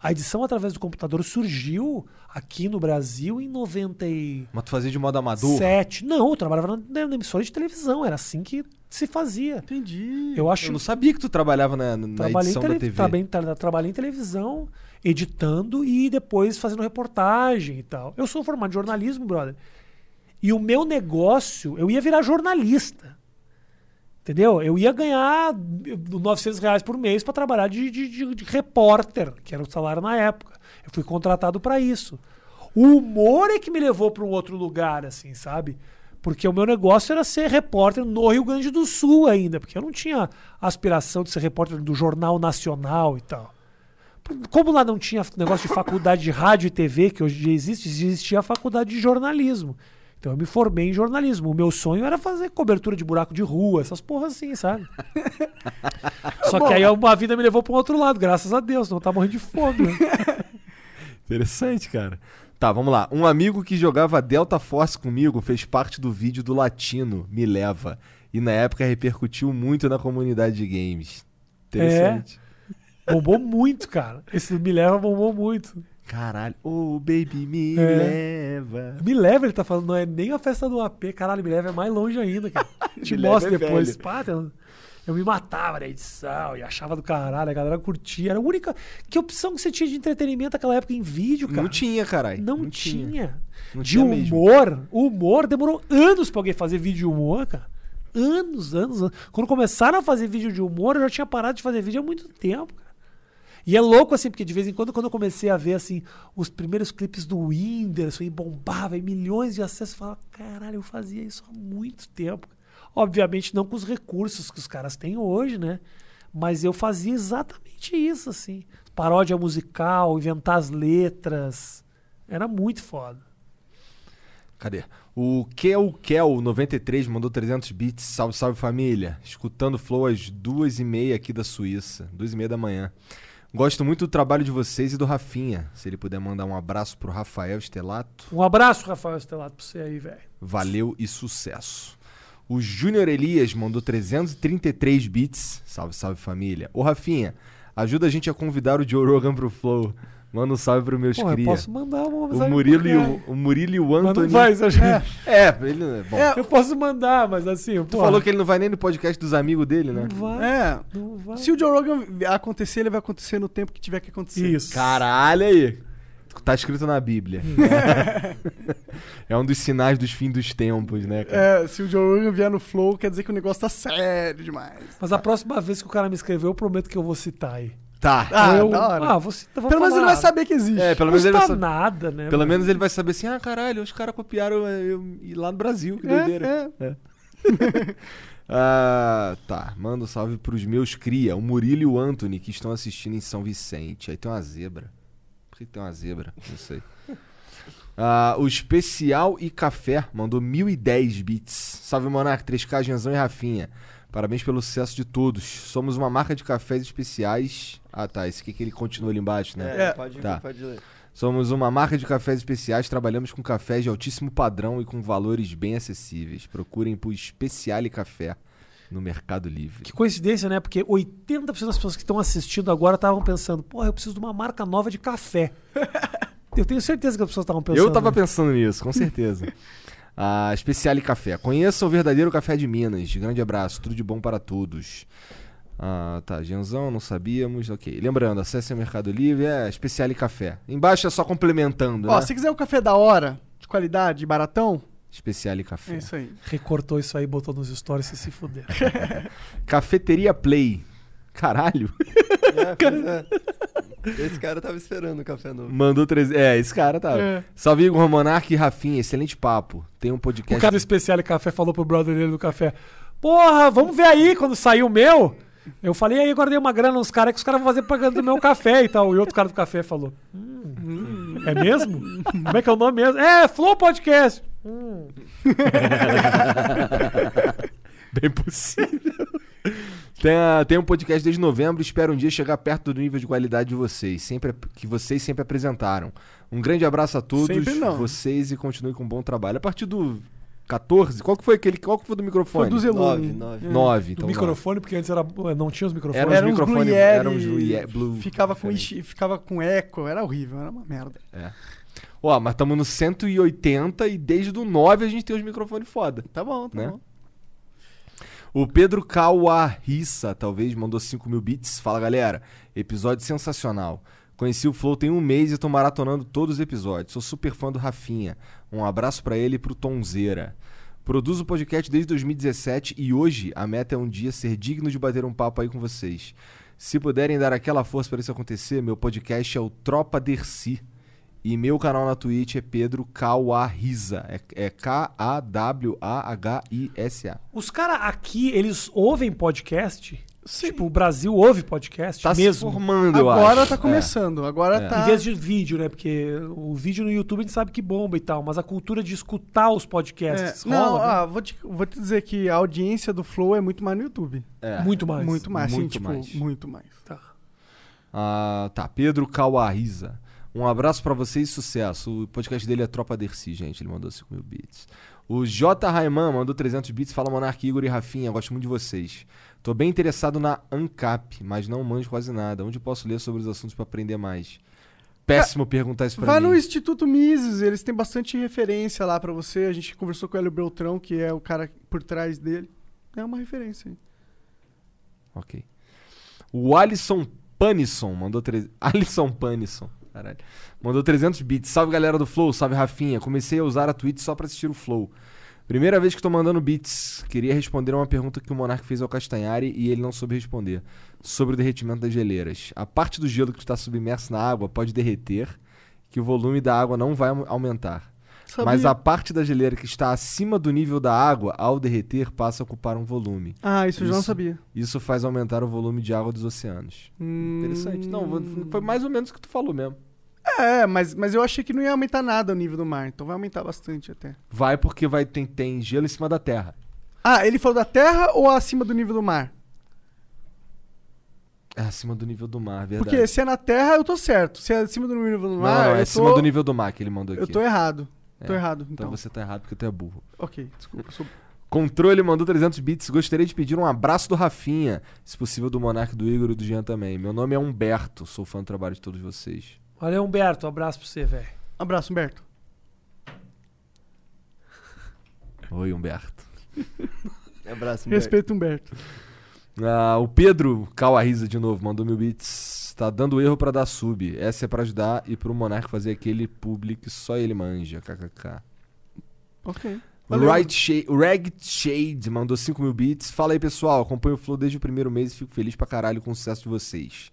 A edição através do computador surgiu aqui no Brasil em 97. Mas tu fazia de modo amador? Não, eu trabalhava na, na emissora de televisão, era assim que se fazia. Entendi. Eu acho Eu não sabia que tu trabalhava na, na trabalhei, em edição da tele- TV. trabalhei, tra- trabalhei em televisão, editando e depois fazendo reportagem e tal. Eu sou formado em jornalismo, brother. E o meu negócio, eu ia virar jornalista. Entendeu? Eu ia ganhar 900 reais por mês para trabalhar de, de- de- de repórter, que era o salário na época. Eu fui contratado para isso. O humor é que me levou pra um outro lugar, assim, sabe? Porque o meu negócio era ser repórter no Rio Grande do Sul ainda, porque eu não tinha aspiração de ser repórter do Jornal Nacional e tal. Como lá não tinha negócio de faculdade de rádio e TV, que hoje em dia existe, existia a faculdade de jornalismo. Então eu me formei em jornalismo. O meu sonho era fazer cobertura de buraco de rua, essas porras assim, sabe? [LAUGHS] Só que aí uma vida me levou para um outro lado, graças a Deus, não tá morrendo de fome. Né? [LAUGHS] Interessante, cara. Tá, vamos lá. Um amigo que jogava Delta Force comigo fez parte do vídeo do Latino, Me Leva. E na época repercutiu muito na comunidade de games. Interessante. É. Bombou muito, cara. Esse Me Leva bombou muito. Caralho. Oh, baby, me É. leva. Me leva, ele tá falando, não é nem a festa do AP. Caralho, me leva é mais longe ainda, cara. [LAUGHS] Te mostro é depois. velho. Pá, eu, eu me matava na edição e achava do caralho, a galera curtia. Era a única. Que opção que você tinha de entretenimento naquela época em vídeo, cara? Não tinha, caralho. Não, tinha. Não de tinha mesmo. humor, o humor demorou anos pra alguém fazer vídeo de humor, cara. Anos, anos, anos. Quando começaram a fazer vídeo de humor, eu já tinha parado de fazer vídeo há muito tempo, cara. E é louco, assim, porque de vez em quando, quando eu comecei a ver, assim, os primeiros clipes do Whindersson e bombava, e milhões de acessos, eu falava, caralho, eu fazia isso há muito tempo. Obviamente não com os recursos que os caras têm hoje, né? Mas eu fazia exatamente isso, assim. Paródia musical, inventar as letras. Era muito foda. Cadê? O Kel Kel 93 mandou 300 bits. Salve, salve família. Escutando Flow às duas e meia aqui da Suíça. Duas e meia da manhã. Gosto muito do trabalho de vocês e do Rafinha. Se ele puder mandar um abraço pro Rafael Estelato. Um abraço, Rafael Estelato, pra você aí, velho. Valeu e sucesso. O Júnior Elias mandou 333 bits. Salve, salve família. Ô Rafinha, ajuda a gente a convidar o Joe Rogan pro Flow. Manda um salve pro meus Pô, eu cria. posso mandar uma O mensagem Murilo, pro e o, o Murilo e o Mas Anthony. não vai, você acha- É, ele. Bom, É, Eu posso mandar, mas assim, tu falou que ele não vai nem no podcast dos amigos dele, né? Não vai, É. não vai. Se o Joe Rogan acontecer, ele vai acontecer no tempo que tiver que acontecer. Isso. Caralho aí. Tá escrito na Bíblia. é [LAUGHS] um dos sinais dos fins dos tempos, né, cara? É, se o Joe Rogan vier no Flow, quer dizer que o negócio tá sério demais. Mas a próxima vez que o cara me escreveu, eu prometo que eu vou citar aí. Tá. Ah, eu, da hora. Ah, citar, vou Pelo menos ele falar. vai saber que existe. É, pelo Não menos ele vai custa saber. nada, né? Pelo mano? menos ele vai saber assim, ah, caralho, os caras copiaram é, eu, e lá no Brasil, que doideira. É, é. [LAUGHS] Ah, tá. Manda um salve pros meus cria, o Murilo e o Anthony, que estão assistindo em São Vicente. Aí tem uma zebra. Por que tem uma zebra? Não sei. [LAUGHS] Ah, o Especial e Café mandou 1010 bits. Salve, Monark, 3K, Genzão e Rafinha. Parabéns pelo sucesso de todos. Somos uma marca de cafés especiais. Ah, tá. Esse aqui que ele continua ali embaixo, né? É, pode, tá. pode ler. Somos uma marca de cafés especiais, trabalhamos com cafés de altíssimo padrão e com valores bem acessíveis. Procurem por Especial e Café no Mercado Livre. Que coincidência, né? Porque 80% das pessoas que estão assistindo agora estavam pensando, porra, eu preciso de uma marca nova de café. [LAUGHS] eu tenho certeza que as pessoas estavam pensando. Eu tava né? pensando nisso, com certeza. [LAUGHS] A Especial e Café. Conheça o verdadeiro café de Minas. Grande abraço, tudo de bom para todos. Ah, tá, Genzão, não sabíamos. Ok. Lembrando, acesse o Mercado Livre, é Especial e Café. Embaixo é só complementando, Ó, né? se quiser um café da hora, de qualidade, baratão, Especial e Café. é isso aí. Recortou isso aí, botou nos stories e se fuder. [LAUGHS] Cafeteria Play. Caralho. [LAUGHS] É, pois é. Esse cara tava esperando o café novo. Mandou três. É, esse cara tá. É. Salve Igor Monark e Rafinha, excelente papo. Tem um O podcast. cara do especial e café falou pro brother dele do café: Porra, vamos ver aí quando sair o meu. Eu falei, aí agora dei uma grana nos caras que os caras vão fazer propaganda do meu café e tal. E outro cara do café falou: "Hum, É mesmo? Como é que é o nome mesmo? É, Flow Podcast. Hum. [LAUGHS] [LAUGHS] Bem possível. Tem, tem um podcast desde novembro. Espero um dia chegar perto do nível de qualidade de vocês. Sempre, que vocês sempre apresentaram. Um grande abraço a todos vocês e continue com um bom trabalho. A partir do 14, qual que foi aquele. Qual que foi do microfone? Foi do Zelone. Nove, nove. 9, Do então. microfone, porque antes era, não tinha os microfones. Era- Era uns microfones- eram uns Blue ficava com, diferente. ficava com eco, era horrível, era uma merda. É. Ó, mas estamos no 180 e desde o 9 a gente tem os microfones foda. Tá bom, tá Né? bom. O Pedro Kawarissa, talvez, mandou 5 mil bits. Fala, galera. Episódio sensacional. Conheci o Flow tem um mês e tô maratonando todos os episódios. Sou super fã do Rafinha. Um abraço pra ele e pro Tonzeira. Produzo o podcast desde 2017 e hoje a meta é um dia ser digno de bater um papo aí com vocês. Se puderem dar aquela força para isso acontecer, meu podcast é o Tropa Dercy. E meu canal na Twitch é Pedro Kawahisa. É, é K-A-W-A-H-I-S-A. Os caras aqui, eles ouvem podcast? Tipo, o Brasil ouve podcast Tá se mesmo? formando, eu Agora acho. tá começando. Agora É. tá. Em vez de vídeo, né? Porque o vídeo no YouTube a gente sabe que bomba e tal, mas a cultura de escutar os É, podcasts não, rola, né? ah, vou, te, vou te dizer que a audiência do Flow é muito mais no YouTube. É. Muito mais. Muito mais, sim, Muito tipo, mais. muito mais. Tá. Ah, tá. Pedro Kawahisa. Um abraço pra vocês e sucesso. O podcast dele é Tropa Dercy, gente. Ele mandou 5 mil bits. O J. Raiman mandou 300 bits. Fala, Monark, Igor e Rafinha. Gosto muito de vocês. Tô bem interessado na ANCAP, mas não manjo quase nada. Onde posso ler sobre os assuntos pra aprender mais? Péssimo perguntar isso pra Vai mim. no Instituto Mises, eles têm bastante referência lá pra você. A gente conversou com o Hélio Beltrão, que é o cara por trás dele. É uma referência. aí. Ok. O Alisson Panisson mandou... Tre... [LAUGHS] Alisson Panisson. Caralho. Mandou 300 bits. Salve, galera do Flow. Salve, Rafinha. Comecei a usar a Twitch só pra assistir o Flow. Primeira vez que tô mandando bits. Queria responder uma pergunta que o Monark fez ao Castanhari e ele não soube responder. Sobre o derretimento das geleiras. A parte do gelo que está submerso na água pode derreter, que o volume da água não vai au- aumentar. Sabia? Mas a parte da geleira que está acima do nível da água, ao derreter, passa a ocupar um volume. Ah, isso, eu já não Isso. sabia. Isso faz aumentar o volume de água dos oceanos. Hum, Interessante. Não, foi mais ou menos o que tu falou mesmo. É, mas, mas eu achei que não ia aumentar nada o nível do mar, então vai aumentar bastante até. Vai porque vai tem, tem gelo em cima da terra. Ah, ele falou da terra ou acima do nível do mar? É acima do nível do mar, verdade. Porque se é na terra, eu tô certo. Se é acima do nível do não, mar, não, é eu, acima tô, do nível do mar que ele mandou aqui. eu tô errado. Tô É, errado, Então então. você tá errado porque tu é burro. Ok, desculpa. Sou... Controle mandou 300 bits. Gostaria de pedir um abraço do Rafinha. Se possível, do Monark, do Igor e do Jean também. Meu nome é Humberto. Sou fã do trabalho de todos vocês. Valeu, Humberto. Um abraço pra você, velho. Abraço, Humberto. [LAUGHS] Oi, Humberto. Abraço, Humberto. Respeito, Humberto. Ah, o Pedro Kawahisa de novo mandou mil bits. Tá dando erro pra dar sub. Essa é pra ajudar e pro Monark fazer aquele publi que só ele manja. KKK. Ok. O Valeu. Right Shade, o Rag Shade mandou 5 mil bits. Fala aí, pessoal. Acompanho o Flow desde o primeiro mês e fico feliz pra caralho com o sucesso de vocês.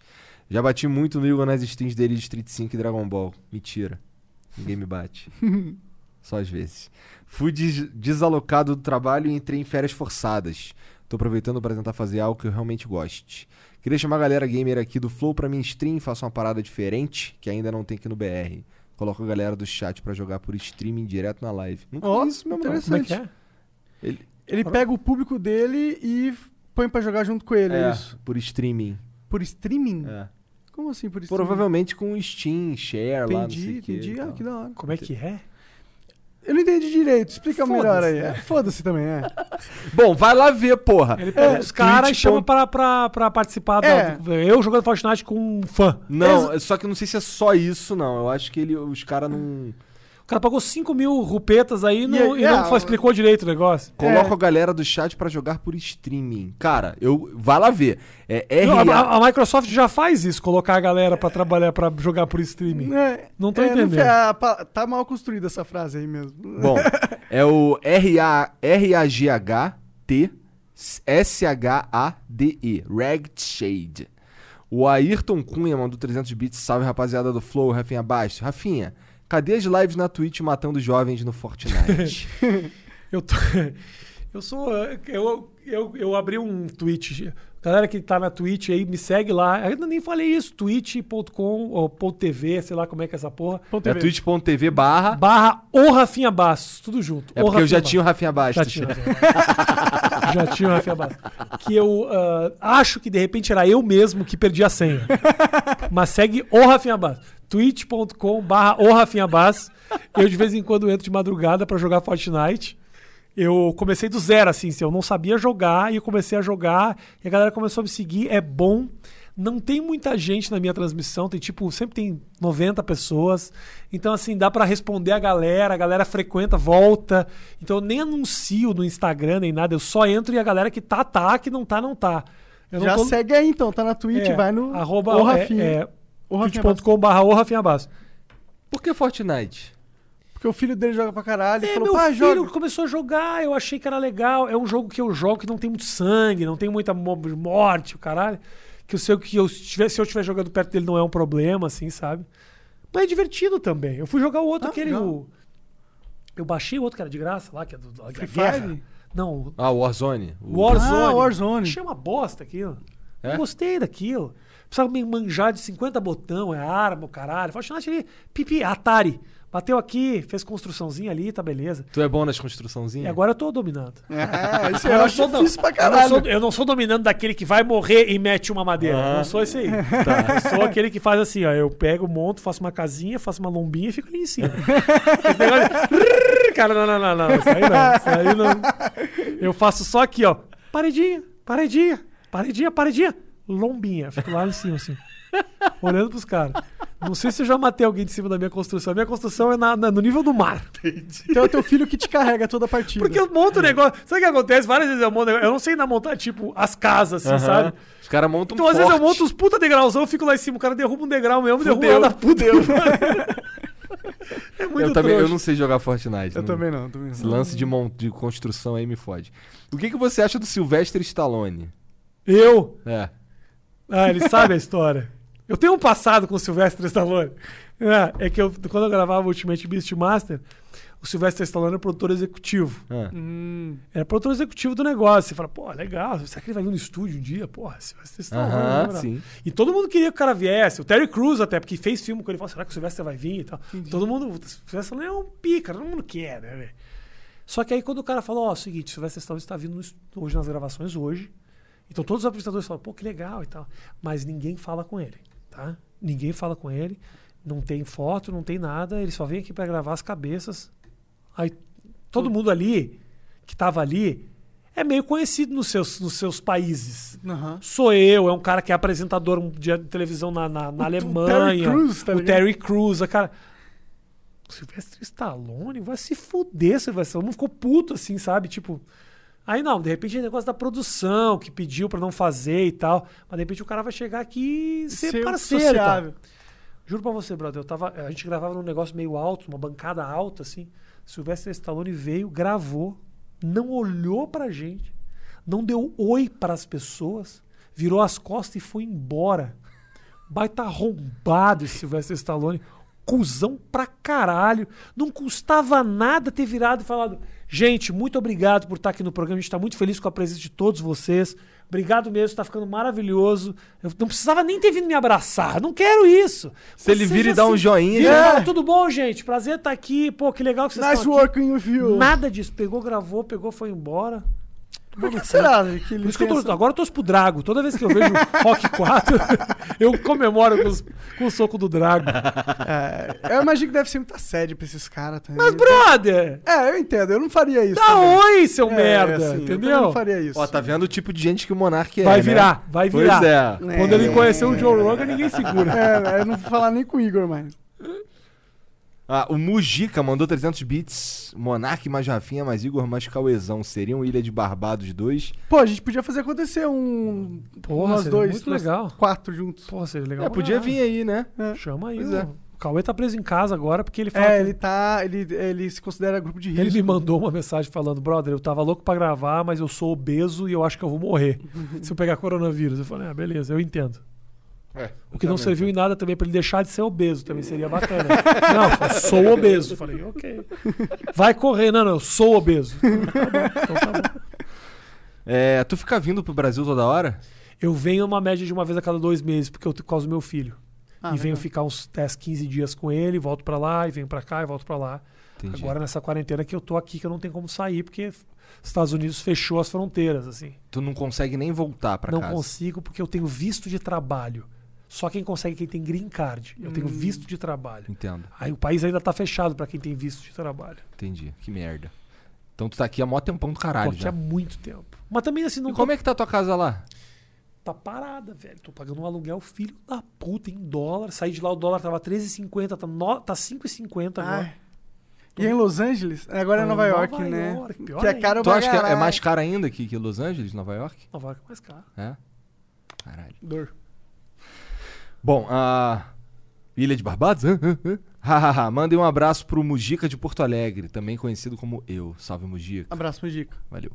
Já bati muito no Igor nas streams dele de Street 5 e Dragon Ball. Mentira. Ninguém me bate. [LAUGHS] Só às vezes. Fui des- desalocado do trabalho e entrei em férias forçadas. Tô aproveitando pra tentar fazer algo que eu realmente goste. Queria chamar a galera gamer aqui do Flow pra minha stream, faça uma parada diferente que ainda não tem aqui no BR. Coloco a galera do chat pra jogar por streaming direto na live. Nunca fiz isso mesmo, não. interessante. É é? Ele, Ele pega o público dele e põe pra jogar junto com ele, é, é, isso? por streaming. Por streaming? É. Como assim por streaming? Provavelmente com Steam, share lá, não sei Entendi, o quê e entendi. Ah, que da hora. Como é que é? Eu não entendi direito. Explica melhor aí. né? É, Foda-se também, é. [LAUGHS] Bom, vai lá ver, porra. Ele pega É, os caras e chama ponto- pra, pra, pra participar. É. Da, eu jogando Fortnite com um fã. Não, só que eu não sei se é só isso, não. Eu acho que ele, os caras não. O cara pagou 5 mil rupetas aí e não, E- e não é, explicou direito o negócio. Colocam a galera do chat pra jogar por streaming. Cara, eu. Vai lá ver. É Não, a, a Microsoft já faz isso, colocar a galera pra trabalhar, pra jogar por streaming. É, Não tô é, entendendo. a pa- tá mal construída essa frase aí mesmo. [LAUGHS] Bom, é o RA, R-A-G-H-T S-H-A-D-E. Ragged Shade. O Ayrton Cunha mandou 300 bits. Salve, rapaziada do Flow, Rafinha Baixo. Rafinha, cadê as lives na Twitch matando jovens no Fortnite? [LAUGHS] Eu tô. Eu sou. Eu, eu, eu abri um tweet. Galera que tá na Twitch aí, me segue lá. Eu ainda nem falei isso. twitch.com ou ponto .tv, sei lá como é que é essa porra. É TV. twitch.tv barra. Barra o Rafinha Bastos. Tudo junto. É O porque eu já Rafinha tinha o Rafinha Bastos. Já tinha. o Rafinha Bastos. [LAUGHS] já tinha o Rafinha Bastos. Que eu ah, acho que de repente era eu mesmo que perdi a senha. [LAUGHS] Mas segue o Rafinha Bastos. twitch.com barra. Eu de vez em quando entro de madrugada pra jogar Fortnite. Eu comecei do zero, assim, assim, eu não sabia jogar e eu comecei a jogar e a galera começou a me seguir. É bom. Não tem muita gente na minha transmissão, tem tipo, sempre tem 90 pessoas. Então, assim, dá pra responder a galera, a galera frequenta, volta. Então, eu nem anuncio no Instagram nem nada, eu só entro e a galera que tá, tá, que não tá, não tá. Eu não Já tô- segue aí então, tá na Twitch, é, vai no arroba, o Rafinha. É, é. twitch.com.br o Rafinha Bastos. Por que Fortnite? Porque o filho dele joga pra caralho É, falou, meu pá, filho joga. começou a jogar, eu achei que era legal. É um jogo que eu jogo que não tem muito sangue, não tem muita mo- morte, o caralho. Que eu sei que eu estiver, se eu estiver jogando perto dele não é um problema, assim, sabe? Mas é divertido também. Eu fui jogar o outro, Ah, aquele. O... Eu baixei o outro que era de graça lá, que é do, Free. Fire? Não, Ah, o Warzone. O- Warzone. Ah, Warzone. Achei uma bosta aquilo. É? Gostei daquilo. Precisava me manjar de 50 botão, é arma, o caralho. Fortnite ali, pipi, Atari. Bateu aqui, fez construçãozinha ali, tá beleza. Tu é bom nas E construçãozinhas? agora eu tô dominando. É, [LAUGHS] isso Eu eu não acho difícil pra Eu não, caralho. sou, eu não sou dominando daquele que vai morrer e mete uma madeira. Ah. Eu não sou esse aí. [LAUGHS] Eu sou aquele que faz assim, ó. Eu pego, monto, faço uma casinha, faço uma lombinha e fico ali em cima. [LAUGHS] Esse negócio de... Cara, não, não, não, não. Isso aí não. Isso aí não. Eu faço só aqui, ó. Paredinha, paredinha, paredinha, paredinha. Lombinha. Fico lá em cima, assim. Olhando pros caras. Não sei se eu já matei alguém de cima da minha construção. A minha construção é na- na- no nível do mar. Então é o teu filho que te carrega toda a partida. Porque eu monto o negócio. Sabe o que acontece? Várias vezes eu monto. Eu não sei ainda montar, tipo, as casas, assim, Aham. sabe? Os caras montam Então, às vezes eu forte. monto uns puta degrauzão, eu fico lá em cima, o cara derruba um degrau mesmo, derruba Fudeu, lá da puta. é muito Eu também eu não sei jogar Fortnite. Eu não- também não, também Esse não. lance de, mon- de construção aí me fode. O que, que você acha do Sylvester Stallone? Eu? É. Ah, ele sabe a história. Eu tenho um passado com o Sylvester Stallone. É, é que eu, quando eu gravava o Ultimate Beastmaster, o Sylvester Stallone era produtor executivo. Ah. Hum, Era produtor executivo do negócio. Você fala, pô, legal, será que ele vai vir no estúdio um dia? Porra, Sylvester Stallone. Aham, lembra? sim. E todo mundo queria que o cara viesse. O Terry Crews até, porque fez filme com ele. Falou, será que o Sylvester vai vir e tal? Todo mundo... O Sylvester Stallone é um pica, todo mundo quer, né, velho? Só que aí quando o cara falou, ó, o seguinte, o Sylvester Stallone está vindo no hoje nas gravações, hoje. Então todos os apresentadores falam, pô, que legal e tal. Mas ninguém fala com ele, tá? Ninguém fala com ele. Não tem foto, não tem nada. Ele só vem aqui para gravar as cabeças. Aí todo mundo ali, que tava ali, é meio conhecido nos seus, nos seus países. aham. Sou eu, é um cara que é apresentador de televisão na, na, na O- o Alemanha. Terry Crews, tá o ligado? Terry Crews, a cara. O Sylvester Stallone vai se fuder, Sylvester Stallone ficou puto assim, sabe? Tipo. Aí não, de repente é negócio da produção que pediu pra não fazer e tal. Mas de repente o cara vai chegar aqui e ser, Ser parceiro. sociável. Juro pra você, brother, eu tava, a gente gravava num negócio meio alto, uma bancada alta, assim. Sylvester Stallone veio, gravou, não olhou pra gente, não deu oi pras pessoas, virou as costas e foi embora. Baita arrombado esse Sylvester Stallone. Cusão pra caralho. Não custava nada ter virado e falado: Gente, muito obrigado por estar aqui no programa. A gente tá muito feliz com a presença de todos vocês. Obrigado mesmo, tá ficando maravilhoso. Eu não precisava nem ter vindo me abraçar. Não quero isso. Se ele vira e dá um joinha, Vira fala, Tudo bom, gente? Prazer estar aqui. Pô, que legal que vocês Nice estão aqui. working with you. Nada disso. Pegou, gravou, pegou, foi embora. Por que será que ele Por isso que eu tô, agora eu torço pro Drago. Toda vez que eu vejo [LAUGHS] Rock 4, [LAUGHS] eu comemoro com, os- com o soco do Drago. É, eu imagino que deve ser muita sede pra esses caras também. Mas, brother, É, eu entendo, eu não faria isso. dá também. oi, seu É, merda. assim, Eu entendeu? não faria isso. Ó, tá vendo o tipo de gente que o Monark é, Vai né? virar, vai virar. Pois é. Quando ele conheceu o Joe Rogan, ninguém segura. É, eu não vou falar nem com o Igor mais. Ah, o Mujica mandou 300 bits. Monark mais Rafinha mais Igor mais Cauezão. Seriam Ilha de Barbados 2? Pô, a gente podia fazer acontecer um. Porra, nós dois, muito nós legal. quatro juntos. Pô, seria legal. É, podia vir aí, né? Chama aí. Pois o- é. O Cauê tá preso em casa agora porque ele fala. É, que- ele tá. Ele, ele se considera grupo de risco. Ele me mandou uma mensagem falando, brother, eu tava louco pra gravar, mas eu sou obeso e eu acho que eu vou morrer [LAUGHS] se eu pegar coronavírus. Eu falei, ah, beleza, eu entendo. É, O que não serviu em nada também pra ele deixar de ser obeso, também seria bacana. [LAUGHS] não, eu sou obeso. Eu falei, ok. Vai correr, não, não, eu sou obeso. Então tá bom, então tá bom. É, tu fica vindo pro Brasil toda hora? Eu venho uma média de uma vez a cada dois meses, porque eu por causa do meu filho. Ah, e venho legal. ficar uns 10, 15 dias com ele, volto pra lá, e venho pra cá e volto pra lá. Entendi. Agora nessa quarentena que eu tô aqui, que eu não tenho como sair, porque os Estados Unidos fechou as fronteiras, assim. Tu não consegue nem voltar pra não casa. consigo porque eu tenho visto de trabalho. Só quem consegue é quem tem green card. Eu Hum. tenho visto de trabalho. Entendo, Aí o país ainda tá fechado pra quem tem visto de trabalho. entendi. Que merda. Então tu tá aqui há mó tempão do caralho Porque já. há muito tempo. Mas também assim, não E como é que tá a tua casa lá? tá parada, velho. Tô pagando um aluguel filho da puta em dólar. Saí de lá, o dólar tava 13,50, tá, no... tá 5,50 agora. Ai. E em Los Angeles? Agora é Nova Nova York, né? York, pior que é caro Tu acha que é- é mais caro ainda que, que Los Angeles, Nova York? Nova York é mais caro. É? Caralho. Dor. Bom, a Ilha de Barbados? Hahaha, mandem um abraço pro Mujica de Porto Alegre, também conhecido como eu. Salve Mujica. Abraço, Mujica. Valeu.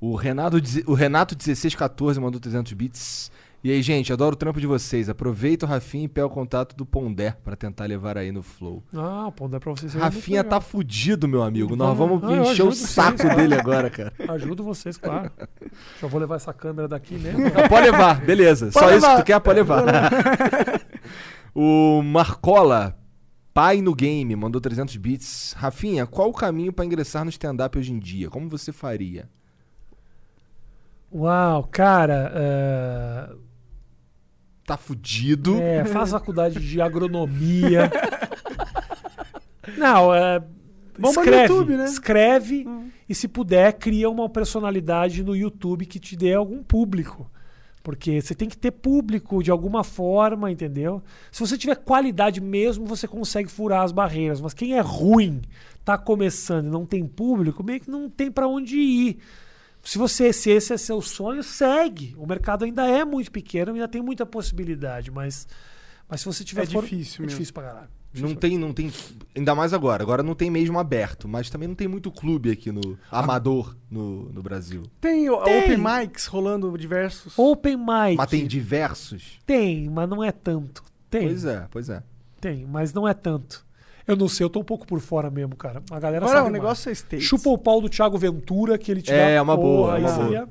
O Renato, o Renato 1614 mandou 300 bits. E aí, gente, adoro o trampo de vocês. Aproveita o Rafinha e pega o contato do Pondé pra tentar levar aí no Flow. Ah, pô, dá pra vocês. Rafinha tá fudido, meu amigo. Nós Vamos- Ah, encher o saco vocês, dele agora, cara. [LAUGHS] Ajudo vocês, claro. Já vou levar essa câmera daqui mesmo. Ah, pode levar, beleza. Só Pode isso que levar. tu quer, pode levar. [LAUGHS] o Marcola, pai no game, mandou 300 bits. Rafinha, qual o caminho pra ingressar no stand-up hoje em dia? Como você faria? Uau, cara. é, Tá fudido. É, faz faculdade de agronomia. [LAUGHS] Não, é. No escreve, YouTube, né? escreve e se puder cria uma personalidade no YouTube que te dê algum público. Porque você tem que ter público de alguma forma, entendeu? Se você tiver qualidade mesmo, você consegue furar as barreiras. Mas quem é ruim, tá começando e não tem público, meio que não tem pra onde ir. Se você se esse é seu sonho, segue. O mercado ainda é muito pequeno, ainda tem muita possibilidade, mas mas se você tiver É difícil é mesmo. difícil pra caralho. Não tem, não tem. Ainda mais agora. Agora não tem mesmo aberto, mas também não tem muito clube aqui no. Amador no, no Brasil. Tem, o- Tem. open mics rolando diversos. Open mic. Mas tem diversos? Tem, mas não é tanto. Tem, Pois é, pois é. tem, mas não é tanto. Eu não sei, eu tô um pouco por fora mesmo, cara. A galera Agora sabe o mais. negócio é States. Chupa o pau do Thiago Ventura, que ele te É, dá uma boa, aí uma seria...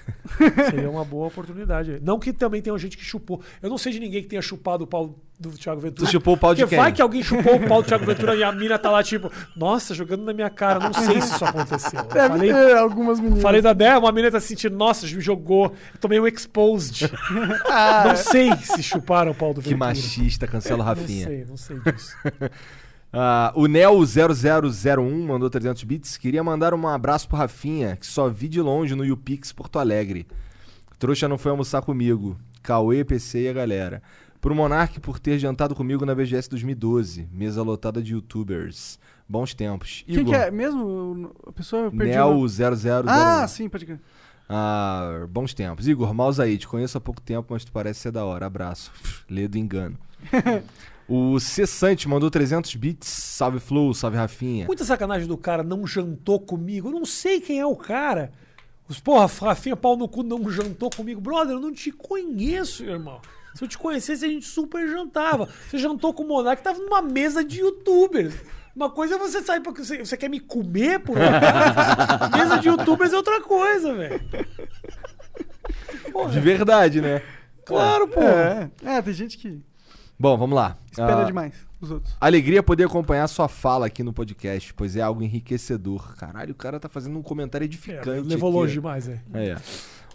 [LAUGHS] seria uma boa oportunidade. Não que também tenha gente que chupou. Eu não sei de ninguém que tenha chupado o pau do Thiago Ventura. Tu chupou o pau de Porque quem? vai que alguém chupou o pau do Thiago Ventura e a mina tá lá, tipo, nossa, jogando na minha cara. Não sei se isso aconteceu. Eu Deve falei, ter algumas meninas. falei da Dé, uma menina tá se sentindo, nossa, me jogou. Eu tomei um exposed. Ah, não sei se chuparam o pau do Que Ventura. machista, cancela o Rafinha. Não sei, não sei disso. [LAUGHS] Ah, o Neo0001 mandou 300 bits. Queria mandar um abraço pro Rafinha, que só vi de longe no YouPix Porto Alegre. Trouxa não foi almoçar comigo. Cauê, PC e a galera. Pro Monark por ter jantado comigo na BGS 2012. Mesa lotada de youtubers. Bons tempos. Quem que é mesmo? A pessoa perdeu. Neo0001. Ah, sim, pode crer. Ah, bons tempos. Igor, Mouse aí, te conheço há pouco tempo, mas tu parece ser da hora. Abraço. [LAUGHS] Lê do engano. [LAUGHS] o Cessante mandou 300 bits. Salve Flow, salve Rafinha. Muita sacanagem do cara não jantou comigo. Eu não sei quem é o cara. Os porra, Rafinha, pau no cu, não jantou comigo. Brother, eu não te conheço, irmão. Se eu te conhecesse, a gente super jantava. Você jantou com o Monark, tava numa mesa de youtubers. Uma coisa é você sair porque você, você quer me comer por acaso? [LAUGHS] Mesa de youtubers é outra coisa, velho. De verdade, né? Claro, pô. É, é, tem gente que Bom, vamos lá. espera Ah, demais os outros. Alegria poder acompanhar sua fala aqui no podcast, pois é algo enriquecedor. Caralho, o cara tá fazendo um comentário É, edificante. levou aqui, longe ó. demais, é. É.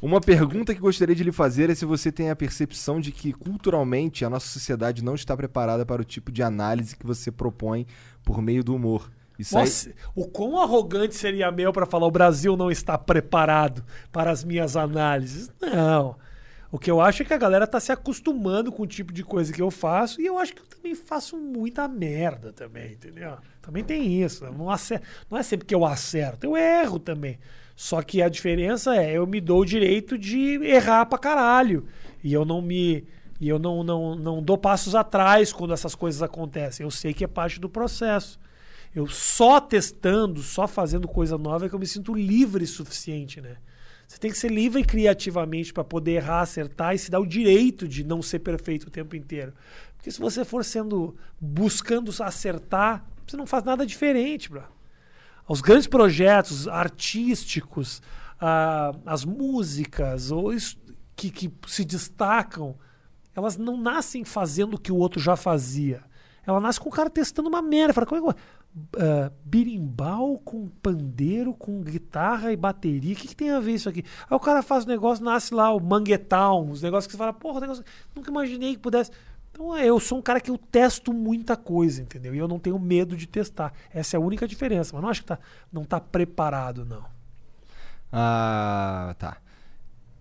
Uma pergunta que gostaria de lhe fazer é se você tem a percepção de que, culturalmente, a nossa sociedade não está preparada para o tipo de análise que você propõe por meio do humor. Isso aí- Nossa, o quão arrogante seria meu para falar o Brasil não está preparado para as minhas análises? Não. O que eu acho é que a galera tá se acostumando com o tipo de coisa que eu faço e eu acho que eu também faço muita merda também, entendeu? Também tem isso. Não, não é sempre que eu acerto, eu erro também. Só que a diferença é eu me dou o direito de errar pra caralho. E eu não me. E eu não, não, não dou passos atrás quando essas coisas acontecem. Eu sei que é parte do processo. Eu só testando, só fazendo coisa nova é que eu me sinto livre o suficiente, né? Você tem que ser livre criativamente para poder errar, acertar e se dar o direito de não ser perfeito o tempo inteiro. Porque se você for sendo buscando acertar, você não faz nada diferente, bro. Os grandes projetos artísticos, ah, as músicas ou isso que, que se destacam, elas não nascem fazendo o que o outro já fazia. Ela nasce com o cara testando uma merda. Fala, como é que uh, birimbau com pandeiro, com guitarra e bateria. O que, que tem a ver isso aqui? Aí o cara faz o negócio, nasce lá o manguetown, os negócios que você fala, porra, negócio, nunca imaginei que pudesse. Então é, eu sou um cara que eu testo muita coisa, entendeu? E eu não tenho medo de testar. Essa é a única diferença. Mas não acho que tá, não tá preparado, não. Ah, tá.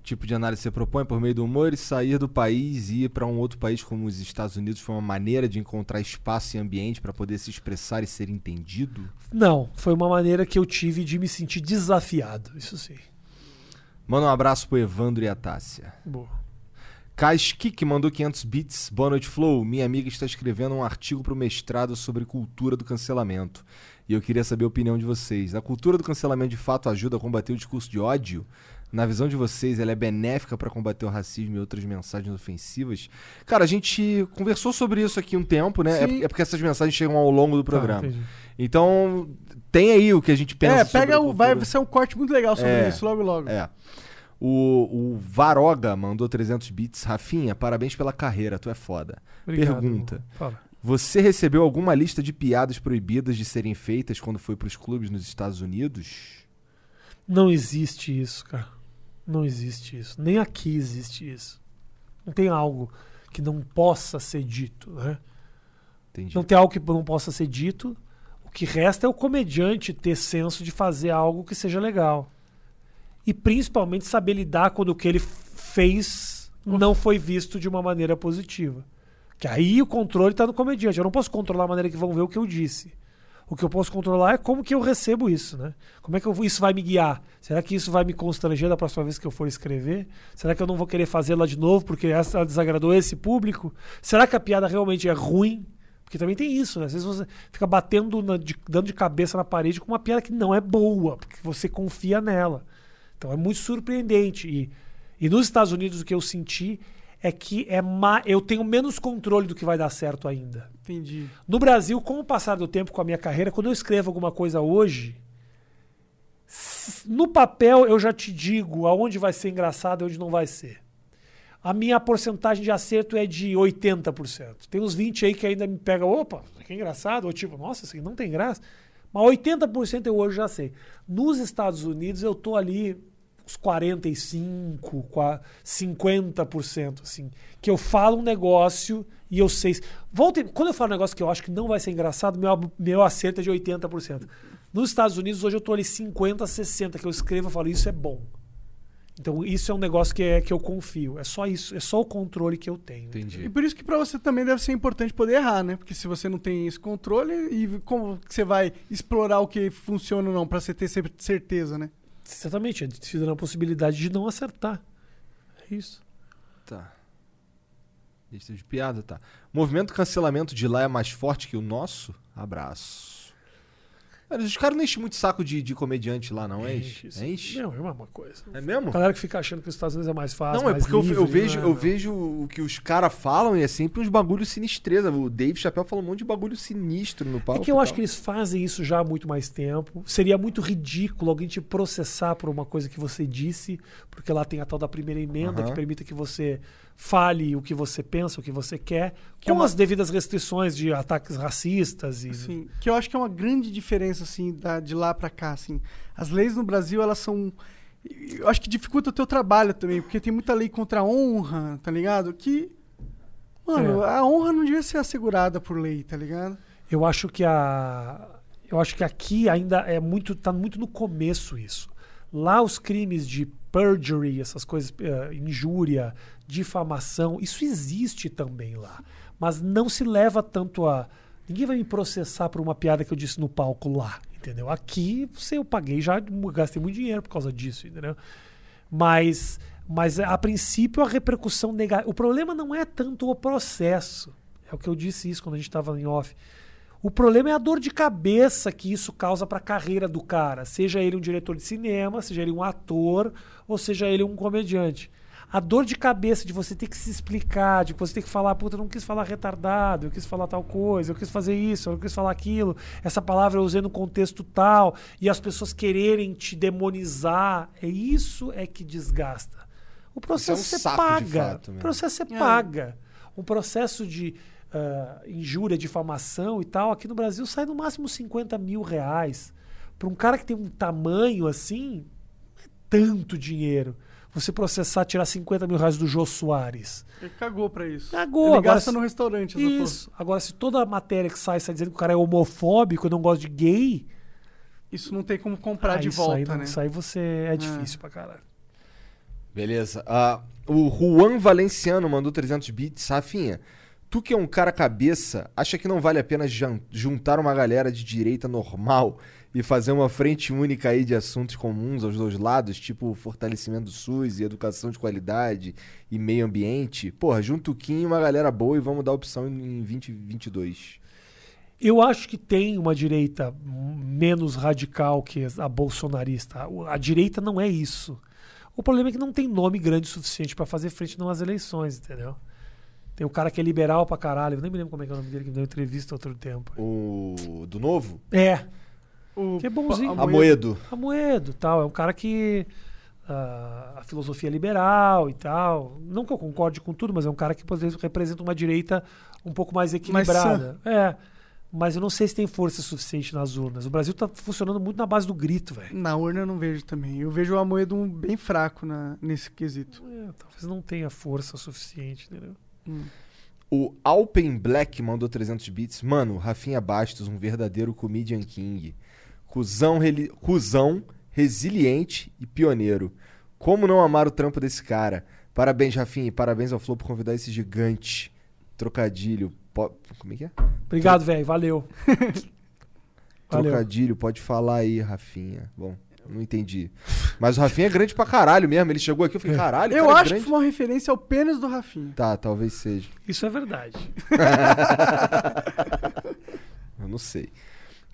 Tipo de análise você propõe por meio do humor e sair do país e ir para um outro país como os Estados Unidos foi uma maneira de encontrar espaço e ambiente para poder se expressar e ser entendido? Não, foi uma maneira que eu tive de me sentir desafiado, isso sim. Manda um abraço pro Evandro e a Tássia. Boa. Kaiskik mandou 500 bits. Boa noite, Flow. Minha amiga está escrevendo um artigo para o mestrado sobre cultura do cancelamento. E eu queria saber a opinião de vocês. A cultura do cancelamento de fato ajuda a combater o discurso de ódio? Na visão de vocês, ela é benéfica para combater o racismo e outras mensagens ofensivas? Cara, a gente conversou sobre isso aqui um tempo, né? É, é porque essas mensagens chegam ao longo do Tá, programa. então, tem aí o que a gente pensa É, sobre pega o. Vai ser um corte muito legal sobre É. isso logo logo. É. O, o Varoga mandou 300 bits. Rafinha, parabéns pela carreira, tu é foda. Obrigado. Pergunta. Você recebeu alguma lista de piadas proibidas de serem feitas quando foi pros clubes nos Estados Unidos? Não existe isso, cara. Não existe isso. Nem aqui existe isso. Não tem algo que não possa ser dito, né? Entendi. Não tem algo que não possa ser dito. O que resta é o comediante ter senso de fazer algo que seja legal. E principalmente saber lidar quando o que ele fez não foi visto de uma maneira positiva. Que aí o controle está no comediante. Eu não posso controlar a maneira que vão ver o que eu disse. O que eu posso controlar é como que eu recebo isso, né? Como é que eu, isso vai me guiar? Será que isso vai me constranger da próxima vez que eu for escrever? Será que eu não vou querer fazê-la de novo porque essa desagradou esse público? Será que a piada realmente é ruim? Porque também tem isso, né? Às vezes você fica batendo, na- de- dando de cabeça na parede com uma piada que não é boa, porque você confia nela. Então é muito surpreendente. E, e nos Estados Unidos o que eu senti é que é ma eu tenho menos controle do que vai dar certo ainda. Entendi. No Brasil, com o passar do tempo com a minha carreira, quando eu escrevo alguma coisa hoje, no papel eu já te digo aonde vai ser engraçado e onde não vai ser. A minha porcentagem de acerto é de 80%. Tem uns 20 aí que ainda me pega, opa, aqui é engraçado, ou tipo, nossa, isso aqui não tem graça. Mas 80% eu hoje já sei. Nos Estados Unidos eu tô ali uns 45, qua- 50%, assim, que eu falo um negócio e eu sei. Volta, e- quando eu falo um negócio que eu acho que não vai ser engraçado, meu, meu acerto é de 80%. Nos Estados Unidos, hoje eu tô ali 50, 60, que eu escrevo e falo, isso é bom. Então, isso é um negócio que, é, que eu confio. É só isso, é só o controle que eu tenho. E Entendi. por isso que pra você também deve ser importante poder errar, né? Porque se você não tem esse controle, e como que você vai explorar o que funciona ou não, pra você ter cer- certeza, né? Exatamente, é dando a possibilidade de não acertar. É isso. Tá. Lista de piada, tá. Movimento cancelamento de lá é mais forte que o nosso? Abraço. Cara, os caras não enchem muito saco de, de comediante lá, não enche? isso. Enche? Não, é a mesma coisa. É mesmo? A galera que fica achando que os Estados Unidos é mais fácil. Não, é porque eu, livre, eu vejo, não é, eu vejo o que os caras falam e é sempre uns bagulhos sinistreza. O Dave Chappelle falou um monte de bagulho sinistro no palco. É que eu acho que eles fazem isso já há muito mais tempo. Seria muito ridículo alguém te processar por uma coisa que você disse, porque lá tem a tal da primeira emenda Aham. que permite que você fale o que você pensa, o que você quer, Que é com uma- as devidas restrições de ataques racistas e Assim, que eu acho que é uma grande diferença, assim, da, de lá pra cá, assim. As leis no Brasil, elas são... Eu acho que dificulta o teu trabalho também, porque tem muita lei contra a honra, tá ligado? Que... Mano, É. a honra não devia ser assegurada por lei, tá ligado? Eu acho que a eu acho que aqui ainda é muito tá muito no começo isso. Lá os crimes de perjury, essas coisas, eh, injúria, difamação, isso existe também lá, mas não se leva tanto a ninguém vai me processar por uma piada que eu disse no palco lá, entendeu? Aqui você eu paguei já gastei muito dinheiro por causa disso, entendeu? Mas mas a princípio a repercussão negativa. O problema não é tanto o processo. É o que eu disse isso quando a gente estava em off. O problema é a dor de cabeça que isso causa para a carreira do cara, seja ele um diretor de cinema, seja ele um ator, ou seja ele um comediante. A dor de cabeça de você ter que se explicar, de você ter que falar, puta, eu não quis falar retardado, eu quis falar tal coisa, eu quis fazer isso, eu não quis falar aquilo, essa palavra eu usei no contexto tal, e as pessoas quererem te demonizar, é isso é que desgasta. O processo Isso é um paga. fato o processo você É. paga. Um processo de ah, injúria, difamação e tal, aqui no Brasil sai no máximo 50 mil reais. Para um cara que tem um tamanho assim, não é tanto dinheiro. Você processar, tirar 50 mil reais do Jô Soares. Ele cagou pra isso. Cagou, Ele agora gasta se- no restaurante Isso. Agora, se toda a matéria que sai sai dizendo que o cara é homofóbico, não gosta de gay. Isso não tem como comprar ah, de isso volta, aí, não- né? Isso aí você é difícil pra caralho. Beleza. Ah, o Juan Valenciano mandou 300 bits. Rafinha, tu que é um cara cabeça, acha que não vale a pena juntar uma galera de direita normal e fazer uma frente única aí de assuntos comuns aos dois lados, tipo fortalecimento do SUS e educação de qualidade e meio ambiente? Porra, junta o Kim e uma galera boa e vamos dar opção em 2022. Eu acho que tem uma direita menos radical que a bolsonarista. A direita não é isso. O problema é que não tem nome grande o suficiente pra fazer frente nas eleições, entendeu? Tem o cara que é liberal pra caralho, eu nem me lembro como é que é o nome dele, que me deu entrevista outro tempo. O do novo? É, O Que é bonzinho. Amoedo. Amoedo tal. É um cara que. ah, a filosofia é liberal e tal. Não que eu concorde com tudo, mas é um cara que por vezes, representa uma direita um pouco mais equilibrada. é. Mas eu não sei se tem força suficiente nas urnas. O Brasil tá funcionando muito na base do grito, velho. Na urna eu não vejo também. Eu vejo o Amoedo um bem fraco na, nesse quesito. É, talvez não tenha força suficiente, entendeu? O Alpen Black mandou 300 bits. Mano, Rafinha Bastos, um verdadeiro comedian king. Cusão, reli- cuzão, resiliente e pioneiro. Como não amar o trampo desse cara? Parabéns, Rafinha, e parabéns ao Flow por convidar esse gigante. Trocadilho. po- Como é que é? Obrigado, velho. Valeu. [LAUGHS] Valeu. Trocadilho, pode falar aí, Rafinha. Bom, não entendi. Mas o Rafinha é grande pra caralho mesmo. Ele chegou aqui, eu falei, caralho, Eu cara é acho grande. que foi uma referência ao pênis do Rafinha. Tá, talvez seja. Isso é verdade. [LAUGHS] Eu não sei.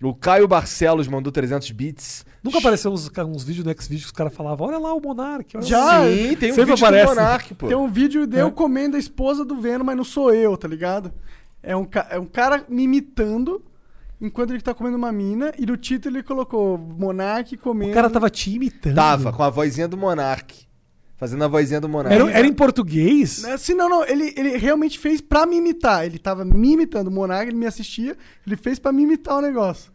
O Caio Barcelos mandou 300 bits. Nunca apareceu uns, uns vídeos no X-Videos que os caras falavam: olha lá o Monark. Olha Já? Sim, tem um vídeo aparece. do Monark, pô. Tem um vídeo de eu É. comendo a esposa do Venom, mas não sou eu, tá ligado? É um, é um cara me imitando enquanto ele tá comendo uma mina e no título ele colocou Monark comendo. O cara tava te imitando. Tava, com a vozinha do Monark. Fazendo a vozinha do Monark. Era, era em português? Assim, não, não, ele, ele realmente fez pra me imitar. Ele tava me imitando. O Monark, ele me assistia, ele fez pra me imitar o negócio.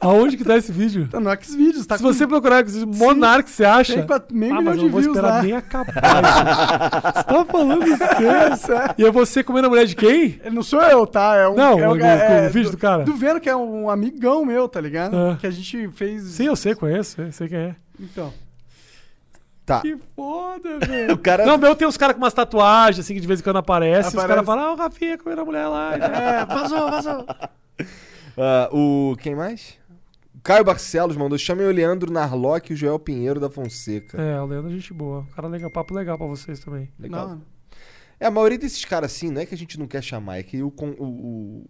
Aonde que tá esse vídeo? Tá no Xvideos, tá Se você procurar Monark, você acha? Tem quatro- meio ah, milhão mas eu de não vou views esperar lá. nem acabar. isso. você tá falando [LAUGHS] sério? sério. E é você comendo a mulher de quem? Não sou eu, tá? É um, Não, é um, o- é- o vídeo do cara. Do Venom, que é um amigão meu, tá ligado? Ah. Que a gente fez. Sim, eu sei, conheço, eu sei quem é. Então. Tá. Que foda, [LAUGHS] velho. O cara. Não, meu tem uns caras com umas tatuagens, assim, que de vez em quando aparece. Os Aparece. caras falam, ah, o Rafinha comendo a mulher lá. É, vazou, vazou. Ah, o. Quem mais? O Caio Barcelos mandou: chamem o Leandro Narlock e o Joel Pinheiro da Fonseca. É, o Leandro é gente boa. O cara legal, papo legal pra vocês também. Legal. Não. É, a maioria desses caras assim, não é que a gente não quer chamar, é que o, o-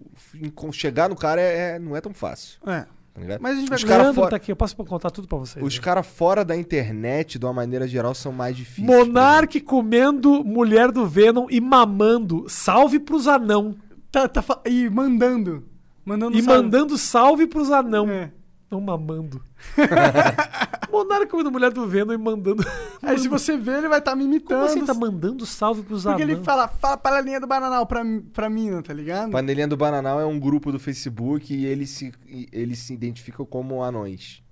o- com- chegar no cara é, é- não é tão fácil. É. Tá? Mas a gente vai Os Leandro fora- tá aqui, eu posso contar tudo pra vocês. Os né? caras fora da internet, de uma maneira geral, são mais difíceis. Monark comendo mulher do Venom e mamando. Salve pros anão. Tá, tá fa- E mandando. Mandando E salve. mandando salve pros anão. É. Não mamando. [LAUGHS] Monark comendo mulher do Venom e mandando. [LAUGHS] Aí se você ver, ele vai estar me imitando. Como você tá mandando salve pros Porque anão? ele fala, fala para a linha do bananal pra, pra mina, tá ligado? Panelinha do Bananal é um grupo do Facebook e eles se, e eles se identificam como anões.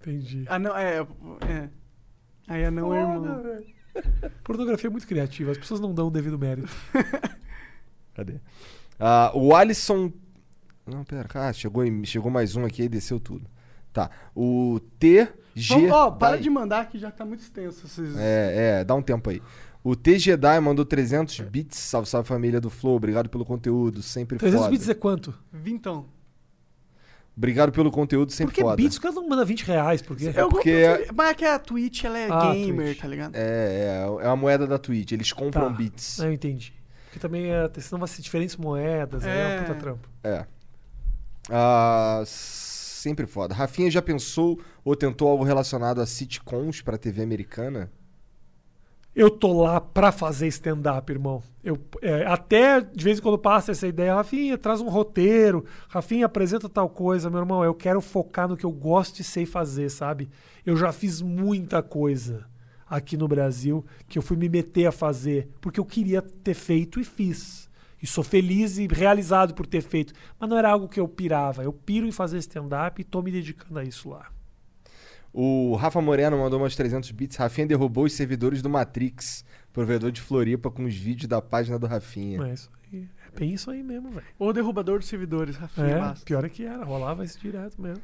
Entendi. Ah, não, é. é. Aí é não, é Foda, irmão. velho. Pornografia é muito criativa, as pessoas não dão o devido mérito. [LAUGHS] Cadê? Ah, o Alisson. Não, pera, ah, chegou, em- chegou mais um aqui e desceu tudo. Tá. O TG. Vamos, ó, para Dai- de mandar que já tá muito extenso. Esses... É, é, dá um tempo aí. O TG Dai mandou 300 bits. Salve, salve família do Flow. Obrigado pelo conteúdo, sempre 300 foda. bits é quanto? Vintão. Obrigado pelo conteúdo, Por sempre que foda. bits? O cara não manda 20 reais, por quê? Eu porque- Mas é que a Twitch, ela é Ah, gamer, Twitch. tá ligado? É, é, é uma moeda da Twitch. Eles compram Tá. bits. Eu entendi. Porque também é, senão vai ser diferentes moedas, é, É. é um puta trampo. É. Ah, sempre foda. Rafinha já pensou ou tentou algo relacionado a sitcoms pra TV americana? Eu tô lá pra fazer stand-up, irmão. Eu, é, até de vez em quando passa essa ideia, Rafinha, traz um roteiro, Rafinha, apresenta tal coisa, meu irmão. Eu quero focar no que eu gosto e sei fazer, sabe? Eu já fiz muita coisa aqui no Brasil que eu fui me meter a fazer porque eu queria ter feito e fiz. E sou feliz e realizado por ter feito. Mas não era algo que eu pirava. Eu piro em fazer stand-up e tô me dedicando a isso lá. O Rafa Moreno mandou umas 300 bits. Rafinha derrubou os servidores do Matrix, provedor de Floripa, com os vídeos da página do Rafinha. Mas é isso aí. É bem isso aí mesmo, velho. Ou derrubador de servidores, Rafinha É, pior é que era, rolava isso direto mesmo.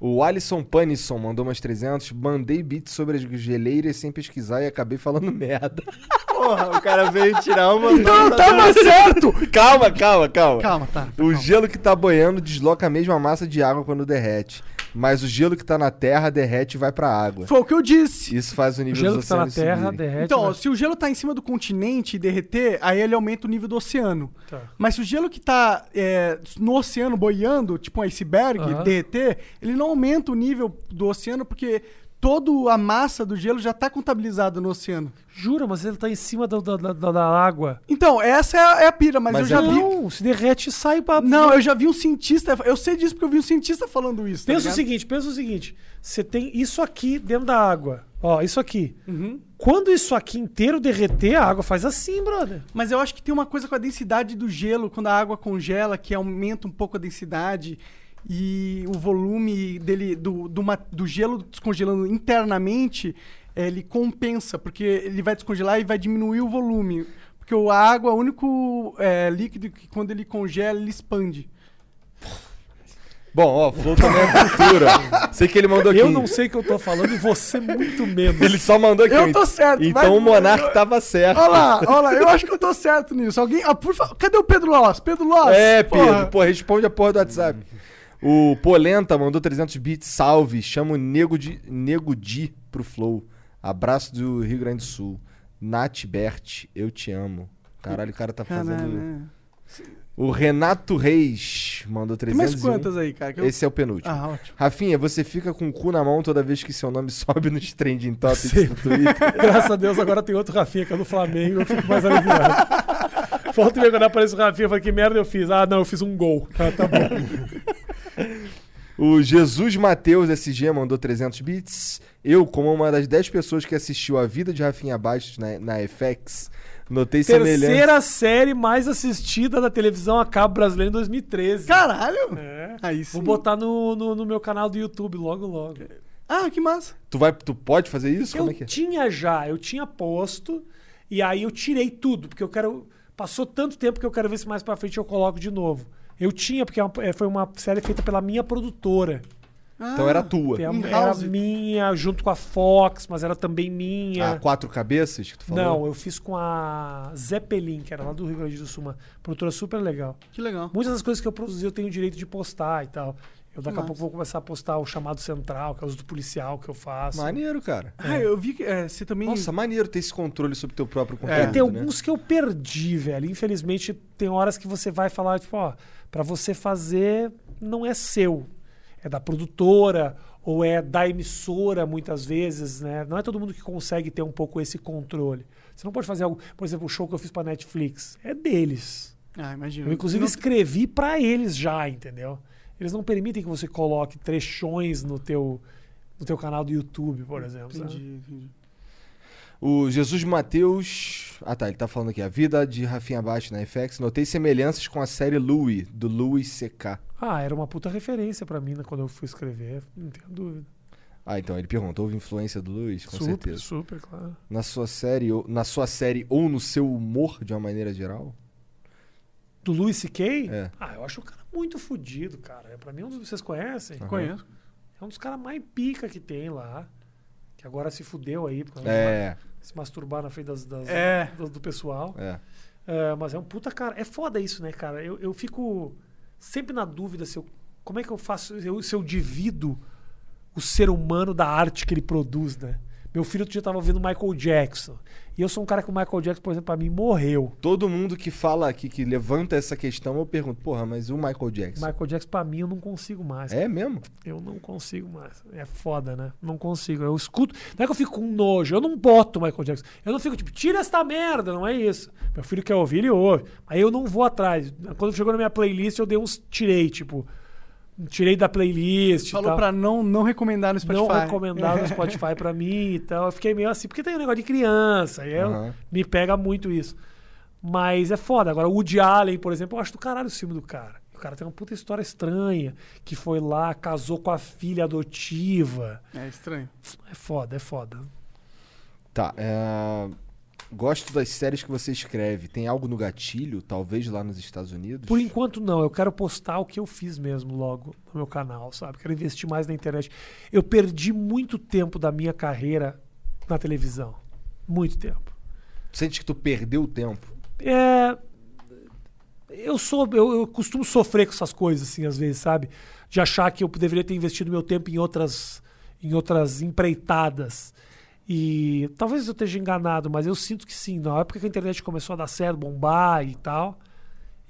O Alisson Panisson mandou umas 300. Mandei bits sobre as geleiras sem pesquisar e acabei falando [LAUGHS] merda. Porra, o cara veio tirar uma. Não, tava certo! [LAUGHS] calma, calma, calma. Calma, tá. O gelo que tá boiando desloca a mesma massa de água quando derrete. Mas o gelo que tá na terra derrete e vai pra água. Foi o que eu disse. Isso faz o O nível gelo dos que tá na oceanos Terra subirem. derrete. Então, se o gelo tá em cima do continente e derreter, aí ele aumenta o nível do oceano. Tá. Mas se o gelo que tá é, no oceano boiando, tipo um iceberg, Aham. derreter, ele não aumenta o nível do oceano porque toda a massa do gelo já tá contabilizada no oceano. Jura, mas ele tá em cima da, da, da- da água. Então, essa é a, é a pira, mas, Mas eu já é- vi. Não, se derrete e sai pra. Não, eu já vi um cientista. Eu sei disso porque eu vi um cientista falando isso. tá Pensa o seguinte, pensa o seguinte. Você tem isso aqui dentro da água. Ó, isso aqui. Uhum. Quando isso aqui inteiro derreter, a água faz assim, brother. Mas eu acho que tem uma coisa com a densidade do gelo, quando a água congela, que aumenta um pouco a densidade e o volume dele do, do, do gelo descongelando internamente, eh, ele compensa, porque ele vai descongelar e vai diminuir o volume. Porque o- a água é o único eh, líquido que quando ele congela, ele expande. Bom, ó, Flow também é cultura. Sei que ele mandou aqui. Eu não sei o que eu tô falando e você muito menos. Ele só mandou aqui. Eu tô certo, Então vai- o Monark tava certo. Olha lá, olha lá, eu acho que eu tô certo nisso. Alguém. Ah, por favor, cadê o Pedro Loss? Pedro Loss? É, porra. Pedro, pô, responde a porra do WhatsApp. O Polenta mandou 300 bits, salve, chama o Nego, de, Nego Di pro Flow. Abraço do Rio Grande do Sul. Nath Bert, eu te amo. Caralho, o cara tá fazendo... Caralho, né? O Renato Reis mandou Tem 300 mais quantas aí, cara? Eu- Esse é o penúltimo. Ah, ótimo. Rafinha, você fica com o cu na mão toda vez que seu nome [LAUGHS] sobe nos trending topics Sim. do Twitter. [LAUGHS] Graças a Deus, agora tem outro Rafinha que é do Flamengo, eu fico mais aliviado. [LAUGHS] Falta ver quando aparece o Rafinha, eu falo, que merda eu fiz? Ah, não, eu fiz um gol. Ah, [LAUGHS] tá bom. O Jesus Mateus SG mandou 300 bits. Eu, como uma das 10 pessoas que assistiu a vida de Rafinha Bastos na, na FX, notei semelhança. Terceira série mais assistida da televisão a cabo brasileira em 2013. Caralho! É. Aí sim. Vou botar no, no, no meu canal do YouTube logo, logo. Ah, que massa. Tu, vai, tu pode fazer isso? Eu Como é que é? tinha já, eu tinha posto, e aí eu tirei tudo, porque eu quero. Passou tanto tempo que eu quero ver se mais pra frente eu coloco de novo. Eu tinha, porque é é, foi uma série feita pela minha produtora. Então era tua. Tem a- In-house. Era minha, junto com a Fox, mas era também minha. A quatro cabeças que tu falou? Não, eu fiz com a Zeppelin, que era lá do Rio Grande do Sul, uma produtora super legal. Que legal. Muitas das coisas que eu produzi eu tenho o direito de postar e tal. Eu daqui a pouco vou começar a postar o chamado central, que é o do policial que eu faço. Maneiro, cara. Ah, eu vi que é, você também. Nossa, maneiro ter esse controle sobre o teu próprio É, conteúdo, tem né? alguns que eu perdi, velho. Infelizmente, tem horas que você vai falar, tipo, ó, pra você fazer, não é seu. É da produtora ou é da emissora, muitas vezes, né? Não é todo mundo que consegue ter um pouco esse controle. Você não pode fazer algo, por exemplo, o show que eu fiz pra Netflix, é deles. Ah, imagina. Eu, inclusive, Não- escrevi pra eles já, entendeu? Eles não permitem que você coloque trechões no teu, no teu canal do YouTube, por exemplo. sabe? Entendi, entendi. O Jesus Mateus. Ah, tá. Ele tá falando aqui. A vida de Rafinha Bastos na FX. Notei semelhanças com a série Louie, do Louis C.K. Ah, era uma puta referência pra mim né, quando eu fui escrever, não tenho dúvida. Ah, então ele perguntou, houve influência do Luiz, com super, certeza. super, claro. Na sua série, ou- na sua série ou no seu humor de uma maneira geral? Do Louis C.K.? É. Ah, eu acho o cara muito fodido, cara. É, Pra mim, um dos vocês conhecem? Aham. Conheço. É um dos caras mais pica que tem lá. Que agora se fudeu aí, porque É, se masturbar na frente das, das- É. do, do pessoal. é. É, mas é um puta cara. É foda isso, né, cara? Eu, eu fico sempre na dúvida se eu, como é que eu faço, eu- se eu divido o ser humano da arte que ele produz, né? Meu filho outro dia tava vendo Michael Jackson. E eu sou um cara que o Michael Jackson, por exemplo, pra mim, morreu. Todo mundo que fala aqui, que levanta essa questão, eu pergunto, porra, mas o Michael Jackson? Michael Jackson, pra mim, eu não consigo mais. É mesmo? Eu não consigo mais. É foda, né? Não consigo. Eu escuto. Não é que eu fico com nojo. Eu não boto Michael Jackson. Eu não fico tipo, tira esta merda. Não é isso. Meu filho quer ouvir, ele ouve. Aí eu não vou atrás. Quando chegou na minha playlist, eu dei uns. Tirei, tipo. Tirei da playlist. e Falou tal. pra não, não recomendar no Spotify. Não recomendar no Spotify pra mim e tal. Eu fiquei meio assim, porque tem um negócio de criança. E eu- Aham. me pega muito isso. Mas é foda. Agora, o Woody Allen, por exemplo, eu acho do caralho o filme do cara. O cara tem uma puta história estranha. Que foi lá, casou com a filha adotiva. É estranho. É foda, é foda. Tá, é... Gosto das séries que você escreve. Tem algo no gatilho, talvez lá nos Estados Unidos? Por enquanto, não. Eu quero postar o que eu fiz mesmo logo no meu canal, sabe? Quero investir mais na internet. Eu perdi muito tempo da minha carreira na televisão. Muito tempo. Sente que tu perdeu o tempo? É. Eu sou. Eu, eu costumo sofrer com essas coisas, assim, às vezes, sabe? De achar que eu deveria ter investido meu tempo em outras, em outras empreitadas. E talvez eu esteja enganado, mas eu sinto que sim. Na época que a internet começou a dar certo, bombar e tal,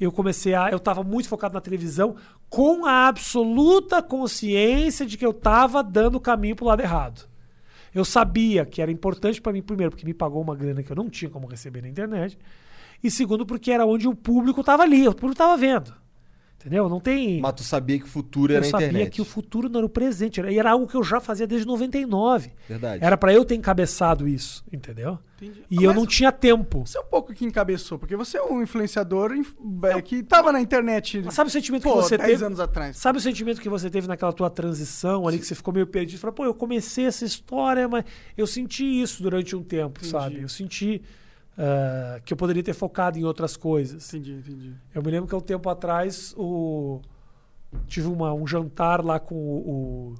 eu comecei a. Eu estava muito focado na televisão, com a absoluta consciência de que eu estava dando o caminho pro lado errado. Eu sabia que era importante pra mim, primeiro, porque me pagou uma grana que eu não tinha como receber na internet. E segundo, porque era onde o público tava ali, o público tava vendo. Entendeu? Não tem. Mas tu sabia que o futuro eu era a sabia internet. que o futuro não era o presente. Era, e era algo que eu já fazia desde 99. Verdade. Era pra eu ter encabeçado isso, entendeu? Entendi. E Ah, eu mas não tinha tempo. Você é um pouco que encabeçou, porque você é um influenciador inf- é, que tava na internet Mas sabe o sentimento pô, que você 10 teve? anos atrás. Sabe o sentimento que você teve naquela tua transição ali, que você ficou meio perdido? Falou, pô, eu comecei essa história, mas eu senti isso durante um tempo, Entendi. sabe? Eu senti ah, que eu poderia ter focado em outras coisas. Entendi, entendi. Eu me lembro que há um tempo atrás o... tive uma- um jantar lá com o,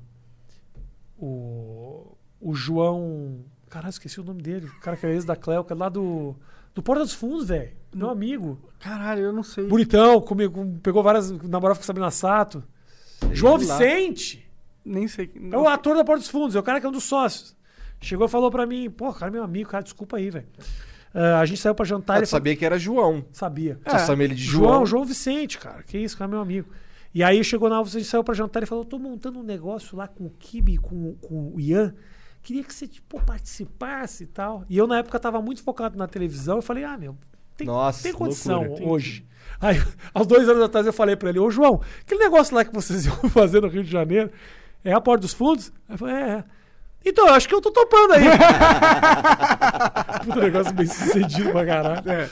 o, o, o João. Caralho, esqueci o nome dele. O cara que é ex da Cleo, que é lá do, do Porta dos Fundos, velho. Meu amigo. Caralho, eu não sei. Bonitão, comigo, pegou várias. namorava com Sabrina Sato. João lá. Vicente! Nem sei. É Não o ator da Porta dos Fundos, é o cara que é um dos sócios. Chegou e falou pra mim, pô, cara, é meu amigo, cara, desculpa aí, velho. Ah, a gente saiu pra jantar Ah, ele tu falou, sabia que era João. sabia. Tu É. chama ele de João, João. João Vicente, cara. Que isso, cara, meu amigo. E aí chegou na hora, a gente saiu pra jantar e falou: tô montando um negócio lá com o Kibe e com, com o Ian. Queria que você, tipo, participasse e tal. E eu, na época, tava muito focado na televisão. Eu falei, ah, meu, tem, Nossa, tem condição loucura. hoje. Aí, [LAUGHS] aos dois anos atrás, eu falei pra ele, ô João, aquele negócio lá que vocês [LAUGHS] iam fazer no Rio de Janeiro é a Porta dos Fundos? Aí eu falei, é, é. Então, eu acho que eu tô topando aí. [LAUGHS] [LAUGHS] Puta negócio bem sucedido pra caralho. É.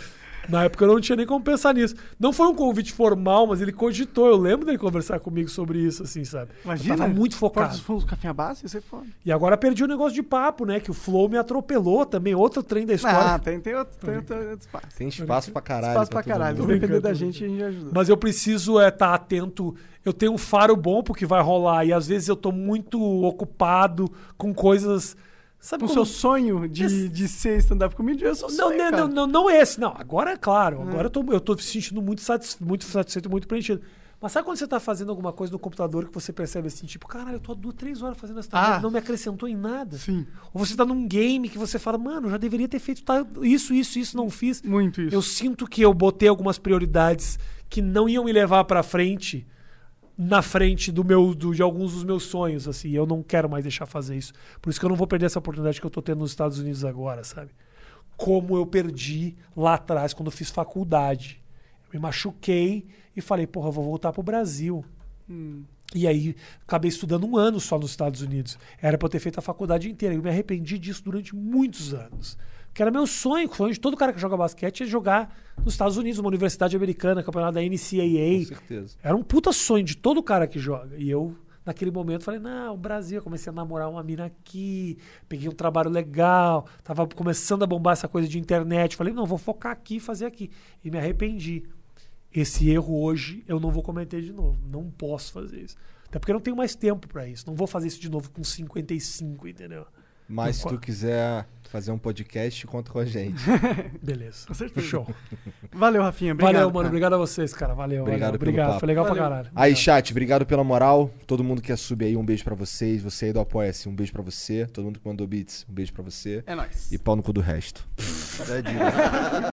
Na época eu não tinha nem como pensar nisso. Não foi um convite formal, mas ele cogitou. Eu lembro dele conversar comigo sobre isso, assim, sabe? Imagina. Eu tava muito Porta focado. dos fundos café base, ser foda. E agora perdi o negócio de papo, né? Que o Flow me atropelou também. Outro trem da história. Ah, tem, tem outro, tem outro, outro espaço. Tem espaço pra caralho. Espaço pra todo caralho. Se depender da gente, a gente ajuda. Mas eu preciso estar tá atento. Eu tenho um faro bom pro que vai rolar. E às vezes eu tô muito ocupado com coisas. Sabe o como- seu sonho de, de ser stand-up comedian, eu sou Não, sonho, não, cara. não, não, não esse, não. Agora é claro. Agora eu, tô, eu tô me sentindo muito, satis, muito satisfeito, muito preenchido. Mas sabe quando você tá fazendo alguma coisa no computador que você percebe assim, tipo, caralho, eu tô há duas, três horas fazendo essa Ah. não me acrescentou em nada. Sim, Ou você tá num game que você fala, mano, já deveria ter feito tá, isso, isso, isso, não fiz. muito isso. Eu sinto que eu botei algumas prioridades que não iam me levar pra frente na frente do meu do- de alguns dos meus sonhos assim eu não quero mais deixar fazer isso por isso que eu não vou perder essa oportunidade que eu tô tendo nos Estados Unidos agora sabe como eu perdi lá atrás quando eu fiz faculdade eu me machuquei e falei porra eu vou voltar pro Brasil Hum. e aí acabei estudando um ano só nos Estados Unidos. Era pra eu ter feito a faculdade inteira. Eu me arrependi disso durante muitos anos. Que era meu sonho, o sonho de todo cara que joga basquete é jogar nos Estados Unidos, uma universidade americana, campeonato da Com NCAA. certeza. Era um puta sonho de todo cara que joga. E eu, naquele momento, falei, não, o Brasil, eu comecei a namorar uma mina aqui, peguei um trabalho legal, tava começando a bombar essa coisa de internet. Falei, não, vou focar aqui e fazer aqui. E me arrependi. Esse erro hoje eu não vou cometer de novo. Não posso fazer isso. Até porque eu não tenho mais tempo pra isso. Não vou fazer isso de novo com 55, entendeu? Mas se tu quiser fazer um podcast, conta com a gente. [LAUGHS] Beleza. Com certeza. Show. Valeu, Rafinha. Obrigado, valeu, mano. Obrigado a vocês, cara. Valeu. Obrigado valeu. pelo Obrigado. papo. Foi legal Valeu. pra caralho. Aí, Obrigado. chat, obrigado pela moral. Todo mundo que é sub aí, um beijo pra vocês. Você aí do Apoia-se, um beijo pra você. Todo mundo que mandou beats, um beijo pra você. É nóis. E pau no cu do resto. [LAUGHS] Tadinho.